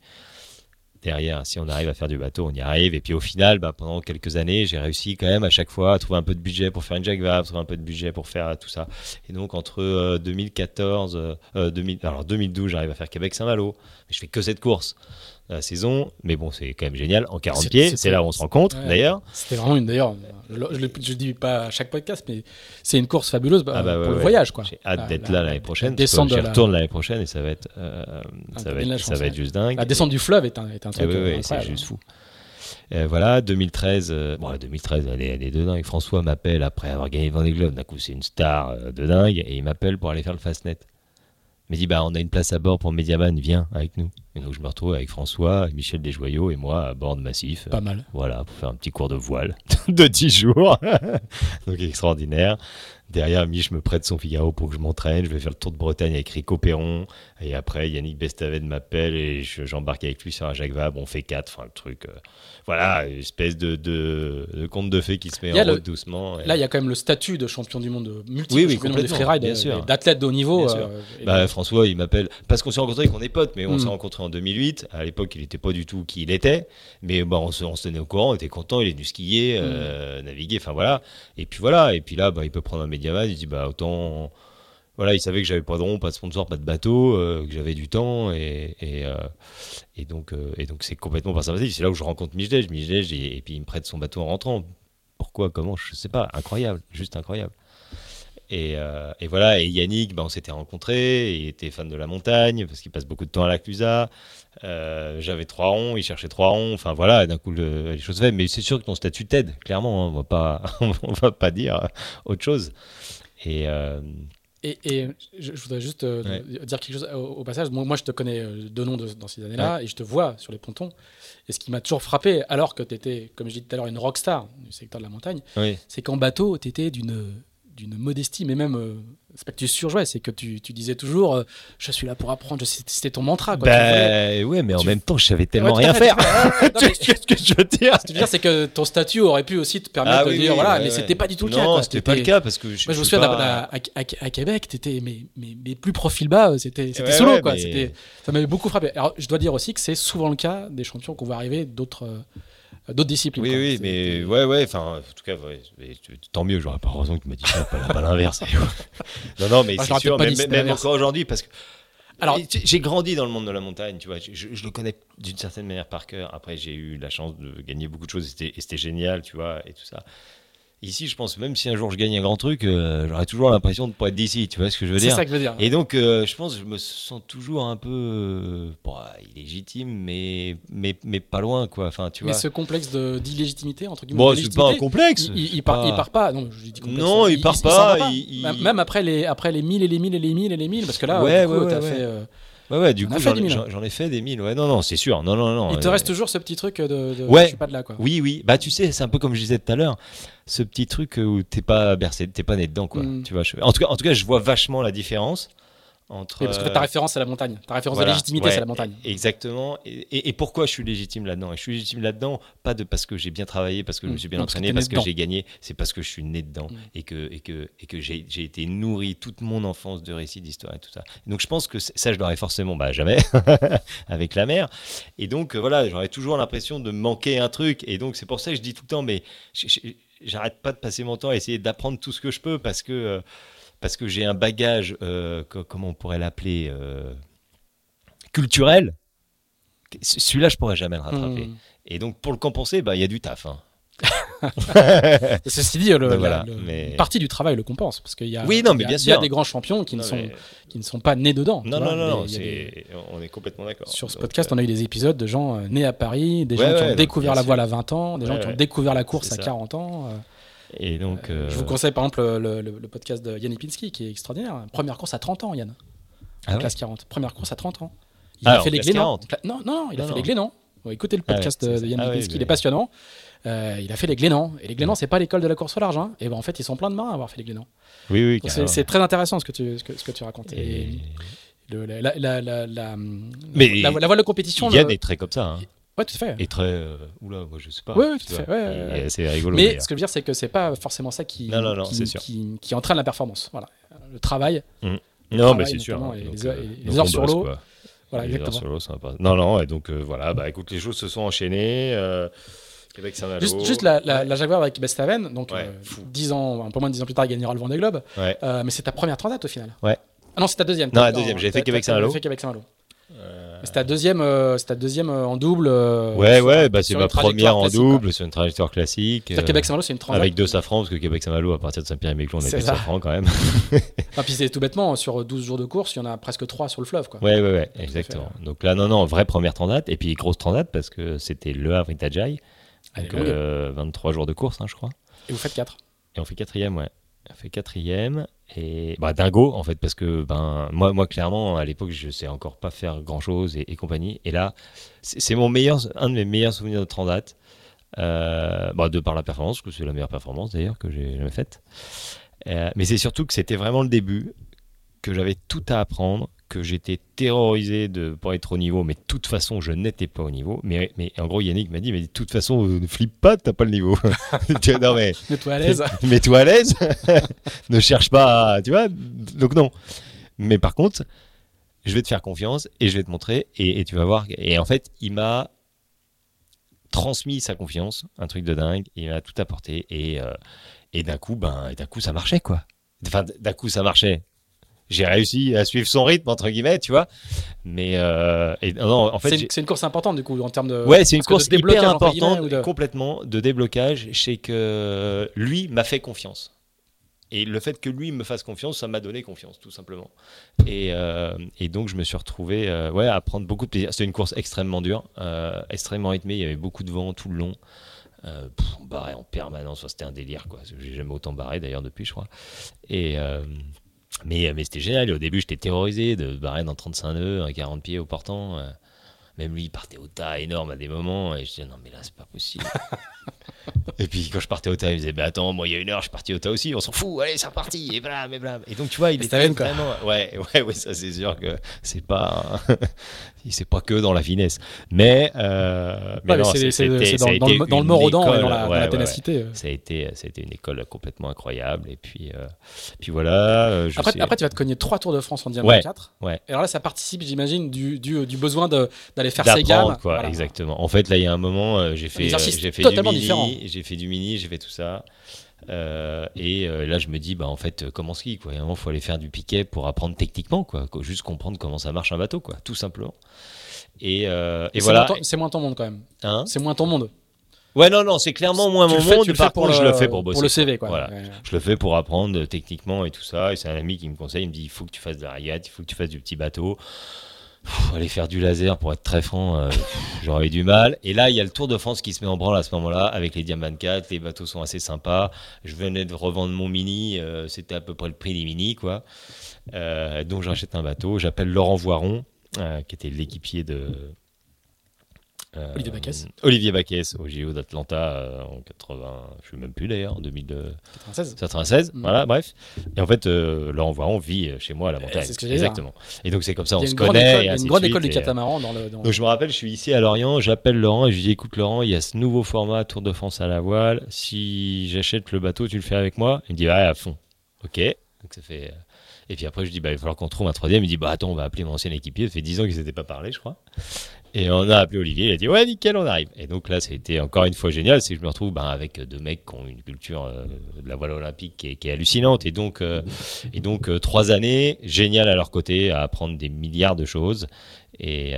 Derrière, si on arrive à faire du bateau, on y arrive. Et puis au final, bah, pendant quelques années, j'ai réussi quand même à chaque fois à trouver un peu de budget pour faire une Jacques Vabre, trouver un peu de budget pour faire tout ça. Et donc entre 2014, 2000, alors 2012, j'arrive à faire Québec-Saint-Malo. Mais je fais que cette course la saison. Mais bon, c'est quand même génial. En 40 pieds, c'est là où on se rencontre d'ailleurs.
C'était vraiment une. D'ailleurs, je ne dis pas à chaque podcast, mais c'est une course fabuleuse bah, ah bah pour le voyage.
J'ai hâte d'être là l'année prochaine. Descendre je retourne l'année prochaine et ça va être, euh, ça, va être, ça va être juste dingue.
La descente du fleuve est un, est un truc.
C'est juste fou. voilà, 2013, euh, bon, 2013, elle est, elle est de dingue. François m'appelle après avoir gagné Vendée Globe. D'un coup, c'est une star euh, de dingue et il m'appelle pour aller faire le Fastnet. Me dit bah on a une place à bord pour Mediaman, viens avec nous. Et donc je me retrouve avec François, Michel Desjoyaux et moi à bord de Massif.
Pas mal.
Voilà, pour faire un petit cours de voile (laughs) de 10 jours. (laughs) donc extraordinaire. Derrière, Mich me prête son Figaro pour que je m'entraîne. Je vais faire le tour de Bretagne avec Rico Perron. Et après, Yannick Bestaven m'appelle et j'embarque avec lui sur un Jacques Vabre. On fait quatre. Enfin, le truc. Euh, voilà, une espèce de, de, conte de fées qui se met en route doucement.
Là, il y a quand même le statut de champion du monde multiple, oui, oui, de freeride, d'athlète de haut niveau.
Euh, bah, François, il m'appelle parce qu'on s'est rencontrés qu'on est potes, mais on hmm. s'est rencontrés en 2008. À l'époque, il n'était pas du tout qui il était, mais bah, on, se, on se tenait au courant, on était content. Il est venu skier, euh, hmm. naviguer, enfin voilà. Et puis voilà, et puis là, bah, il peut prendre un Il dit bah autant voilà, il savait que j'avais pas de rond, pas de sponsor, pas de bateau, euh, que j'avais du temps et, et, euh, euh, donc c'est complètement par sympathie. C'est là où je rencontre Michel, Michel et, et puis il me prête son bateau en rentrant. Pourquoi, comment, je sais pas, incroyable, juste incroyable. Et, et voilà, et Yannick, ben, on s'était rencontrés, il était fan de la montagne parce qu'il passe beaucoup de temps à la Clusa. J'avais trois ronds, il cherchait trois ronds. Enfin voilà, d'un coup les choses fait. Mais c'est sûr que ton statut t'aide, clairement. Hein, on va pas, (laughs) on va pas dire autre chose. Et,
et, je, voudrais juste euh, dire quelque chose au, passage. Moi, moi, je te connais euh, de nom dans ces années-là et je te vois sur les pontons. Et ce qui m'a toujours frappé, alors que tu étais, comme je disais tout à l'heure, une rockstar du secteur de la montagne, c'est qu'en bateau, tu étais d'une modestie, mais même euh, c'est pas que tu surjouais, c'est que tu, tu, disais toujours euh, je suis là pour apprendre, c'était ton mantra. Quoi.
Bah, ouais, mais en même temps, je savais tellement rien faire. Qu'est-ce (laughs) que je veux dire
Ce que je veux dire, c'est que ton statut aurait pu aussi te permettre ah de dire voilà, mais c'était pas du tout le cas.
Non, c'était pas le cas parce que
je, Moi, je me souviens à, à, Québec, t'étais mais, mais, mais, plus profil bas, c'était solo quoi. Ça m'avait beaucoup frappé. Alors, je dois dire aussi que c'est souvent le cas des champions qu'on voit arriver d'autres d'autres disciplines.
Oui, oui, mais ouais, ouais, enfin, en tout cas, tant mieux, j'aurais pas raison que tu m'as dit ça, pas, l'inverse. (laughs) non, non, mais ah, c'est sûr, même, encore aujourd'hui, parce que. Alors, j'ai grandi dans le monde de la montagne, tu vois, je, le connais d'une certaine manière par cœur. Après, j'ai eu la chance de gagner beaucoup de choses et c'était génial, tu vois, et tout ça. Ici, je pense, même si un jour je gagne un grand truc, euh, j'aurais toujours l'impression de ne pas être d'ici, tu vois ce que je veux dire
C'est ça que je veux dire.
Et donc, euh, je pense, je me sens toujours un peu euh, illégitime, mais, mais, mais pas loin, quoi. Enfin, tu
mais
vois.
ce complexe d'illégitimité, entre
guillemets. Bon, c'est pas un complexe.
Il, il, part, il, part, pas. Non, je dis complexe,
non il, part pas.
Même après les, après les 1000 et les 1000 et les 1000 et les 1000, parce que là, ouais, ouais, as fait.
Ouais, ouais, du coup, j'en ai fait des mille. Ouais, non, non, c'est sûr. Non, non, non.
Il te reste toujours ce petit truc de, de ouais. je suis pas de là, quoi.
Oui, oui. Bah, tu sais, c'est un peu comme je disais tout à l'heure, ce petit truc où t'es pas bercé, t'es pas né dedans, quoi. Mm. Tu vois. En tout cas, en tout cas, je vois vachement la différence
parce que ta référence c'est la montagne, ta référence de légitimité c'est la montagne.
Exactement. Et, pourquoi je suis légitime là-dedans? Et je suis légitime là-dedans, pas de parce que j'ai bien travaillé, parce que je me mm. suis bien entraîné, parce que, j'ai gagné, c'est parce que je suis né dedans mm. et que, et que, et que j'ai, été nourri toute mon enfance de récits, d'histoire et tout ça. Donc je pense que ça, je l'aurais forcément, bah jamais, (laughs) avec la mer. Et donc euh, voilà, j'aurais toujours l'impression de manquer un truc. Et donc c'est pour ça que je dis tout le temps, mais j'arrête pas de passer mon temps à essayer d'apprendre tout ce que je peux parce que. Euh, parce que j'ai un bagage, euh, comment on pourrait l'appeler, euh, culturel. Celui-là, je pourrais jamais le rattraper. Hmm. Et donc, pour le compenser, bah, il y a du taf. Hein. (laughs)
Ceci dit, le, partie du travail le compense parce qu'il y a,
oui, non, mais
bien
sûr.
y a des grands champions qui ne sont qui ne sont pas nés dedans.
Non, non, non, on est complètement d'accord.
Sur ce podcast, on a eu des épisodes de gens euh, nés à Paris, des gens qui ont découvert la voile à 20 ans, des gens qui ont découvert la course à 40 ans.
Et donc,
euh, Je vous conseille par exemple le, podcast de Yann Ipinski qui est extraordinaire. Première course à 30 ans, Yann. Ah classe 40. Première course à 30 ans. Il a fait les Glénans. Non, non, il a fait les Glénans. écoutez le ah podcast de Yann ah Lipinski, il est passionnant. Euh, il a fait les Glénans. Et les Glénans, c'est pas l'école de la course au large. Hein. Et ben, en fait, ils sont plein de mains à avoir fait les Glénans.
Oui, oui.
C'est très intéressant ce que tu, ce que, tu racontes. Et... la, la, la, la,
Mais
la, voile de compétition.
Yann est très comme ça. Hein.
Ouais, tout à fait.
Et très. Euh, oula, moi je sais pas.
Ouais, tout à fait. Ouais,
c'est rigolo.
Mais ce que je veux dire, c'est que c'est pas forcément ça qui,
non, non, non,
qui, qui, qui, entraîne la performance. Voilà. Le travail.
Mmh. non, mais c'est sûr.
Et les, heures, sur l'eau. Voilà,
exactement. Non, non, et donc voilà, bah écoute, les choses se sont enchaînées. Québec.
Juste, juste la, la, Jaguar avec Bestaven, donc 10 ans, un peu moins de 10 ans plus tard, il gagnera le Vendée Globe. mais c'est ta première transat au final.
Ouais.
Ah non, c'est ta deuxième.
Non, la deuxième, j'ai fait Québec Saint-Malo.
fait Québec Saint-Malo. C'est ta deuxième, euh, ta deuxième euh, en double. Euh,
ouais, ouais, bah c'est ma première en double, c'est une trajectoire classique.
Québec Saint-Malo, c'est une transat.
Avec deux safrans, parce que Québec Saint-Malo, à partir de Saint-Pierre-et-Miquelon, on a deux safrans quand même. (laughs)
ah, puis c'est tout bêtement, sur 12 jours de course, il y en a presque 3 sur le fleuve. Quoi.
Ouais, ouais, ouais, exactement. Donc là, non, non, vraie première transat, et puis grosse transat, parce que c'était Le Havre Itajai. Donc 23 jours de course, hein, je crois.
Et vous faites 4
Et on fait quatrième, ouais. On fait quatrième et bah, dingo en fait parce que ben moi moi clairement à l'époque je sais encore pas faire grand chose et, compagnie et là c'est mon meilleur un de mes meilleurs souvenirs de Transat euh, bah, de par la performance que c'est la meilleure performance d'ailleurs que j'ai jamais faite euh, mais c'est surtout que c'était vraiment le début que j'avais tout à apprendre que j'étais terrorisé de pas être au niveau, mais de toute façon, je n'étais pas au niveau. Mais, mais en gros, Yannick m'a dit, mais de toute façon, ne flippe pas, t'as pas le niveau. (laughs)
non, mais. (laughs) Mets-toi à l'aise. (laughs)
Mets-toi à l'aise. ne cherche pas, tu vois. Donc, non. Mais par contre, je vais te faire confiance et je vais te montrer et, tu vas voir. Et en fait, il m'a transmis sa confiance, un truc de dingue. Il m'a tout apporté et, euh, et d'un coup, ben, d'un coup, ça marchait, quoi. Enfin, d'un coup, ça marchait j'ai réussi à suivre son rythme entre guillemets, tu vois. Mais euh, et, non, en fait,
c'est une, course importante du coup en termes de.
Ouais, c'est une course hyper importante, complètement de déblocage. Sais que lui m'a fait confiance. Et le fait que lui me fasse confiance, ça m'a donné confiance, tout simplement. Et, euh, et, donc, je me suis retrouvé euh, ouais, à prendre beaucoup de plaisir. C'était une course extrêmement dure, extrêmement rythmée. Il y avait beaucoup de vent tout le long. Euh, on barrait en permanence. C'était un délire, quoi. J'ai jamais autant barré, d'ailleurs, depuis, je crois. Et, mais, mais c'était génial. au début, j'étais terrorisé de barrer dans 35 nœuds, un 40 pieds au portant. Euh. Même lui, il partait au tas énorme à des moments. Et je disais, non, mais là, c'est pas possible. (laughs) et puis, quand je partais au tas, il disait, bah attends, moi, il y a une heure, je suis parti au tas aussi. On s'en fout, allez, c'est reparti. Et blam, et blam. Et donc, tu vois, il était vraiment. Ouais, ouais, ouais, ça, c'est sûr que c'est pas. (laughs) c'est pas que dans la finesse. Mais. Euh, mais
c'est dans, dans, le, dans le mordant et dans la, la ténacité.
Ça, a été, ça a été une école complètement incroyable. Et puis, euh, puis voilà. Euh,
après, après, tu vas te cogner trois Tours de France en Diamant 4.
Ouais.
Et alors là, ça participe, j'imagine, du, du, du besoin d'aller faire ses gammes.
Quoi, Exactement. En fait, là, il y a un moment, euh, j'ai fait, euh, j'ai fait du mini, j'ai fait du mini, j'ai fait tout ça. Euh, et là, je me dis, bah en fait, comment ski, quoi. Il faut aller faire du piquet pour apprendre techniquement, quoi. Juste comprendre comment ça marche un bateau, quoi, tout simplement. Et, et, voilà.
C'est moins ton monde quand même. Hein? C'est moins ton monde.
Ouais, non, non, c'est clairement moins mon monde. Par contre, je le fais pour bosser.
Pour le CV, quoi.
Voilà. Je le fais pour apprendre techniquement et tout ça. Et c'est un ami qui me conseille, il me dit, il faut que tu fasses de la régate, il faut que tu fasses du petit bateau aller faire du laser, pour être très franc, euh, j'aurais du mal. Et là, il y a le Tour de France qui se met en branle à ce moment-là, avec les Diamant 4. Les bateaux sont assez sympas. Je venais de revendre mon mini, euh, c'était à peu près le prix des mini, quoi. Euh, donc j'achète un bateau. J'appelle Laurent Voiron, qui était l'équipier de,
euh, Olivier Baquès.
Olivier Baquès au JO d'Atlanta euh, en 80, je ne sais même plus d'ailleurs, en
2096.
96, mm. voilà, bref. Et en fait, euh, Laurent Voiron vit chez moi à la montagne. C'est ce que Exactement. Et donc c'est comme ça, on se connaît.
il y a une grande école du catamaran dans le.
Donc je me rappelle, je suis ici à Lorient, j'appelle Laurent et je lui dis écoute Laurent, il y a ce nouveau format Tour de France à la voile. Si j'achète le bateau, tu le fais avec moi? Il me dit ouais, à fond. Ok. Donc ça fait. Et puis après, je dis, bah, il va falloir qu'on trouve un troisième. Il dit, bah, attends, on va appeler mon ancien équipier. Ça fait 10 ans qu'ils s'étaient pas parlé, je crois. Et on a appelé Olivier, il a dit ouais nickel on arrive. Et donc là été encore une fois génial, c'est que je me retrouve ben, avec deux mecs qui ont une culture euh, de la voile olympique qui est, hallucinante et donc euh, et donc euh, trois années génial à leur côté à apprendre des milliards de choses. Et,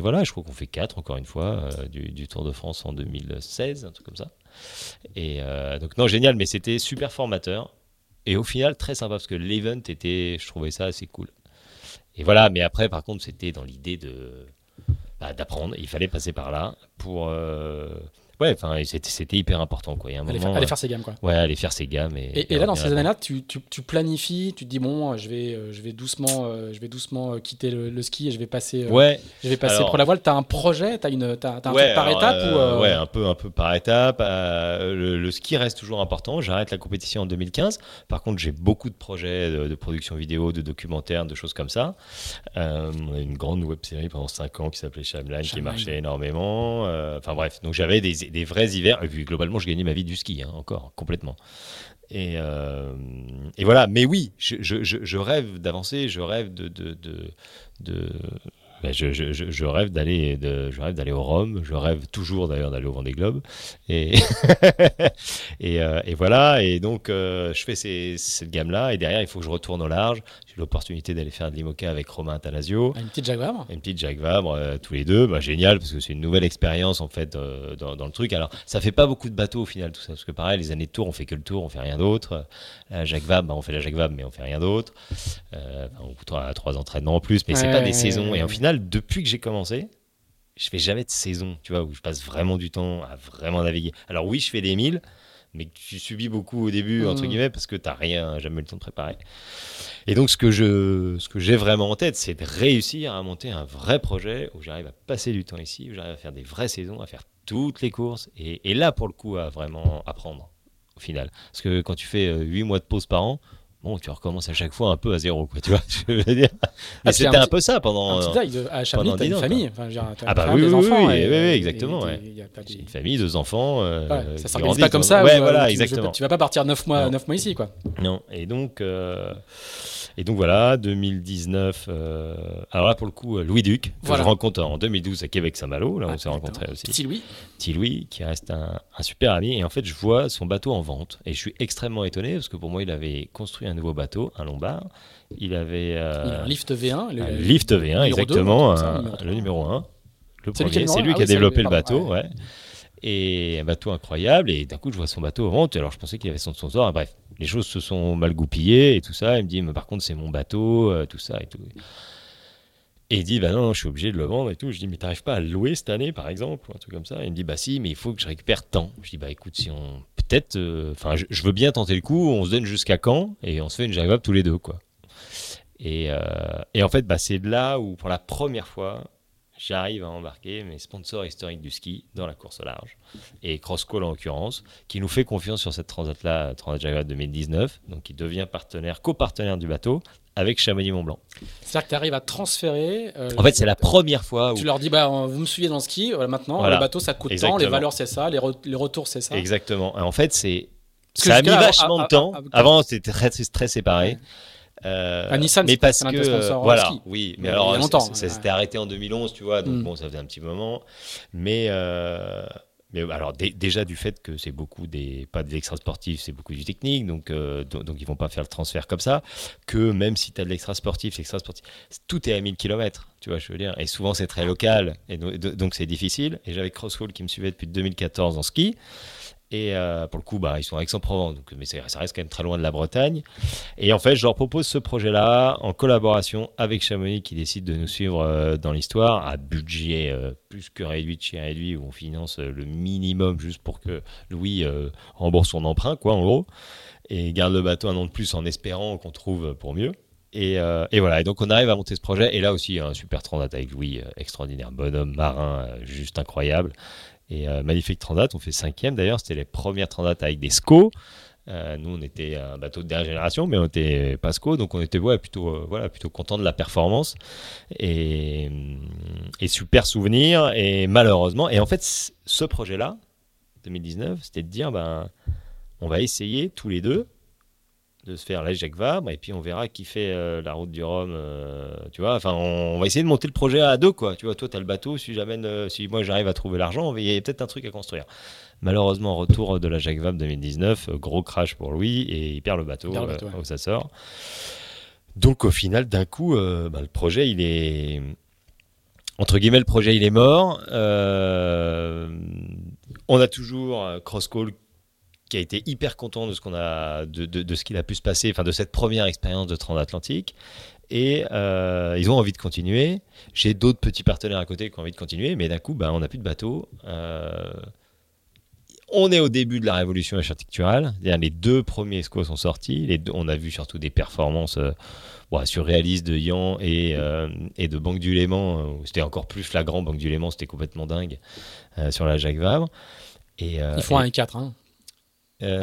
voilà, je crois qu'on fait quatre encore une fois du, du, Tour de France en 2016, un truc comme ça. Et donc non génial, mais c'était super formateur et au final très sympa parce que l'event était, je trouvais ça assez cool. Et voilà, mais après par contre c'était dans l'idée de bah, d'apprendre. Il fallait passer par là pour. Euh, ouais, enfin, c'était hyper important. Quoi. Il y a un
aller,
moment,
faire, aller, faire, ses gammes. Quoi.
Ouais, aller faire ses gammes.
Et, et, là, dans ces années-là, tu, tu, tu, planifies, tu te dis, bon, je vais, euh, je vais doucement, euh, je vais doucement quitter le, ski et je vais passer,
ouais.
je vais passer pour la voile. Tu as un projet, tu as, une, as, un truc par étape ou,
Ouais, un peu, un peu par étape. Le, ski reste toujours important. J'arrête la compétition en 2015. Par contre, j'ai beaucoup de projets de, production vidéo, de documentaires, de choses comme ça. Euh, on a une grande web série pendant 5 ans qui s'appelait Shamline, qui marchait énormément. Enfin bref, donc j'avais des, des vrais hivers. Et puis globalement, je gagnais ma vie du ski, hein, encore, complètement. Et, euh, et, voilà, mais oui, je, rêve d'avancer, je rêve de, de, ben, je, rêve d'aller je rêve d'aller au Rhum, je rêve toujours d'ailleurs d'aller au Vendée Globe et (laughs) euh, et, voilà et donc euh, je fais cette gamme là et derrière il faut que je retourne au large. J'ai l'opportunité d'aller faire de l'IMOCA avec Romain Tanasio.
Une petite Jacques Vabre.
Une petite Jacques Vabre euh, tous les deux, bah, génial parce que c'est une nouvelle expérience en fait dans, dans, le truc. Alors ça fait pas beaucoup de bateaux au final tout ça parce que pareil les années de tour on fait que le tour, on fait rien d'autre. La Jacques Vabre, bah, on fait la Jacques Vabre mais on fait rien d'autre. on trois, trois entraînements en plus mais c'est pas des saisons et au final depuis que j'ai commencé, je fais jamais de saison, tu vois, où je passe vraiment du temps à vraiment naviguer. Alors oui, je fais des milles, mais tu subis beaucoup au début, entre mmh. guillemets, parce que tu n'as rien, jamais eu le temps de préparer. Et donc, ce que, je, ce que j'ai vraiment en tête, c'est de réussir à monter un vrai projet où j'arrive à passer du temps ici, où j'arrive à faire des vraies saisons, à faire toutes les courses, et, et là, pour le coup, à vraiment apprendre, au final. Parce que quand tu fais 8 euh, mois de pause par an, bon, tu recommences à chaque fois un peu à zéro, quoi, tu vois, je veux dire. Mais ah, c'était un, peu ça pendant.
Un petit de, à t'as une famille. Enfin,
ah bah oui, oui, enfants oui, oui, exactement. Une famille, deux enfants. Euh,
ça s'organise pas comme ça.
Ouais, voilà, exactement.
Tu vas pas partir neuf mois, neuf mois ici, quoi.
Non, et donc. Euh, et donc voilà, 2019. Euh, alors là, pour le coup, Louis Duc, que je rencontre en 2012 à Québec-Saint-Malo. Là, on s'est rencontrés aussi.
Petit Louis.
Petit Louis, qui reste un, un, super ami. Et en fait, je vois son bateau en vente. Et je suis extrêmement étonné parce que pour moi, il avait construit un nouveau bateau, un Lombard. Il avait.
Euh, un lift V1.
Le, un lift V1, exactement. le numéro 1. Le premier, c'est lui qui a ah développé le bateau. ouais et un bateau incroyable. Et d'un coup, je vois son bateau en vente. Alors, je pensais qu'il avait son sponsor. Bref, les choses se sont mal goupillées et tout ça. Il me dit, mais par contre, c'est mon bateau, euh, tout ça et tout. Et il dit, bah non, je suis obligé de le vendre et tout. Je dis, mais t'arrives pas à le louer cette année, par exemple, ou un truc comme ça? il me dit, bah si, mais il faut que je récupère tant. Je dis, bah écoute, si on. Peut-être. Euh, enfin, je, veux bien tenter le coup. On se donne jusqu'à quand? Et on se fait une jaguar tous les deux, quoi. Et, euh, et en fait, bah, c'est là où, pour la première fois, j'arrive à embarquer mes sponsors historiques du ski dans la course au large. Et Crosscall en l'occurrence, qui nous fait confiance sur cette transat-là, Transat Jaguar 2019, donc qui devient partenaire, copartenaire du bateau avec Chamonix-Mont-Blanc.
C'est-à-dire que tu arrives à transférer.
Euh, en fait, c'est la première fois où.
Tu leur dis, bah, vous me suivez dans le ski, voilà, maintenant, le bateau ça coûte tant, les valeurs c'est ça, les, retours c'est ça.
Exactement. en fait, c'est. Ça a mis vachement de temps. Avant, c'était très, très séparé.
Euh, à Nissan,
mais parce que euh, voilà, oui, mais alors ça, s'était arrêté en 2011, tu vois, donc mm. bon, ça faisait un petit moment, mais euh, mais alors déjà du fait que c'est beaucoup des pas de l'extra sportif, c'est beaucoup du technique, donc, donc, donc ils vont pas faire le transfert comme ça. Que même si tu as de l'extra sportif, l'extra sportif, tout est à 1000 km, tu vois, je veux dire. Et souvent c'est très local, et donc c'est difficile. Et j'avais Crossfall qui me suivait depuis 2014 en ski. Et euh, pour le coup, bah, ils sont à Aix-en-Provence, donc, mais ça reste quand même très loin de la Bretagne. Et en fait, je leur propose ce projet-là en collaboration avec Chamonix qui décide de nous suivre euh, dans l'histoire à budget euh, plus que réduit de chez réduit où on finance le minimum juste pour que Louis rembourse son emprunt, quoi, en gros, et garde le bateau un an de plus en espérant qu'on trouve pour mieux. Et, voilà, et donc on arrive à monter ce projet. Et là aussi, un super transat avec Louis, extraordinaire, bonhomme, marin, juste incroyable. Et euh, magnifique transat, on fait cinquième d'ailleurs, c'était les premières transats avec des SCO. Euh, nous, on était un bateau de dernière génération, mais on était pas SCO, donc on était ouais, plutôt, euh, voilà, plutôt content de la performance. Et, et, super souvenir. Et malheureusement, et en fait, ce projet-là, 2019, c'était de dire, ben, on va essayer tous les deux de se faire la Jacques Vabre et puis on verra qui fait euh, la route du Rhum euh, tu vois. Enfin on, va essayer de monter le projet à deux quoi. Tu vois toi tu as le bateau si j'amène euh, si moi j'arrive à trouver l'argent il y a peut-être un truc à construire. Malheureusement retour de la Jacques Vabre 2019 gros crash pour Louis et il perd le bateau, où ça sort. Donc au final d'un coup bah, le projet il est entre guillemets le projet il est mort. On a toujours Cross Call qui a été hyper content de ce qu'on a, de, de, ce qu'il a pu se passer, enfin de cette première expérience de transatlantique. Et euh, ils ont envie de continuer. J'ai d'autres petits partenaires à côté qui ont envie de continuer, mais d'un coup, ben, on n'a plus de bateau. Euh, on est au début de la révolution architecturale. Les deux premiers SCO sont sortis. Les deux, on a vu surtout des performances euh, surréalistes de Yan et, et de Banque du Léman. C'était encore plus flagrant. Banque du Léman, c'était complètement dingue sur la Jacques Vabre.
Et, Ils font un 4 hein.
Euh,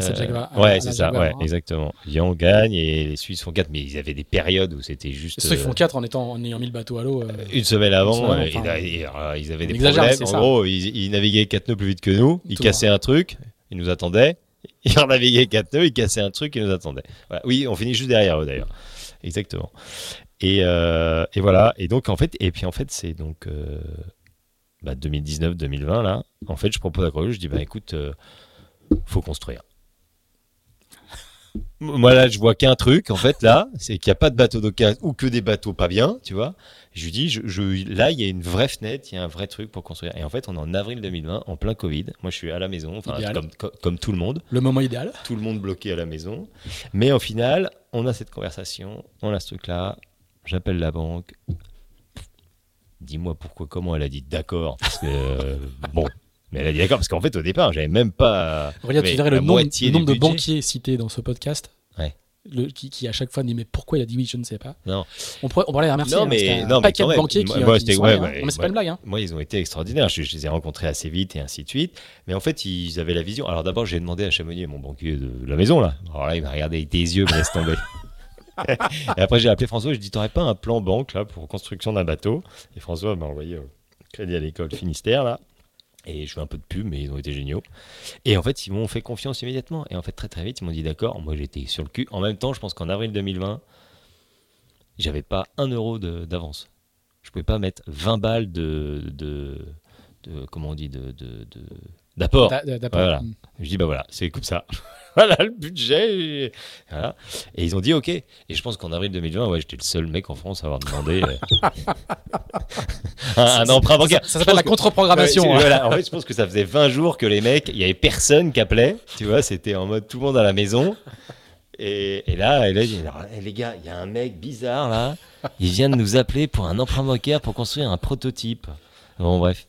ouais, c'est ça, ouais, hein. exactement. Lyon gagne et les Suisses font 4, mais ils avaient des périodes où c'était juste.
Ceux qui font 4 en, étant, en ayant mis le bateau à l'eau. Euh,
une semaine avant, euh, ils avaient des problèmes. En gros, ils, naviguaient 4 nœuds plus vite que nous, ils cassaient un truc, ils nous attendaient. (laughs) Ils naviguaient 4 nœuds, ils cassaient un truc, ils nous attendaient. Oui, on finit juste derrière eux d'ailleurs. Exactement. Et, et, voilà. Et donc, en fait, et puis en fait, c'est donc bah, 2019-2020, là. En fait, je propose à Corée, je dis, bah écoute, faut construire. Moi là, je vois qu'un truc en fait là, c'est qu'il n'y a pas de bateau d'occasion ou que des bateaux pas bien, tu vois. Je lui dis, je, là, il y a une vraie fenêtre, il y a un vrai truc pour construire. Et en fait, on est en avril 2020, en plein Covid. Moi, je suis à la maison, enfin, comme, comme, tout le monde.
Le moment idéal.
Tout le monde bloqué à la maison. Mais au final, on a cette conversation, on a ce truc-là. J'appelle la banque. Dis-moi pourquoi, comment elle a dit d'accord. Parce que, bon, mais elle a dit d'accord, parce qu'en fait, au départ, j'avais même pas.
Regarde, tu dirais le nombre, de banquiers cités dans ce podcast
ouais.
le, qui, qui, à chaque fois dit mais pourquoi il a dit oui, je ne sais pas.
Non.
On pourrait, on pourrait les remercier.
Non, hein, mais,
un
non,
paquet
mais
de banquiers qui,
moi,
qui sont
ouais,
là,
ouais,
hein. mais c'est pas une blague. Hein.
Moi, ils ont été extraordinaires. Je, je, les ai rencontrés assez vite et ainsi de suite. Mais en fait, ils avaient la vision. Alors d'abord, j'ai demandé à Chamonix, mon banquier de la maison, là. Alors là, il m'a regardé avec des yeux, me laisse tomber. (laughs) et après, j'ai appelé François, je lui ai dit, t'aurais pas un plan banque, là, pour construction d'un bateau? Et François m'a envoyé au crédit à l'école Finistère, là. Et je fais un peu de pub, mais ils ont été géniaux. Et en fait, ils m'ont fait confiance immédiatement. Et en fait, très très vite, ils m'ont dit d'accord. Moi, j'étais sur le cul. En même temps, je pense qu'en avril 2020, j'avais pas un euro d'avance. Je pouvais pas mettre 20 balles de, de, comment on dit, de, d'apport. Voilà. Mm. Je dis bah voilà, c'est comme ça. (laughs) voilà le budget. Voilà. Et ils ont dit OK. Et je pense qu'en avril 2020, ouais, j'étais le seul mec en France à avoir demandé euh, (laughs) un, emprunt bancaire.
Ça, s'appelle la contre-programmation.
Hein. En fait, je pense que ça faisait 20 jours que les mecs, il y avait personne qui appelait. Tu vois, c'était en mode tout le monde à la maison. Et, là, et là, dit, eh, les gars, il y a un mec bizarre là. Il vient de nous appeler pour un emprunt bancaire pour construire un prototype. Bon, bref.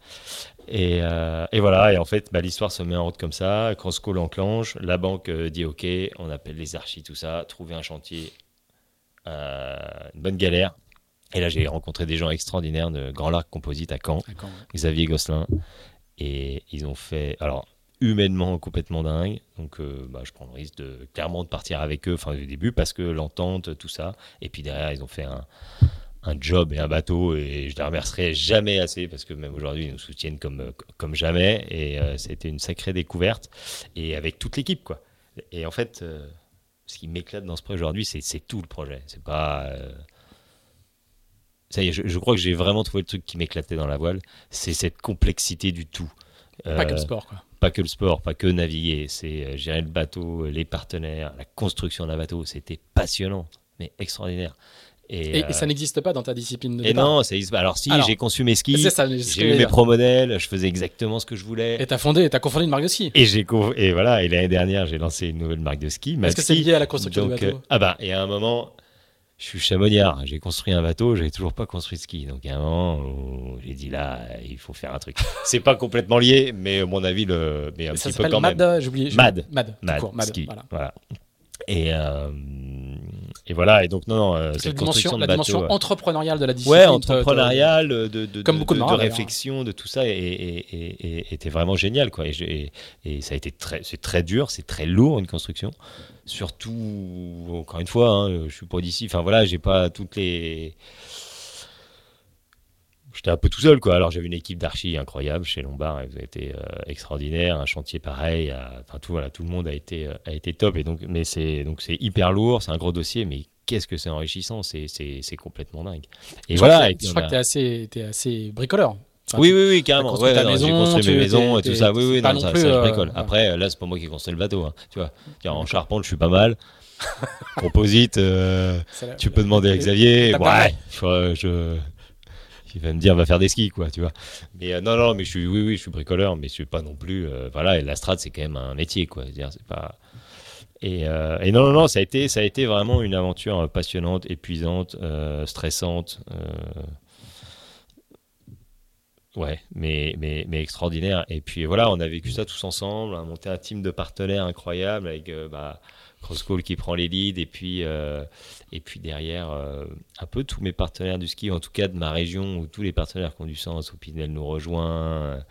Et, euh, et, voilà, et en fait, bah, l'histoire se met en route comme ça. Crosscall enclenche, la banque euh, dit OK, on appelle les archis, tout ça, trouver un chantier, euh, une bonne galère. Et là, j'ai rencontré des gens extraordinaires de Grand Larc Composite à Caen, Xavier Gosselin. Et ils ont fait, alors, humainement complètement dingue. Donc, bah, je prends le risque de clairement de partir avec eux, enfin, du début, parce que l'entente, tout ça. Et puis derrière, ils ont fait un un job et un bateau et je les remercierai jamais assez parce que même aujourd'hui ils nous soutiennent comme, comme jamais et euh, c'était une sacrée découverte et avec toute l'équipe quoi. Et en fait, euh, ce qui m'éclate dans ce projet aujourd'hui, c'est tout le projet. C'est pas. Euh, ça y est, je, crois que j'ai vraiment trouvé le truc qui m'éclatait dans la voile. C'est cette complexité du tout.
pas que le sport quoi.
Pas que le sport, pas que naviguer. C'est gérer le bateau, les partenaires, la construction d'un bateau. C'était passionnant, mais extraordinaire.
Et, ça euh, n'existe pas dans ta discipline de
Et non, ça Alors si, j'ai conçu mes skis, j'ai eu mes pro modèles, je faisais exactement ce que je voulais.
Et t'as fondé, t'as confondé une marque de ski.
Et j'ai et voilà, et l'année dernière, j'ai lancé une nouvelle marque de ski.
Est-ce que c'est lié à la construction
du
bateau euh,
Ah bah, et à un moment, je suis chamonnière, j'ai construit un bateau, j'avais toujours pas construit de ski. Donc à un moment, j'ai dit là, il faut faire un truc. (laughs) c'est pas complètement lié, mais à mon avis, le, mais un petit peu quand
Mad,
même.
J'ai oublié.
Mad.
Mad.
Mad. Mad. Ski. Voilà. Et, euh, et voilà, et donc non, non euh,
cette
construction
la
de
dimension entrepreneuriale de la discipline.
Ouais, entrepreneuriale, de, de, de,
Comme beaucoup de,
de réflexion, de tout ça, et, et, et, était vraiment génial, quoi. Et, et, ça a été très, c'est très dur, c'est très lourd une construction. Surtout, encore une fois, hein, je suis pas d'ici. Enfin voilà, j'ai pas toutes les j'étais un peu tout seul quoi. Alors j'avais une équipe d'archi incroyable chez Lombard, elle a été euh, extraordinaire, un chantier pareil, enfin tout voilà, tout le monde a été euh, a été top et donc mais c'est donc c'est hyper lourd, c'est un gros dossier mais qu'est-ce que c'est enrichissant, c'est c'est complètement dingue.
Et je voilà, je crois que tu es assez es assez bricoleur.
oui, oui, oui, carrément. Ouais, j'ai construit mes maisons et tout ça. Oui, oui, non, ça, plus, ça, je euh, bricole. Après, là, c'est pas moi qui ai construit le bateau. Hein, tu vois, en charpente, je suis pas mal. (laughs) Composite, tu peux demander à Xavier. Ouais, je, il va me dire va faire des skis quoi tu vois. Mais euh, non non mais je suis oui oui je suis bricoleur mais je suis pas non plus euh, voilà la strat c'est quand même un métier quoi. C'est pas et, euh, et, non non non ça a été ça a été vraiment une aventure passionnante épuisante stressante ouais mais, mais mais extraordinaire. Et puis voilà on a vécu ça tous ensemble on a monté un team de partenaires incroyable avec bah Crosscall qui prend les leads et puis euh, et puis derrière euh, un peu tous mes partenaires du ski en tout cas de ma région où tous les partenaires qui ont du sens Opinel nous rejoint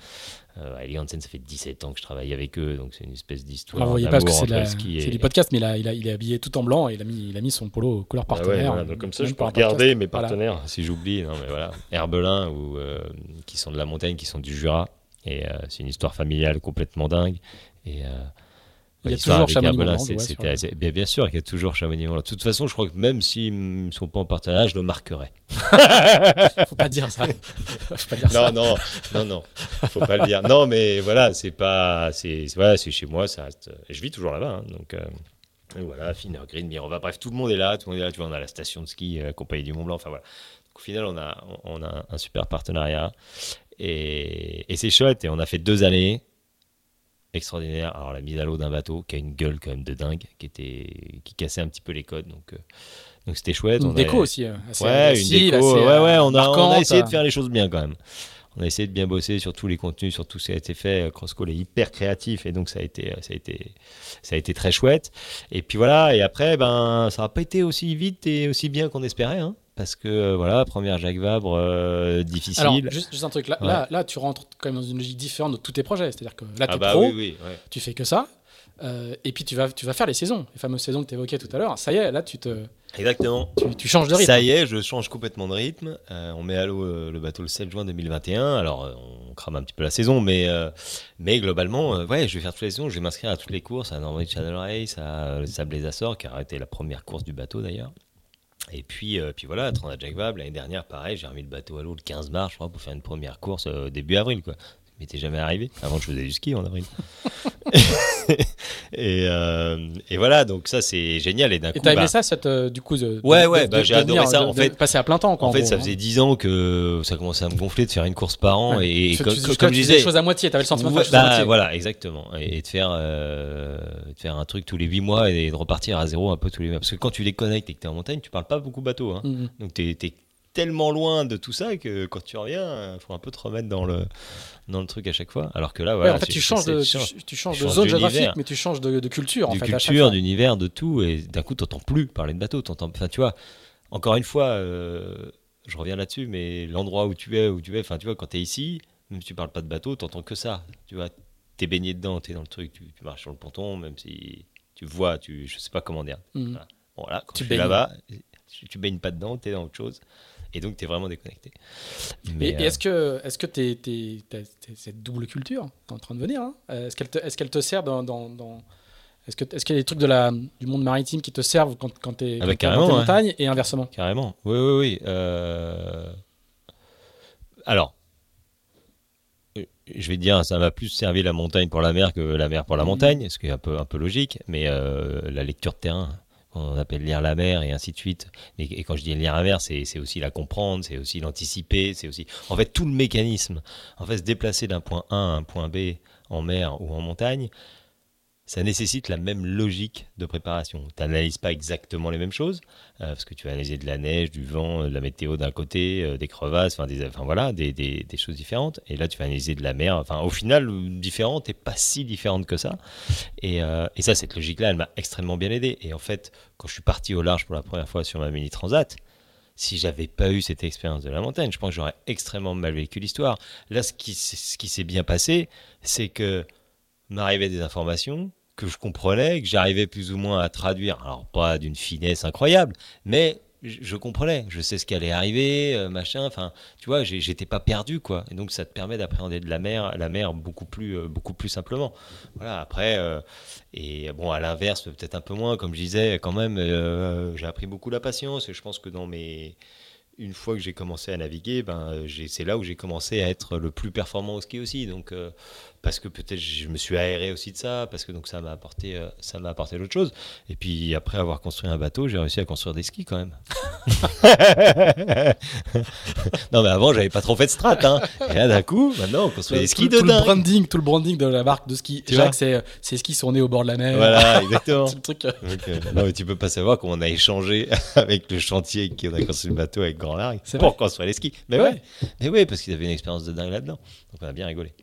euh, Ali Hansen ça fait 17 ans que je travaille avec eux donc c'est une espèce d'histoire
vous voyez pas que c'est du podcast mais a, il, a, il, est habillé tout en blanc et il a mis, il a mis son polo couleur ah partenaire
donc comme ça je peux regarder mes partenaires si j'oublie non mais voilà. Herbelin ou qui sont de la montagne qui sont du Jura et c'est une histoire familiale complètement dingue et
Il y a toujours Chamonix-Mont-Blanc.
Bien, bien sûr qu'il y a toujours Chamonix-Mont-Blanc. De toute façon, je crois que même s'ils ne sont pas en partenariat, je le marquerai. (laughs)
Faut pas dire ça.
Faut pas dire non, ça. non, non, non. Faut pas le dire. Non, mais voilà, c'est pas, c'est, voilà, c'est chez moi, ça reste. Je vis toujours là-bas, hein, donc. Euh, voilà, Finner, Green, Mirova, bref, tout le monde est là, tout le monde est là. Tu vois, on a la station de ski, la euh, compagnie du Mont Blanc, enfin voilà. au final, on a, on a un super partenariat et, et c'est chouette. Et on a fait deux années extraordinaire. Alors la mise à l'eau d'un bateau qui a une gueule quand même de dingue, qui était qui cassait un petit peu les codes. Donc euh, donc c'était chouette.
Une déco aussi. Euh,
ouais, une déco. ouais, ouais, on a, on a essayé de faire les choses bien quand même. On a essayé de bien bosser sur tous les contenus, sur tout ce qui a été fait. Crosscall est hyper créatif et donc ça a été, ça a été, ça a été très chouette. Et puis voilà. Et après, ben, ça n'a pas été aussi vite et aussi bien qu'on espérait. Hein parce que euh, voilà, première Jacques Vabre euh, difficile. Alors,
juste, un truc, là, là, tu rentres quand même dans une logique différente de tous tes projets. C'est-à-dire que là, tu ah es bah pro, tu fais que ça, euh, et puis tu vas, tu vas faire les saisons, les fameuses saisons que tu évoquais tout à l'heure. Ça y est, là, tu te.
Exactement.
Tu, changes de rythme.
Ça y est, je change complètement de rythme. on met à l'eau le bateau le 7 juin 2021. Alors, on crame un petit peu la saison, mais, mais globalement, ouais, je vais faire toutes les saisons. Je vais m'inscrire à toutes les courses, à Norway Channel Race, à Sable des Açores, qui a été la première course du bateau d'ailleurs. Et puis, euh, puis voilà, Transat Jacques Vabre, l'année dernière, pareil, j'ai remis le bateau à l'eau le 15 mars, je crois, pour faire une première course euh, début avril, quoi m'était jamais arrivé. Avant, je faisais du ski en avril. (laughs) et, euh, et, voilà, donc ça, c'est génial. Et d'un coup.
t'as aimé bah ça, cette, euh, du coup
Ouais, ouais, bah, j'ai adoré ça. En fait,
passer à plein temps. Quoi,
en, fait, ça faisait 10 ans que ça commençait à me gonfler de faire une course par an. Et,
comme, tu, comme, je disais. des choses à moitié, t'avais le sentiment de faire
bah,
à moitié.
Voilà, exactement. Et, de, faire, euh, de faire un truc tous les 8 mois et de repartir à zéro un peu tous les mois. Parce que quand tu déconnectes et que t'es en montagne, tu parles pas beaucoup bateau. Hein. Mm-hmm. Donc t'es tellement loin de tout ça que quand tu reviens, il faut un peu te remettre dans le, dans le truc à chaque fois. Alors que là, voilà.
en fait, tu changes, de, tu, changes de zone géographique, mais tu changes de, culture.
En
de
culture, d'univers, de tout. Et d'un coup, tu n'entends plus parler de bateau. Enfin, tu vois, encore une fois, euh, je reviens là-dessus, mais l'endroit où tu es, où tu es, enfin, tu vois, quand tu es ici, même si tu parles pas de bateau, tu n'entends que ça. Tu vois, tu es baigné dedans, tu es dans le truc, tu, marches sur le ponton, même si tu vois, tu, je sais pas comment dire. Mhm. Voilà. quand tu es là-bas, tu baignes pas dedans, tu es dans autre chose et donc tu es vraiment déconnecté.
Mais, est-ce que, est-ce que t'es, cette double culture en train de venir hein? Est-ce qu'elle te, est-ce qu'elle te sert dans, dans, Est-ce, que, est-ce qu'il y a des trucs de la, du monde maritime qui te servent quand, quand tu es ah bah en montagne et inversement?
Carrément, oui, oui, oui. Euh... Alors, je vais te dire, ça m'a plus servi la montagne pour la mer que la mer pour la mmh. montagne, ce qui est un peu, un peu logique, mais euh, la lecture de terrain, on appelle lire la mer et ainsi de suite. Et, quand je dis lire la mer, c'est aussi la comprendre, c'est aussi l'anticiper, c'est aussi, en fait, tout le mécanisme. En fait, se déplacer d'un point A à un point B en mer ou en montagne, ça nécessite la même logique de préparation. Tu n'analyses pas exactement les mêmes choses, euh, parce que tu vas analyser de la neige, du vent, de la météo d'un côté, euh, des crevasses, enfin, des, enfin voilà, des, des, des, choses différentes. Et là, tu vas analyser de la mer, enfin au final, différente et pas si différente que ça. Et, euh, et ça, cette logique-là, elle m'a extrêmement bien aidé. Et en fait, quand je suis parti au large pour la première fois sur ma mini transat, si j'avais pas eu cette expérience de la montagne, je pense que j'aurais extrêmement mal vécu l'histoire. Là, ce qui, ce qui s'est bien passé, c'est que m'arrivaient des informations, que je comprenais, que j'arrivais plus ou moins à traduire. Alors pas d'une finesse incroyable, mais je, comprenais, je sais ce qui allait arriver, euh, machin. Enfin, tu vois, j'étais pas perdu, quoi. Et donc ça te permet d'appréhender de la mer, la mer beaucoup plus, euh, beaucoup plus simplement. Voilà. Après, euh, et bon, à l'inverse, peut-être un peu moins, comme je disais, quand même, j'ai appris beaucoup la patience. Et je pense que dans mes une fois que j'ai commencé à naviguer, ben, c'est là où j'ai commencé à être le plus performant au ski aussi. Donc, parce que peut-être je me suis aéré aussi de ça, parce que donc ça m'a apporté, euh, ça m'a apporté d'autres choses. Et puis après avoir construit un bateau, j'ai réussi à construire des skis quand même. (laughs) non mais avant j'avais pas trop fait de strat, hein. Et là d'un coup, maintenant on construit des skis
tout,
de
tout le branding, tout le branding de la marque de ski. Jacques, c'est ces skis sont nés au bord de la mer.
Voilà, exactement. (laughs) le truc. Euh. Euh, non mais tu peux pas savoir comment on a échangé (laughs) avec le chantier qui a construit le bateau avec Grand Largue pour construire les skis. Mais ouais, mais ouais, parce qu'ils avaient une expérience de dingue là-dedans. Donc on a bien rigolé.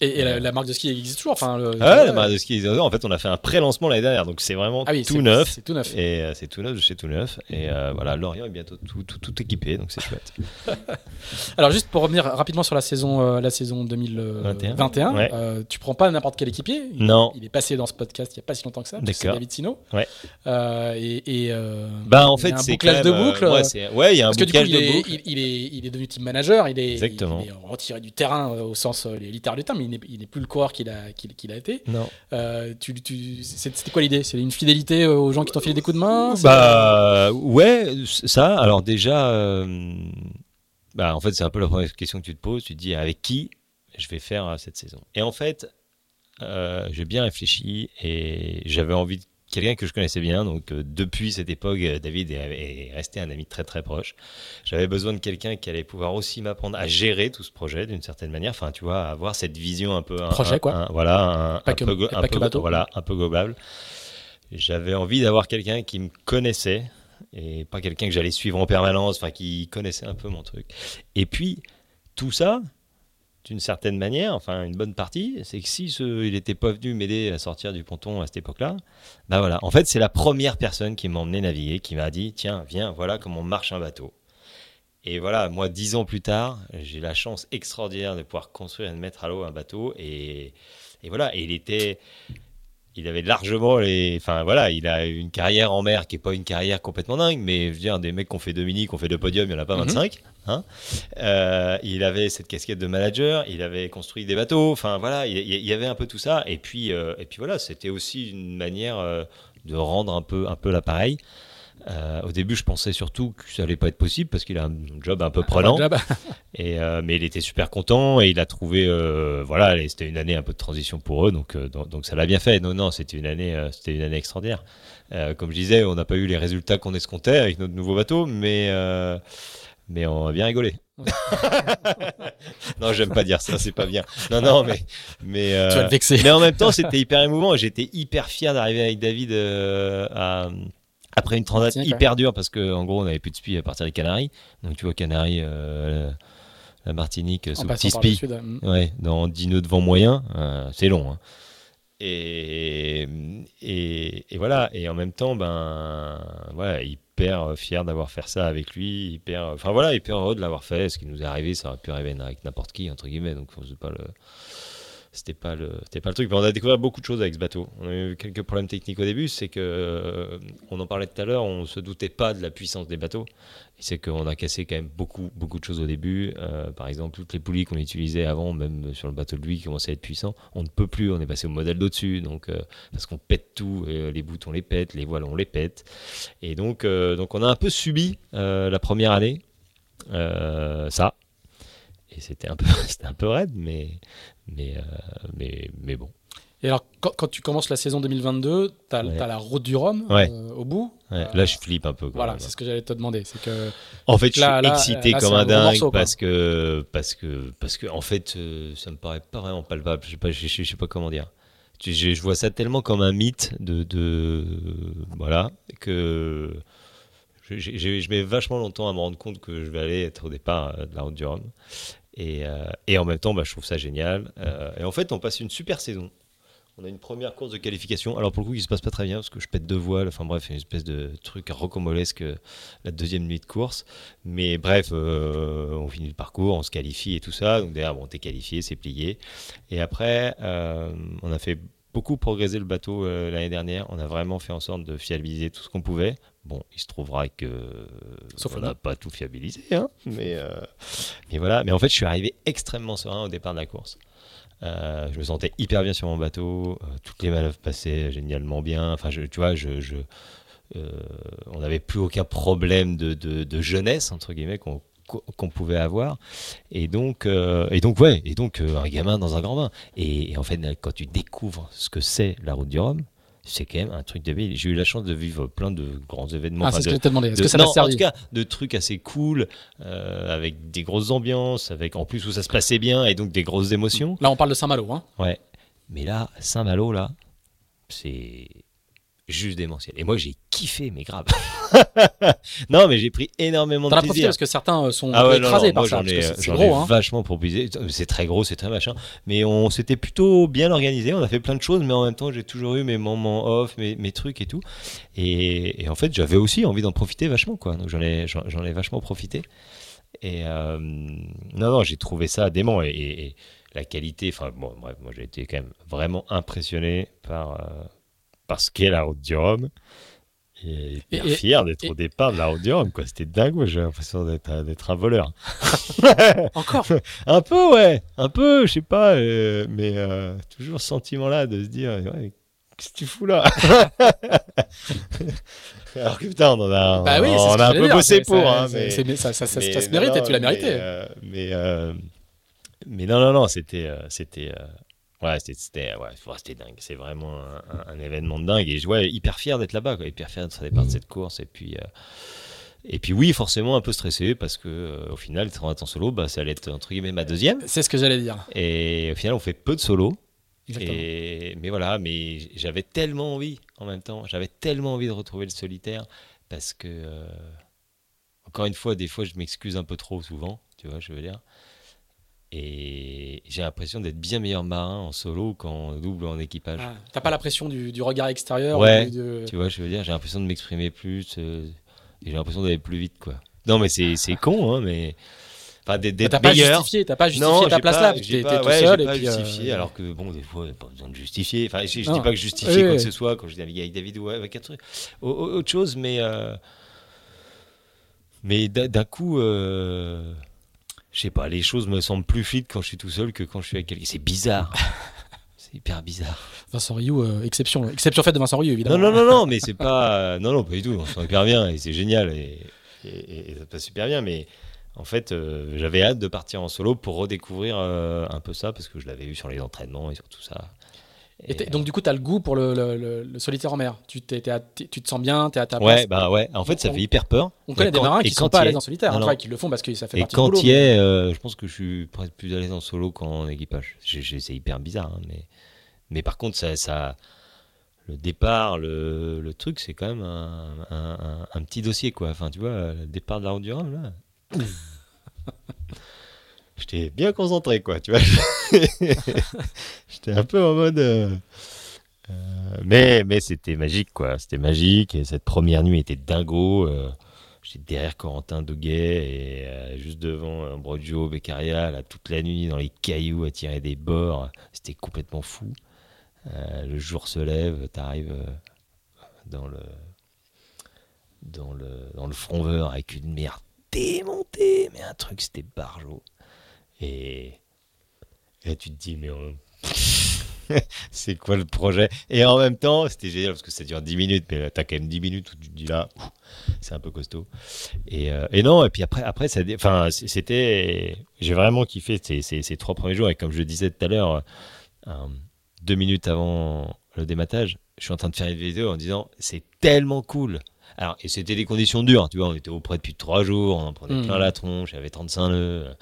Et, la, marque de ski existe toujours enfin,
le, ah ouais, la marque de ski existe En fait, on a fait un pré-lancement l'année dernière, donc c'est vraiment ah tout neuf.
C'est tout neuf.
Et euh, c'est tout neuf de chez tout neuf. Et euh, voilà, Lorient est bientôt tout, tout, tout équipé, donc c'est chouette. (laughs)
Alors, juste pour revenir rapidement sur la saison, euh, la saison 2021, tu prends pas n'importe quel équipier?
non.
Il est passé dans ce podcast il n'y a pas si longtemps que ça. C'est David Sino.
Ouais.
et, et
bah, en fait, c'est.
de boucle.
ouais, il y a un bouclage
de
boucle.
Il, est, il, est, devenu team manager, il est,
Exactement.
retiré du terrain au sens littéral du terme il n'est plus le coureur qu'il a, qu'il a été.
Non.
Euh, tu, tu, C'était quoi l'idée? C'est une fidélité aux gens qui t'ont filé des coups de main?
Bah ouais, ça. Alors déjà, euh, bah en fait c'est un peu la première question que tu te poses. Tu te dis avec qui je vais faire cette saison? Et en fait, j'ai bien réfléchi et j'avais envie de quelqu'un que je connaissais bien. Donc euh, depuis cette époque, euh, David est, resté un ami très très proche. J'avais besoin de quelqu'un qui allait pouvoir aussi m'apprendre à gérer tout ce projet d'une certaine manière. Enfin, tu vois, avoir cette vision un peu
projet quoi.
voilà, un, peu, voilà, un peu. J'avais envie d'avoir quelqu'un qui me connaissait et pas quelqu'un que j'allais suivre en permanence, enfin qui connaissait un peu mon truc. Et puis tout ça, d'une certaine manière, enfin une bonne partie, c'est que si il n'était pas venu m'aider à sortir du ponton à cette époque-là, bah voilà. En fait, c'est la première personne qui m'a emmené naviguer, qui m'a dit tiens, viens, voilà comment marche un bateau. Et voilà, moi, dix ans plus tard, j'ai la chance extraordinaire de pouvoir construire et de mettre à l'eau un bateau. Et, et voilà, et il était, il avait largement les. Enfin voilà, il a une carrière en mer qui est pas une carrière complètement dingue, mais je veux dire, des mecs qui ont fait deux mini, qui ont fait deux podiums, il n'y en a pas 25. Mhm. Hein euh, il avait cette casquette de manager, il avait construit des bateaux, enfin voilà, il, y avait un peu tout ça. Et puis, euh, et puis voilà, c'était aussi une manière euh, de rendre un peu, un peu l'appareil. Euh, au début, je pensais surtout que ça allait pas être possible parce qu'il a un job un peu prenant. (laughs) et, euh, mais il était super content et il a trouvé, euh, voilà, c'était une année un peu de transition pour eux, donc, donc, donc, ça l'a bien fait. Non, non, c'était une année, c'était une année extraordinaire. comme je disais, on n'a pas eu les résultats qu'on escomptait avec notre nouveau bateau, mais mais on a bien rigolé. (laughs) non, j'aime pas dire ça, c'est pas bien. Non, non, mais mais (laughs)
tu vas le vexer.
mais en même temps, c'était hyper émouvant. J'étais hyper fier d'arriver avec David à après une transat hyper dure parce qu'en gros on n'avait plus de spi à partir des Canaries. Donc tu vois Canaries, euh, la Martinique, sous petit spi, mm. ouais, dans 10 nœuds de vent moyen, euh, c'est long. Hein. Et, et, et, voilà, et en même temps, ben, voilà, hyper fier d'avoir fait ça avec lui, hyper, enfin voilà, hyper heureux de l'avoir fait. Ce qui nous est arrivé, ça aurait pu arriver avec n'importe qui, entre guillemets, donc c'est pas le c'était pas le c'était pas le truc. Mais on a découvert beaucoup de choses avec ce bateau. On a eu quelques problèmes techniques au début c'est que euh, on en parlait tout à l'heure on se doutait pas de la puissance des bateaux. Et c'est qu'on a cassé quand même beaucoup beaucoup de choses au début. Euh, par exemple toutes les poulies qu'on utilisait avant même sur le bateau de lui qui commençait à être puissant on ne peut plus on est passé au modèle d'au-dessus. Donc euh, parce qu'on pète tout les boutons les pète les voiles on les pète. Et donc donc on a un peu subi la première année ça. Et c'était un peu (laughs) c'était un peu raide mais mais, euh, mais, mais bon.
Et alors, quand, tu commences la saison 2022, tu as, la route du Rhum euh, au bout.
là, je flippe un peu.
Voilà, c'est ce que j'allais te demander. C'est que
en fait, je suis excité comme un, dingue parce que parce que parce que en fait, euh, ça me paraît pas vraiment palpable. Je sais pas, je, sais pas comment dire. Je, je, vois ça tellement comme un mythe de, de voilà que je, mets vachement longtemps à me rendre compte que je vais aller être au départ de la route du Rhum. Et, euh, et, en même temps, bah, je trouve ça génial. Euh, et en fait, on passe une super saison. On a une première course de qualification. Alors pour le coup, il se passe pas très bien parce que je pète deux voiles. Enfin bref, une espèce de truc rocambolesque la deuxième nuit de course. Mais bref, euh, on finit le parcours, on se qualifie et tout ça. Donc derrière, bon, t'es qualifié, c'est plié. Et après, on a fait beaucoup progresser le bateau l'année dernière. On a vraiment fait en sorte de fiabiliser tout ce qu'on pouvait. Bon, il se trouvera que Sauf on n'a pas tout fiabilisé, hein, mais, euh, mais voilà. Mais en fait, je suis arrivé extrêmement serein au départ de la course. Euh, je me sentais hyper bien sur mon bateau, euh, toutes les manœuvres passaient génialement bien. Enfin, je, tu vois, je, je on n'avait plus aucun problème de, de, jeunesse entre guillemets qu'on qu'on pouvait avoir et donc et donc ouais et donc un gamin dans un grand bain et, et, en fait quand tu découvres ce que c'est la route du Rhum c'est quand même un truc de vie. J'ai eu la chance de vivre plein de grands événements.
Ah, c'est ce
que
je t'ai demandé. Est-ce que ça servi
En tout cas, de trucs assez cool, euh, avec des grosses ambiances, avec en plus où ça se passait bien et donc des grosses émotions.
Là, on parle de Saint-Malo, hein
Ouais. Mais là, Saint-Malo, là, c'est juste démentiel. Et moi, j'ai kiffé, mais grave. (laughs) non, mais j'ai pris énormément de plaisir.
parce que certains euh, sont ah écrasés par ça.
C'est gros, hein. vachement proposé. C'est très gros, c'est très machin. Mais on s'était plutôt bien organisé. On a fait plein de choses, mais en même temps, j'ai toujours eu mes moments off, mes, mes trucs et tout. Et, en fait, j'avais aussi envie d'en profiter vachement, quoi. Donc j'en ai, j'en ai vachement profité. Et euh, non, non, j'ai trouvé ça dément. Et, la qualité, enfin, bon, bref, moi j'ai été quand même vraiment impressionné par. Euh, parce qu'est la route du Rhum. hyper fier d'être au départ de la Road quoi. C'était dingue, j'ai l'impression d'être un voleur. (laughs)
Encore (laughs)
Un peu, ouais. Un peu, je sais pas. Euh, mais euh, toujours ce sentiment-là de se dire, qu'est-ce que tu fous là? (laughs) Alors que putain, on a,
bah oui,
on, a un peu bossé pour. Hein, mais,
ça, ça, ça, se mérite et tu l'as mérité.
Mais, euh, mais, non, non, non, c'était. c'était Ouais, c'était ouais, c'était dingue. C'est vraiment un, événement de dingue. Et je ouais, hyper fier d'être là-bas, hyper fier d'être départ de cette course. Et puis, euh, et puis oui, forcément un peu stressé parce que euh, au final, être en solo, bah, ça allait être entre guillemets ma deuxième.
C'est ce que j'allais dire.
Et au final, on fait peu de solo. Et, mais voilà, mais j'avais tellement envie en même temps. J'avais tellement envie de retrouver le solitaire parce que, euh, encore une fois, des fois, je m'excuse un peu trop souvent, tu vois, je veux dire. Et j'ai l'impression d'être bien meilleur marin en solo qu'en double ou en équipage. Ah,
T'as pas la pression du, regard extérieur
Ouais, tu vois, je veux dire, j'ai l'impression de m'exprimer plus euh, et j'ai l'impression d'aller plus vite, quoi. Non, mais c'est con, hein, mais.
Enfin, d'être T'as pas justifié, t'as pas justifié ta place là, t'es tout seul.
et pas puis, euh, justifié, alors que bon, des fois, pas besoin de justifier. Enfin, je, dis pas que justifier quoi que ce soit quand je dis avec David ou avec autre, autre chose, mais. Euh, mais d'un coup je sais pas, les choses me semblent plus fluides quand je suis tout seul que quand je suis avec quelqu'un. C'est bizarre. (laughs) c'est hyper bizarre.
Vincent Rioux, euh, exception, exception faite de Vincent Rioux, évidemment.
Non, non, non, non mais c'est pas. non, non, pas du tout. On sent hyper bien et c'est génial et, et, ça passe super bien. Mais en fait, euh, j'avais hâte de partir en solo pour redécouvrir euh, un peu ça parce que je l'avais vu sur les entraînements et sur tout ça.
Et donc, du coup, tu as le goût pour le, solitaire en mer. Tu, tu te sens bien, tu es à ta
place. Ouais, bah ouais. En fait, ça fait hyper peur.
On connaît des marins qui sont pas à l'aise en solitaire, en qui le font parce que ça fait
partie du boulot. Et quand tu es, euh, je pense que je suis presque plus à l'aise en solo qu'en équipage. C'est hyper bizarre, hein, mais, mais par contre, ça, ça le départ, le, le truc, c'est quand même un, un, un, petit dossier, quoi. Enfin, tu vois, le départ de la route durable, là. (laughs) j'étais bien concentré, quoi, tu vois. (laughs) j'étais un peu en mode. Euh, euh, mais mais c'était magique, quoi. C'était magique. Et cette première nuit était dingo. Euh, j'étais derrière Corentin Doguet et juste devant Ambrogio Beccaria, là, toute la nuit, dans les cailloux, à tirer des bords. C'était complètement fou. le jour se lève, t'arrives dans le dans le dans le front avec une mer démontée, mais un truc c'était barjot. Et, et tu te dis, mais (laughs) c'est quoi le projet? Et en même temps, c'était génial parce que ça dure 10 minutes, mais t'as quand même 10 minutes où tu te dis là, c'est un peu costaud. Et, euh, et, non, et puis après, après ça, enfin, c'était, j'ai vraiment kiffé ces, ces, ces, trois premiers jours. Et comme je le disais tout à l'heure, euh, deux minutes avant le dématage, je suis en train de faire une vidéo en disant, c'est tellement cool. Alors, et c'était des conditions dures, tu vois, on était auprès depuis trois jours, on en prenait mmh. plein la tronche, j'avais 35 nœuds.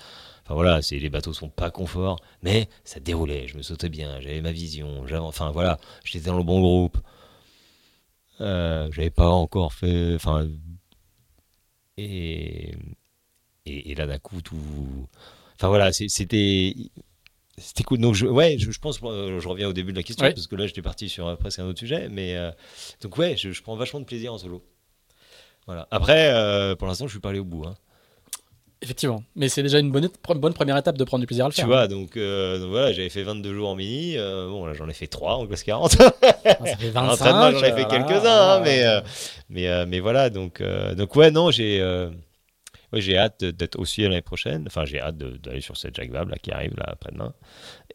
Enfin voilà, les bateaux sont pas confort, mais ça déroulait, je me sautais bien, j'avais ma vision, enfin voilà, j'étais dans le bon groupe. Euh, j'avais pas encore fait, enfin, et, et, là d'un coup tout, enfin voilà, c'était c'était cool. Donc je, ouais, je, pense, je reviens au début de la question parce que là j'étais parti sur euh, presque un autre sujet, mais euh, donc ouais, je, prends vachement de plaisir en solo. Voilà. Après, pour l'instant, je suis pas allé au bout. Hein.
Effectivement, mais c'est déjà une bonne, bonne première étape de prendre du plaisir à le faire.
Tu vois, donc, euh, donc voilà, j'avais fait 22 jours en mini. Euh, bon, là, j'en ai fait 3 en classe 40.
ça (laughs) fait 25.
j'en ai fait quelques-uns, hein, mais, euh, mais, mais voilà. Donc, donc ouais, non, j'ai ouais, j'ai hâte d'être aussi l'année prochaine. Enfin, j'ai hâte d'aller sur cette Vabre là, qui arrive là après-demain.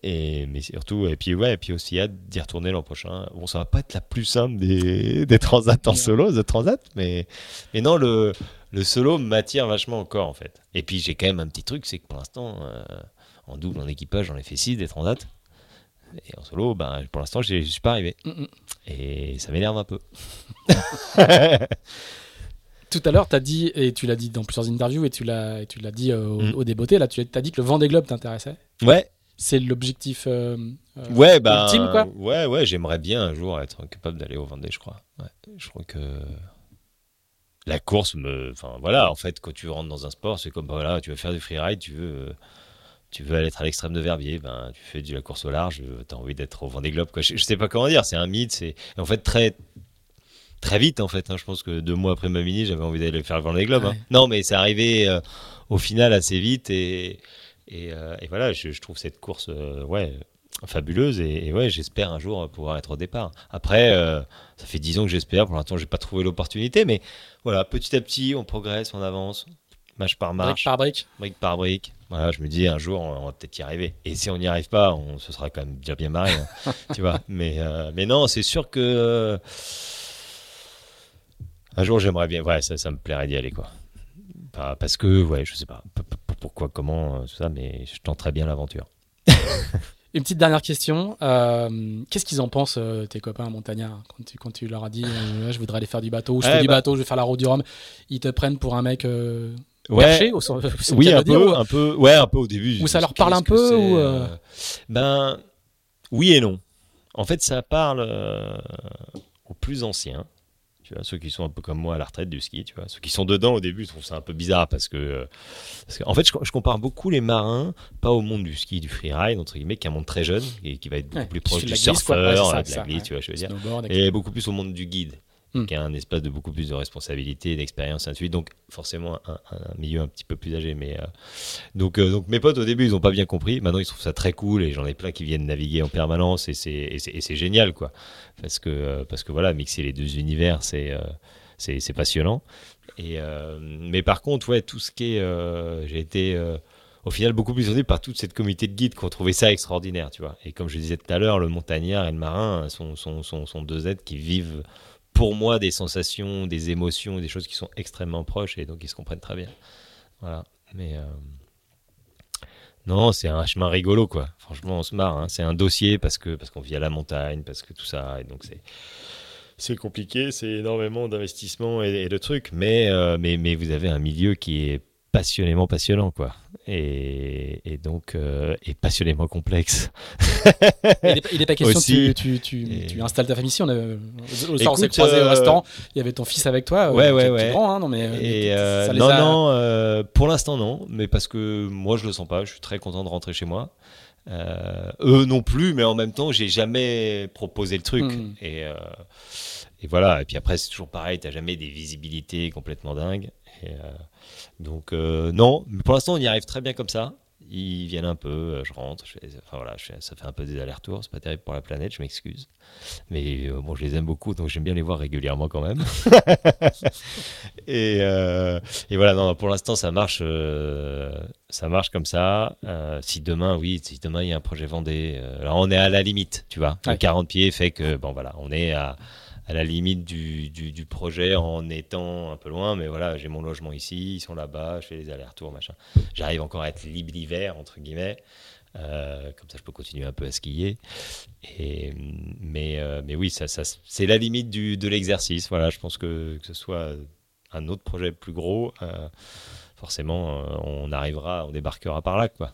Et, mais surtout, et puis ouais, et puis aussi hâte d'y retourner l'an prochain. Bon, ça va pas être la plus simple des, des transats en solo, de transat, mais, mais non, le, le solo m'attire vachement encore en fait. Et puis j'ai quand même un petit truc, c'est que pour l'instant, euh, en double, en équipage, j'en ai fait 6 des transats. Et en solo, ben, pour l'instant, je suis pas arrivé. Mm, mm. Et ça m'énerve un peu. (laughs)
Tout à l'heure, tu as dit, et tu l'as dit dans plusieurs interviews, et tu l'as dit euh, au, mm. au, débeauté, là, tu as dit que le Vendée Globe t'intéressait.
Ouais.
C'est l'objectif euh,
ouais, bah, ultime, quoi Ouais, ouais, j'aimerais bien un jour être capable d'aller au Vendée, je crois. Ouais, je crois que la course me enfin voilà en fait quand tu rentres dans un sport c'est comme voilà tu veux faire du freeride tu veux tu veux aller être à l'extrême de Verbier ben tu fais de la course au large tu as envie d'être au Vendée Globe quoi je, sais pas comment dire c'est un mythe c'est en fait très très vite en fait hein. je pense que deux mois après ma mini j'avais envie d'aller faire le Vendée Globe hein. non mais c'est arrivé euh, au final assez vite et et, euh, voilà je, trouve cette course euh, ouais fabuleuse et, ouais, j'espère un jour pouvoir être au départ. Après, ça fait dix ans que j'espère. Pour l'instant, j'ai pas trouvé l'opportunité, mais voilà, petit à petit, on progresse, on avance, match par match,
brique par brique,
brique par brique. Voilà, je me dis un jour, on va peut-être y arriver. Et si on n'y arrive pas, on se sera quand même déjà bien marré, hein, (laughs) tu vois. Mais mais non, c'est sûr que un jour, j'aimerais bien. Ouais, ça, ça me plairait d'y aller, quoi. parce que, ouais, je sais pas pourquoi, comment, tout ça, mais je tenterais bien l'aventure. (laughs)
Une petite dernière question. Euh, qu'est-ce qu'ils en pensent, euh, tes copains montagnards, quand tu, quand tu leur as dit euh, je voudrais aller faire du bateau, ou je fais du bah bateau, je vais faire la route du Rhum Ils te prennent pour un mec ouais. perché au, (laughs)
Oui, un peu, un peu, ouais, un peu au début.
Ou ça leur parle un peu ou
Ben, oui et non. En fait, ça parle aux plus anciens tu vois, ceux qui sont un peu comme moi à la retraite du ski, tu vois, ceux qui sont dedans au début, je trouve ça un peu bizarre parce que, parce en fait, je, compare beaucoup les marins, pas au monde du ski, du freeride entre guillemets, qui est un monde très jeune et qui va être beaucoup plus proche du surfeur, de la glisse, tu vois, je veux dire, et beaucoup plus au monde du guide. Hmm. qui a un espace de beaucoup plus de responsabilité, d'expérience, ainsi de suite. Donc forcément un, milieu un petit peu plus âgé. Mais euh, donc, euh, donc mes potes au début ils n'ont pas bien compris. Maintenant ils trouvent ça très cool et j'en ai plein qui viennent naviguer en permanence et c'est génial quoi. Parce que euh, parce que voilà mixer les deux univers c'est c'est passionnant. Mais par contre ouais tout ce qui est j'ai été au final beaucoup plus étonné par toute cette communauté de guides qui ont trouvé ça extraordinaire, tu vois. Et comme je disais tout à l'heure, le montagnard et le marin sont, sont, sont deux êtres qui vivent pour moi des sensations, des émotions, des choses qui sont extrêmement proches et donc ils se comprennent très bien. Voilà. Mais euh, non, c'est un chemin rigolo quoi. Franchement, on se marre. Hein. C'est un dossier parce que parce qu'on vit à la montagne, parce que tout ça et donc c'est c'est compliqué, c'est énormément d'investissement et, de trucs, mais, euh, mais mais vous avez un milieu qui est passionnément passionnant, quoi. Et, et donc, euh, et passionnément complexe.
il n'est pas question que tu, tu, tu, installes ta famille ici. On, a, on s'est croisé au euh, restaurant. Il y avait ton fils avec toi.
Euh, ouais, ouais, ouais.
Grand, hein, non, mais,
et non, non, pour l'instant, non. Mais parce que moi, je le sens pas. Je suis très content de rentrer chez moi. eux non plus, mais en même temps, j'ai jamais proposé le truc. Hmm. Et, et voilà. Et puis après, c'est toujours pareil. T'as jamais des visibilités complètement dingues. Et, donc euh, non, mais pour l'instant on y arrive très bien comme ça. Ils viennent un peu, euh, je rentre, je enfin voilà, ça fait un peu des allers-retours, c'est pas terrible pour la planète, je m'excuse. Mais euh, bon, je les aime beaucoup, donc j'aime bien les voir régulièrement quand même. (laughs) et, et, voilà, non, pour l'instant ça marche, ça marche comme ça. si demain, oui, si demain il y a un projet Vendée, alors on est à la limite, tu vois. 40 pieds fait que bon voilà, on est à à la limite du, du, projet en étant un peu loin, mais voilà, j'ai mon logement ici, ils sont là-bas, je fais les allers-retours, machin. J'arrive encore à être libre l'hiver, entre guillemets. Euh, comme ça, je peux continuer un peu à skier. Mais, euh, mais oui, ça c'est la limite du, de l'exercice. Voilà, je pense que, que ce soit un autre projet plus gros, euh, forcément, on arrivera, on débarquera par là, quoi.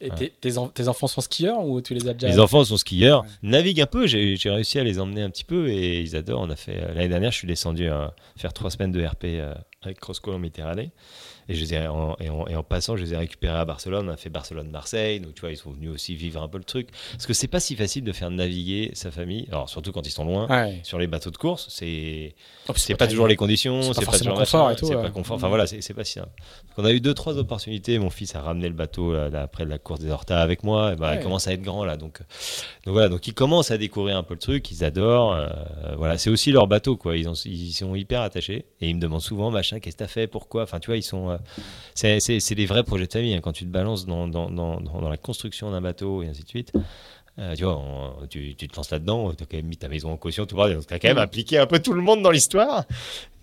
Et tes, enfants sont skieurs ou tu les as déjà
Les enfants sont skieurs, naviguent un peu. J'ai réussi à les emmener un petit peu et ils adorent. On a fait l'année dernière, je suis descendu à faire trois semaines de RP avec Crossco en Méditerranée. Et, je les en, et, en, passant, je les ai récupérés à Barcelone. On a fait Barcelone-Marseille. Donc, tu vois, ils sont venus aussi vivre un peu le truc. Parce que c'est pas si facile de faire naviguer sa famille. Alors, surtout quand ils sont loin, sur les bateaux de course. C'est oh, c'est pas, toujours les conditions. C'est pas, toujours confort. C'est pas confort. Enfin, voilà, c'est pas si simple. on a eu deux, trois opportunités. Mon fils a ramené le bateau après la course des Hortas avec moi. Et bah, Il commence à être grand là. Donc, donc voilà. Donc, ils commencent à découvrir un peu le truc. Ils adorent. Euh, voilà, c'est aussi leur bateau, quoi. Ils, ont, ils sont hyper attachés. Et ils me demandent souvent, machin, qu'est-ce que t'as fait? Pourquoi? Enfin, tu vois, ils sont. Euh, c'est des vrais projets de famille. Hein. Quand tu te balances dans, dans, dans, dans la construction d'un bateau et ainsi de suite, euh, tu vois, tu, tu, te lances là-dedans, tu as quand même mis ta maison en caution, tu as quand même mm. impliqué un peu tout le monde dans l'histoire.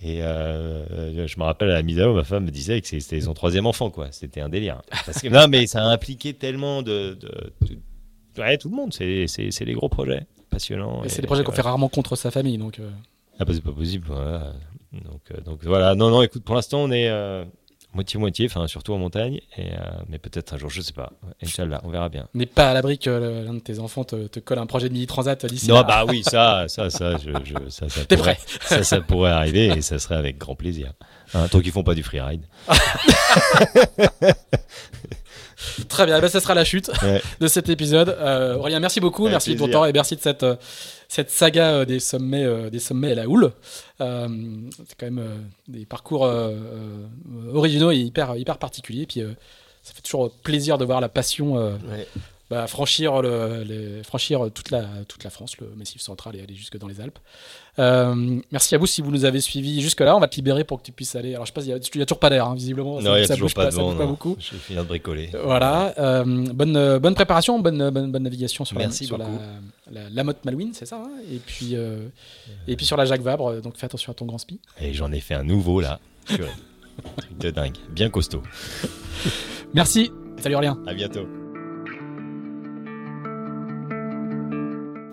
Et euh, je me rappelle à la mise à ma femme me disait que c'était son troisième enfant, quoi. C'était un délire. (laughs) Parce que, non, mais ça a impliqué tellement de. de, tout le monde, c'est les gros projets passionnants.
C'est des projets qu'on fait rarement contre sa famille, donc. Euh.
Ah, bah, c'est pas possible. Voilà. Donc, donc voilà, non, non, écoute, pour l'instant, on est moitié-moitié, enfin surtout en montagne, et, euh, mais peut-être un jour, je sais pas. Inch'Allah, on verra bien.
N'est pas à l'abri que l'un de tes enfants te, colle un projet de mini-transat d'ici
Non, bah oui, ça, ça, ça, je, ça, ça, (laughs) pourrait, ça, ça pourrait arriver et ça serait avec grand plaisir. Hein, tant qu'ils font pas du freeride. (laughs)
Très bien, ben, ça sera la chute (laughs) de cet épisode. Euh, Aurélien, merci beaucoup, merci de ton temps et merci de cette, euh, cette saga euh, des sommets, euh, des sommets à la houle. c'est quand même des parcours originaux et hyper, hyper particuliers. Puis ça fait toujours plaisir de voir la passion bah, franchir, le, franchir toute, la, toute la France, le Massif central et aller jusque dans les Alpes. Euh, merci à vous si vous nous avez suivis jusque-là. On va te libérer pour que tu puisses aller. Alors, je sais pas, il n'y a, a, toujours pas d'air, hein, visiblement.
Non, il n'y a toujours pas,
de vent, pas beaucoup.
Je vais finir de bricoler.
Voilà. Euh, bonne, bonne préparation, bonne, bonne, bonne navigation sur, la, sur la, la, motte Malouine, c'est ça. Hein et, puis, euh, et puis sur la Jacques Vabre. Donc, fais attention à ton grand spi.
Et j'en ai fait un nouveau là. Truc de dingue. Bien costaud.
Merci. Salut Aurélien.
À bientôt.